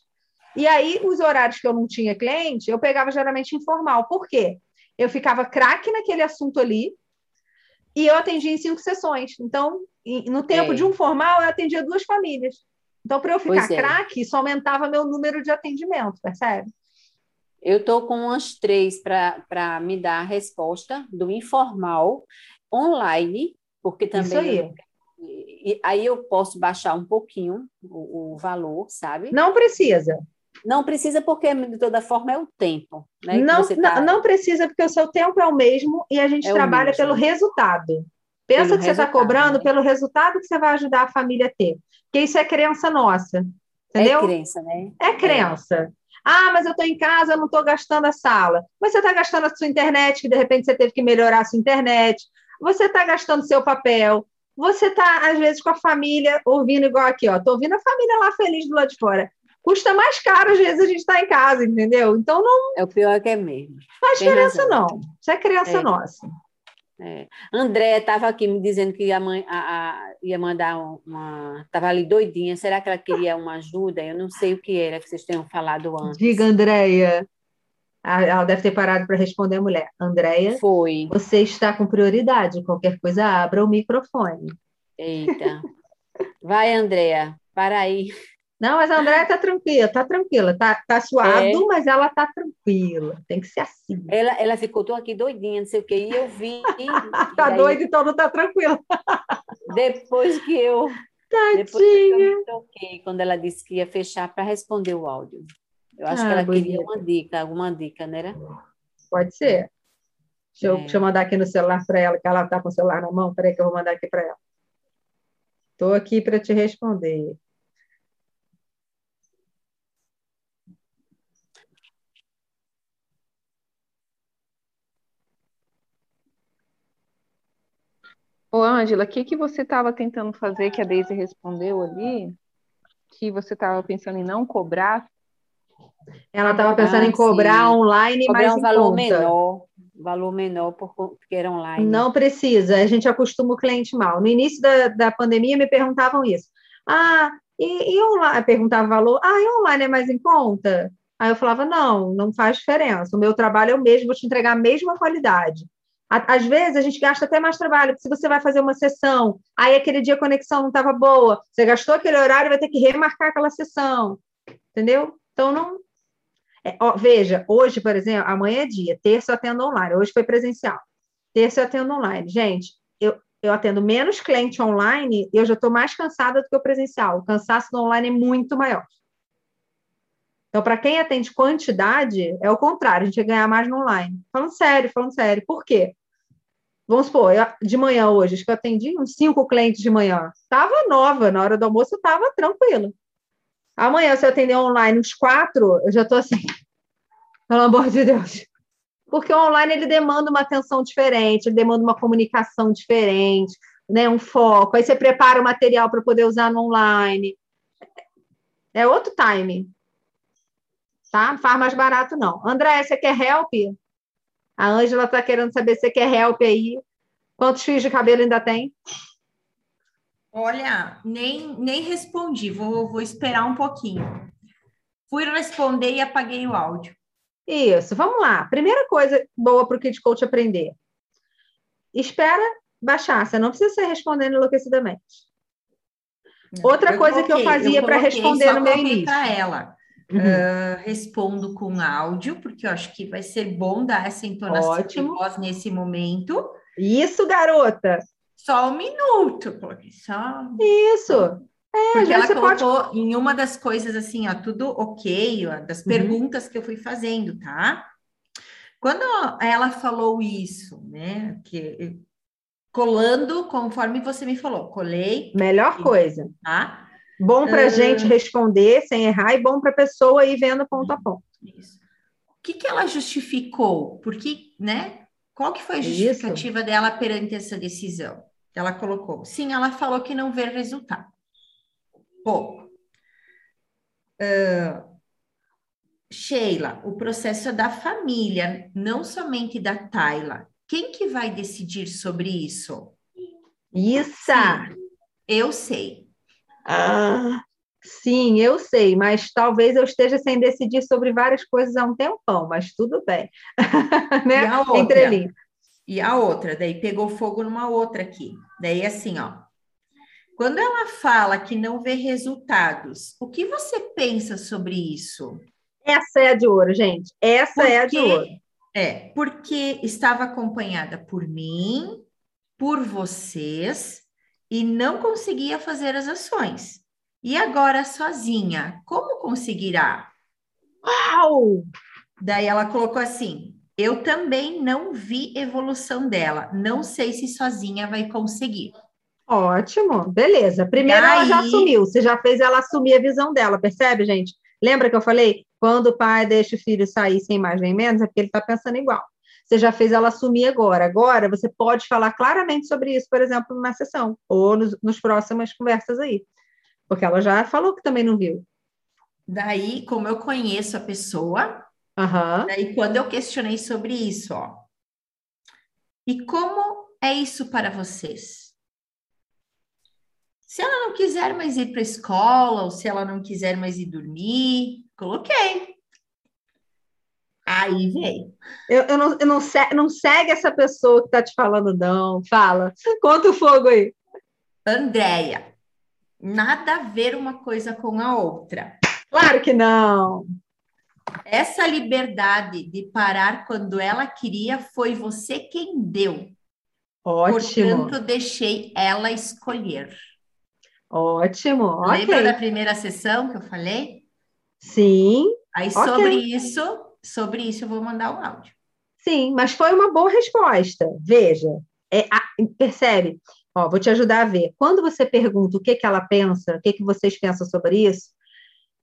E aí, os horários que eu não tinha cliente, eu pegava geralmente informal. Por quê? Eu ficava craque naquele assunto ali e eu atendia em cinco sessões. Então, no tempo É. de um formal, eu atendia duas famílias. Então, para eu ficar é. craque, isso aumentava meu número de atendimento, percebe? Eu estou com umas três para me dar a resposta do informal online, porque também. E, aí eu posso baixar um pouquinho o, o valor, sabe? Não precisa. Não precisa, porque de toda forma é o tempo, né? Não, tá- não, não precisa, porque o seu tempo é o mesmo e a gente É trabalha pelo resultado. Pensa Pelo que você está cobrando né? pelo resultado que você vai ajudar a família a ter. Porque isso é crença nossa. Entendeu? É crença, né? É crença. Ah, mas eu estou em casa, eu não estou gastando a sala. Mas você está gastando a sua internet, que de repente você teve que melhorar a sua internet. Você está gastando seu papel. Você está, às vezes, com a família ouvindo igual aqui, ó. Estou ouvindo a família lá feliz do lado de fora. Custa mais caro, às vezes, a gente estar em casa, entendeu? Então não É o pior que é mesmo. faz Tem diferença, razão. não. Isso é crença É. nossa. É. André estava aqui me dizendo que a mãe a- a- ia mandar um- uma. Estava ali doidinha. Será que ela queria uma ajuda? Eu não sei o que era que vocês tenham falado antes. Diga, Andréia. Ela deve ter parado para responder a mulher. Andréia, Foi. você está com prioridade. Qualquer coisa, abra o microfone. Eita. Vai, Andréa. Para aí. Não, mas a Andréia está tranquila, está tranquila. Tá, tá suado, É. mas ela está tranquila. Tem que ser assim. Ela, ela ficou, tô aqui doidinha, não sei o quê. E eu vi. e Tá aí, doida, então não está tranquila. Depois que eu. Depois que eu Tadinha. me toquei, quando ela disse que ia fechar para responder o áudio. Eu acho Ah, que ela bonita. queria uma dica, alguma dica, né? era? Pode ser. Deixa eu, É. deixa eu mandar aqui no celular para ela, que ela está com o celular na mão. Peraí que eu vou mandar aqui para ela. Estou aqui para te responder. Ô, Ângela, o que que você estava tentando fazer que a Daisy respondeu ali? que você estava pensando em não cobrar? Ela estava pensando Ah, em cobrar sim. online Cobrar mais um valor conta. menor, valor menor por, porque era online. Não precisa, a gente acostuma o cliente mal. No início da, da pandemia me perguntavam isso. Ah, e, e online? Perguntava valor. Ah, e online é mais em conta? Aí eu falava, não, não faz diferença. O meu trabalho é o mesmo, vou te entregar a mesma qualidade. Às vezes a gente gasta até mais trabalho, porque se você vai fazer uma sessão, aí aquele dia a conexão não estava boa, você gastou aquele horário, vai ter que remarcar aquela sessão. Entendeu? Então não. É, ó, veja, hoje, por exemplo, amanhã é dia, terça eu atendo online, hoje foi presencial. Terça eu atendo online. Gente, eu, eu atendo menos cliente online e eu já estou mais cansada do que o presencial. O cansaço do online é muito maior. Então, para quem atende quantidade, é o contrário, a gente ia ganhar mais no online. Falando sério, falando sério. Por quê? Vamos supor, eu- de manhã hoje, acho que eu atendi uns cinco clientes de manhã. Estava nova, na hora do almoço eu estava tranquila. Amanhã, se eu atender online uns quatro, eu já estou assim, pelo amor de Deus. Porque o online ele demanda uma atenção diferente, ele demanda uma comunicação diferente, né? um foco. Aí você prepara o material para poder usar no online. É outro time. Tá? Não faz mais barato, não. André, você quer help? A Ângela está querendo saber se você quer help aí. Quantos fios de cabelo ainda tem? Olha, nem, nem respondi, vou, vou esperar um pouquinho. Fui responder e apaguei o áudio. Isso, vamos lá. Primeira coisa boa para o Kid Coach aprender. Espera baixar, você não precisa ser respondendo enlouquecidamente. Outra coisa que eu fazia coloquei, responder no meu coloquei início. pra ela. Uhum. Ah, respondo com áudio, porque eu acho que vai ser bom dar essa entonação Ótimo. de voz nesse momento. Isso, garota. Só um minuto, coloquei só. Isso. É, Porque ela você pode. colocou em uma das coisas assim, ó, tudo ok, ó, das Uhum. perguntas que eu fui fazendo, tá? Quando ela falou isso, né, que colando conforme você me falou, colei, Melhor coisa. tá? Bom para a Ah. gente responder sem errar e bom para a pessoa ir vendo ponto a ponto. Isso. O que que ela justificou? Porque, né? Qual que foi a Isso. justificativa dela perante essa decisão? Ela colocou. Sim, ela falou que não vê resultado. Pouco. Ah, Sheila, o processo é da família, não somente da Tayla. Quem que vai decidir sobre isso? Isso. Eu sei. Ah, sim, eu sei, mas talvez eu esteja sem decidir sobre várias coisas há um tempão, mas tudo bem. né? Entre linhas. E a outra, daí pegou fogo numa outra aqui. Daí assim, ó. Quando ela fala que não vê resultados, o que você pensa sobre isso? Essa é a de ouro, gente. Essa é a de Porque- ouro. É, porque estava acompanhada por mim, por vocês, e não conseguia fazer as ações. E agora sozinha, como conseguirá? Uau! Daí ela colocou assim: eu também não vi evolução dela, não sei se sozinha vai conseguir. Ótimo, beleza. Primeiro ela já assumiu, você já fez ela assumir a visão dela, percebe, gente? Lembra que eu falei? Quando o pai deixa o filho sair sem mais nem menos, é porque ele está pensando igual. Você já fez ela assumir agora. Agora você pode falar claramente sobre isso, por exemplo, numa sessão, ou nos, nos próximas conversas aí. Porque ela já falou que também não viu. Daí, como eu conheço a pessoa, Aham. daí quando eu questionei sobre isso, ó. E como é isso para vocês? Se ela não quiser mais ir para a escola, ou se ela não quiser mais ir dormir, coloquei. Aí veio. Eu, eu, não, eu não, não segue essa pessoa que está te falando, não. Fala. Conta o fogo aí. Andréia, nada a ver uma coisa com a outra. Claro que não. Essa liberdade de parar quando ela queria foi você quem deu. Ótimo. Portanto, deixei ela escolher. Ótimo. Lembra Ok. da primeira sessão que eu falei? Sim. Aí Ok. sobre isso, sobre isso eu vou mandar o áudio. Sim, mas foi uma boa resposta. Veja, é, a- percebe? Ó, vou te ajudar a ver. Quando você pergunta o que, que ela pensa, o que, que vocês pensam sobre isso,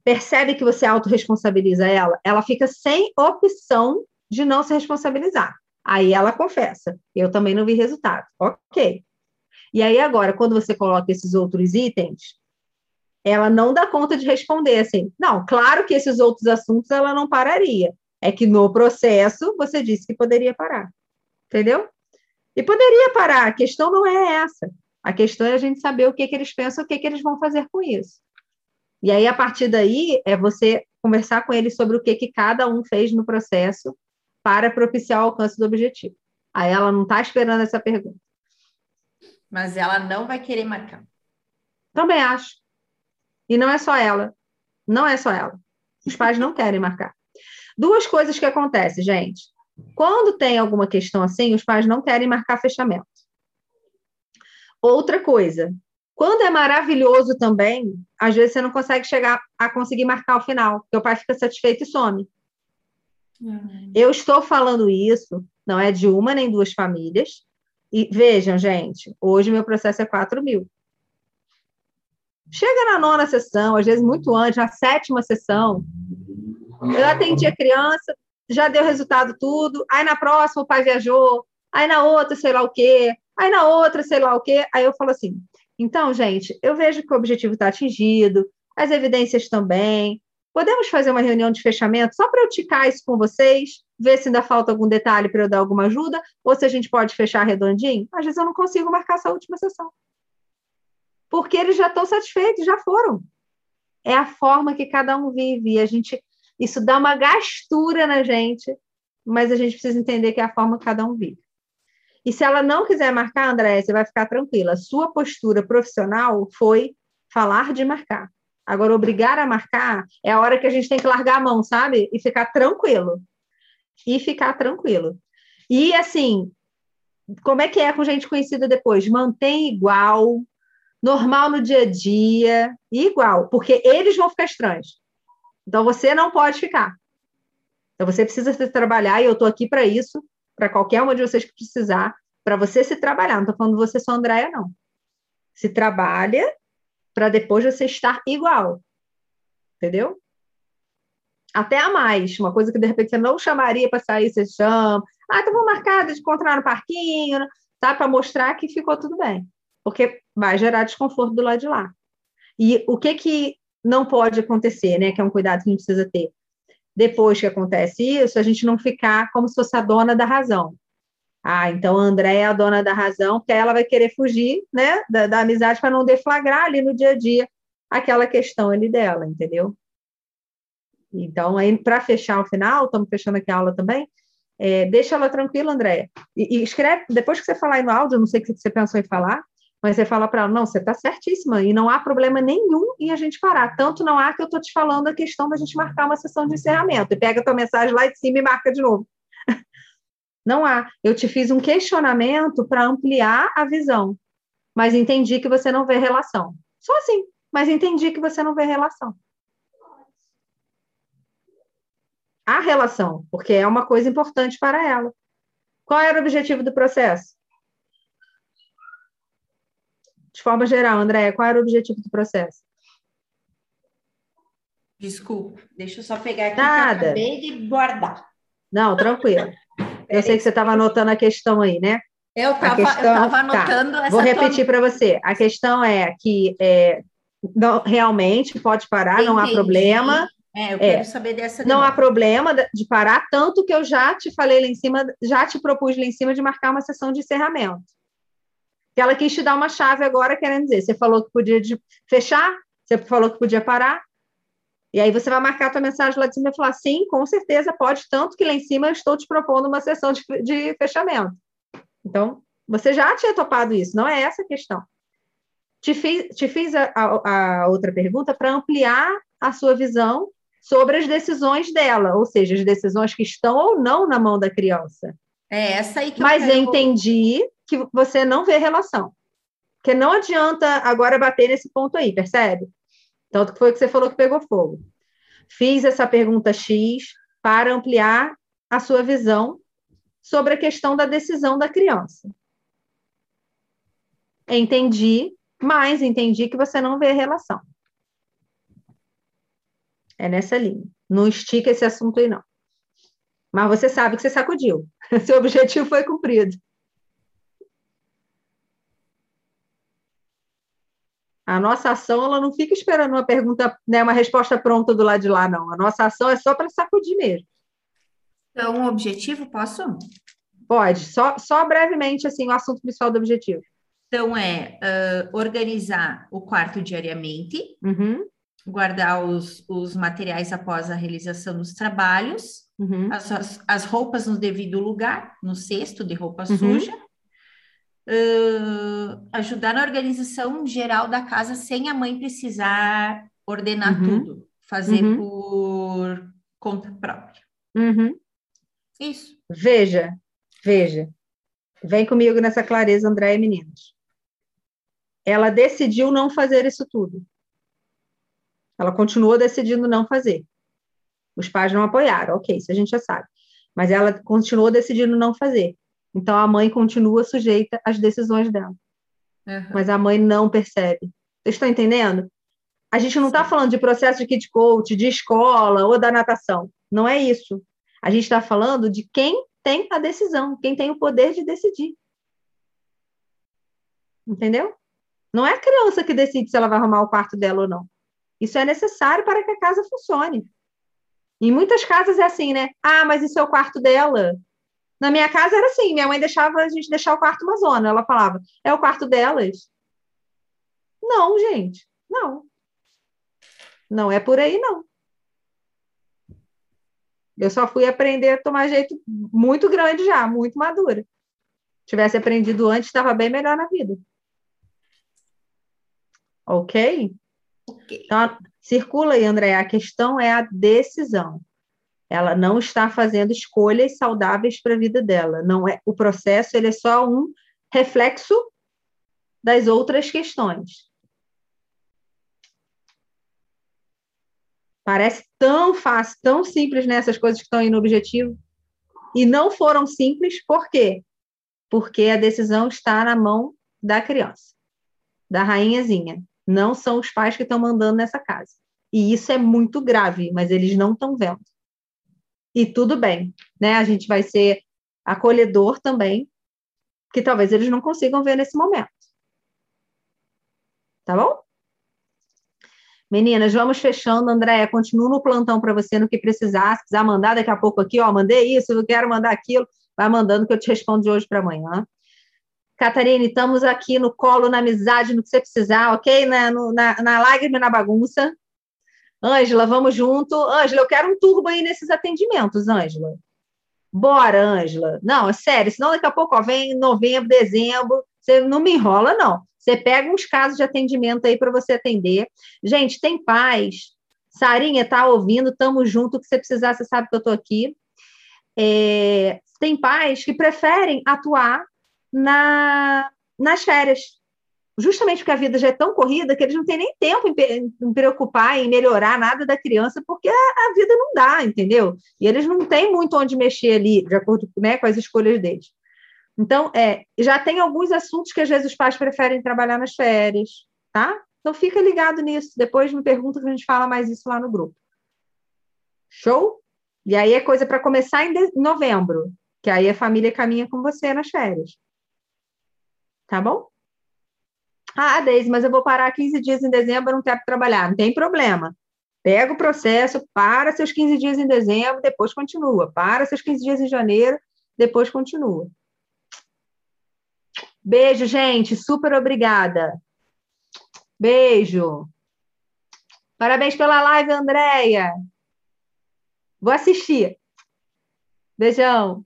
percebe que você autorresponsabiliza ela, ela fica sem opção de não se responsabilizar. Aí ela confessa, eu também não vi resultado. Ok. E aí agora, quando você coloca esses outros itens, ela não dá conta de responder assim. Não, claro que esses outros assuntos ela não pararia. É que no processo você disse que poderia parar. Entendeu? E poderia parar, a questão não é essa. A questão é a gente saber o que, que eles pensam, o que, que eles vão fazer com isso. E aí, a partir daí, é você conversar com eles sobre o que, que cada um fez no processo para propiciar o alcance do objetivo. Aí ela não está esperando essa pergunta. Mas ela não vai querer marcar. Também acho. E não é só ela. Não é só ela. Os pais não querem marcar. Duas coisas que acontecem, gente. Quando tem alguma questão assim, os pais não querem marcar fechamento. Outra coisa, quando é maravilhoso também, às vezes você não consegue chegar a conseguir marcar o final, porque o pai fica satisfeito e some. Uhum. Eu estou falando isso, não é de uma nem duas famílias. E vejam, gente, hoje meu processo é 4 mil. Chega na nona sessão, às vezes muito antes, na sétima sessão, eu atendi a criança, já deu resultado tudo, aí na próxima o pai viajou, aí na outra sei lá o quê, aí na outra sei lá o quê, aí eu falo assim, então, gente, eu vejo que o objetivo está atingido, as evidências também, podemos fazer uma reunião de fechamento só para eu ticar isso com vocês, ver se ainda falta algum detalhe para eu dar alguma ajuda, ou se a gente pode fechar redondinho? Às vezes eu não consigo marcar essa última sessão. Porque eles já estão satisfeitos, já foram. É a forma que cada um vive, e a gente isso dá uma gastura na gente, mas a gente precisa entender que é a forma que cada um vive. E se ela não quiser marcar, André, você vai ficar tranquila. Sua postura profissional foi falar de marcar. Agora, obrigar a marcar é a hora que a gente tem que largar a mão, sabe? E ficar tranquilo. E ficar tranquilo. E, assim, como é que é com gente conhecida depois? Mantém igual, normal no dia a dia, igual, porque eles vão ficar estranhos. Então, você não pode ficar. Então, você precisa se trabalhar, e eu estou aqui para isso, para qualquer uma de vocês que precisar, para você se trabalhar. Não estou falando você só, Andréia, não. Se trabalha para depois você estar igual. Entendeu? Até a mais. Uma coisa que, de repente, você não chamaria para sair, você chama. Ah, então vou marcar de encontrar no parquinho, tá? Para mostrar que ficou tudo bem. Porque vai gerar desconforto do lado de lá. E o que que não pode acontecer, né? Que é um cuidado que a gente precisa ter. Depois que acontece isso, a gente não ficar como se fosse a dona da razão. Ah, então a André é a dona da razão, porque ela vai querer fugir, né, da, da amizade para não deflagrar ali no dia a dia aquela questão ali dela, entendeu? Então, para fechar o final, estamos fechando aqui a aula também, é, deixa ela tranquila, Andréia. E, e, escreve, depois que você falar aí no áudio, não sei o que você pensou em falar, mas você fala para ela, não, você está certíssima, e não há problema nenhum em a gente parar. Tanto não há que eu estou te falando a questão da gente marcar uma sessão de encerramento. E pega a tua mensagem lá de cima e marca de novo. Não há. Eu te fiz um questionamento para ampliar a visão, mas entendi que você não vê relação. Só assim, mas entendi que você não vê relação. Há relação, porque é uma coisa importante para ela. Qual era o objetivo do processo? De forma geral, André, qual era o objetivo do processo? Desculpa, deixa eu só pegar aqui Nada. acabei de guardar. Não, tranquilo. Eu sei que você estava anotando a questão aí, né? Eu estava tá. anotando tá. essa. Vou repetir tua... para você. A questão é que é, não, realmente pode parar, Entendi. não há problema. É, eu quero é, saber dessa. Não há problema de parar, tanto que eu já te falei lá em cima, já te propus lá em cima de marcar uma sessão de encerramento que ela quis te dar uma chave agora, querendo dizer, você falou que podia fechar, você falou que podia parar, e aí você vai marcar a tua mensagem lá de cima e falar, sim, com certeza pode, tanto que lá em cima eu estou te propondo uma sessão de, de fechamento. Então, você já tinha topado isso, não é essa a questão. Te fiz, te fiz a, a, a outra pergunta para ampliar a sua visão sobre as decisões dela, ou seja, as decisões que estão ou não na mão da criança. É essa aí que Mas eu, quero... eu entendi que você não vê relação. Porque não adianta agora bater nesse ponto aí, percebe? Tanto que foi o que você falou que pegou fogo. Fiz essa pergunta X para ampliar a sua visão sobre a questão da decisão da criança. Entendi, mas entendi que você não vê relação. É nessa linha. Não estica esse assunto aí, não. Mas você sabe que você sacudiu. Seu objetivo foi cumprido. A nossa ação, ela não fica esperando uma pergunta, né, uma resposta pronta do lado de lá, não. A nossa ação é só para sacudir mesmo. Então, o objetivo, posso? Pode, só, só brevemente, assim, o assunto principal do objetivo. Então, é uh, organizar o quarto diariamente, Uhum, guardar os, os materiais após a realização dos trabalhos, uhum, as, as, as roupas no devido lugar, no cesto de roupa Uhum. suja, Uh, ajudar na organização geral da casa sem a mãe precisar ordenar Uhum. tudo, fazer Uhum. por conta própria. uhum. Isso. Veja, veja. Vem comigo nessa clareza, André e meninos. Ela decidiu não fazer isso tudo. Ela continuou decidindo não fazer. Os pais não apoiaram, ok, isso a gente já sabe. Mas ela continuou decidindo não fazer. Então a mãe continua sujeita às decisões dela. Aham. Mas a mãe não percebe. Vocês estão entendendo? A gente não está falando de processo de kit coach, de escola ou da natação. Não é isso. A gente está falando de quem tem a decisão, quem tem o poder de decidir. Entendeu? Não é a criança que decide se ela vai arrumar o quarto dela ou não. Isso é necessário para que a casa funcione. Em muitas casas é assim, né? Ah, mas isso é o quarto dela. Na minha casa era assim, minha mãe deixava a gente deixar o quarto uma zona. Ela falava, é o quarto delas. Não, gente, não. Não é por aí, não. Eu só fui aprender a tomar jeito muito grande já, muito madura. Tivesse aprendido antes, estava bem melhor na vida. Ok? Ok. Então, circula aí, André. A questão é a decisão. Ela não está fazendo escolhas saudáveis para a vida dela. Não é o processo, ele é só um reflexo das outras questões. Parece tão fácil, tão simples nessas coisas que estão aí no objetivo. E não foram simples, por quê? Porque a decisão está na mão da criança, da rainhazinha. Não são os pais que estão mandando nessa casa. E isso é muito grave, mas eles não estão vendo. E tudo bem, né? A gente vai ser acolhedor também, que talvez eles não consigam ver nesse momento. Tá bom? Meninas, vamos fechando. Andréia, continuo no plantão para você no que precisar. Se quiser mandar daqui a pouco aqui, ó, mandei isso, eu quero mandar aquilo, vai mandando que eu te respondo de hoje para amanhã. Catarine, estamos aqui no colo, na amizade, no que você precisar, ok? Na, no, na, na lágrima e na bagunça. Ângela, vamos junto. Ângela, eu quero um turbo aí nesses atendimentos, Ângela. Bora, Ângela. Não, é sério, senão daqui a pouco ó, vem novembro, dezembro, você não me enrola, não. Você pega uns casos de atendimento aí para você atender. Gente, tem paz. Sarinha, tá ouvindo, tamo junto. O que você precisar, você sabe que eu tô aqui. É, tem pais que preferem atuar na, nas férias. Justamente porque a vida já é tão corrida que eles não têm nem tempo em, em preocupar, em melhorar nada da criança, porque a, a vida não dá, entendeu? E eles não têm muito onde mexer ali, de acordo né, com as escolhas deles. Então, é, já tem alguns assuntos que às vezes os pais preferem trabalhar nas férias, tá? Então fica ligado nisso. Depois me pergunta que a gente fala mais isso lá no grupo. Show? E aí é coisa para começar em novembro, que aí a família caminha com você nas férias. Tá bom? Ah, Deise, mas eu vou parar 15 dias em dezembro, não quero trabalhar. Não tem problema. Pega o processo, para seus 15 dias em dezembro, depois continua. Para seus 15 dias em janeiro, depois continua. Beijo, gente. Super obrigada. Beijo. Parabéns pela live, Andréia. Vou assistir. Beijão.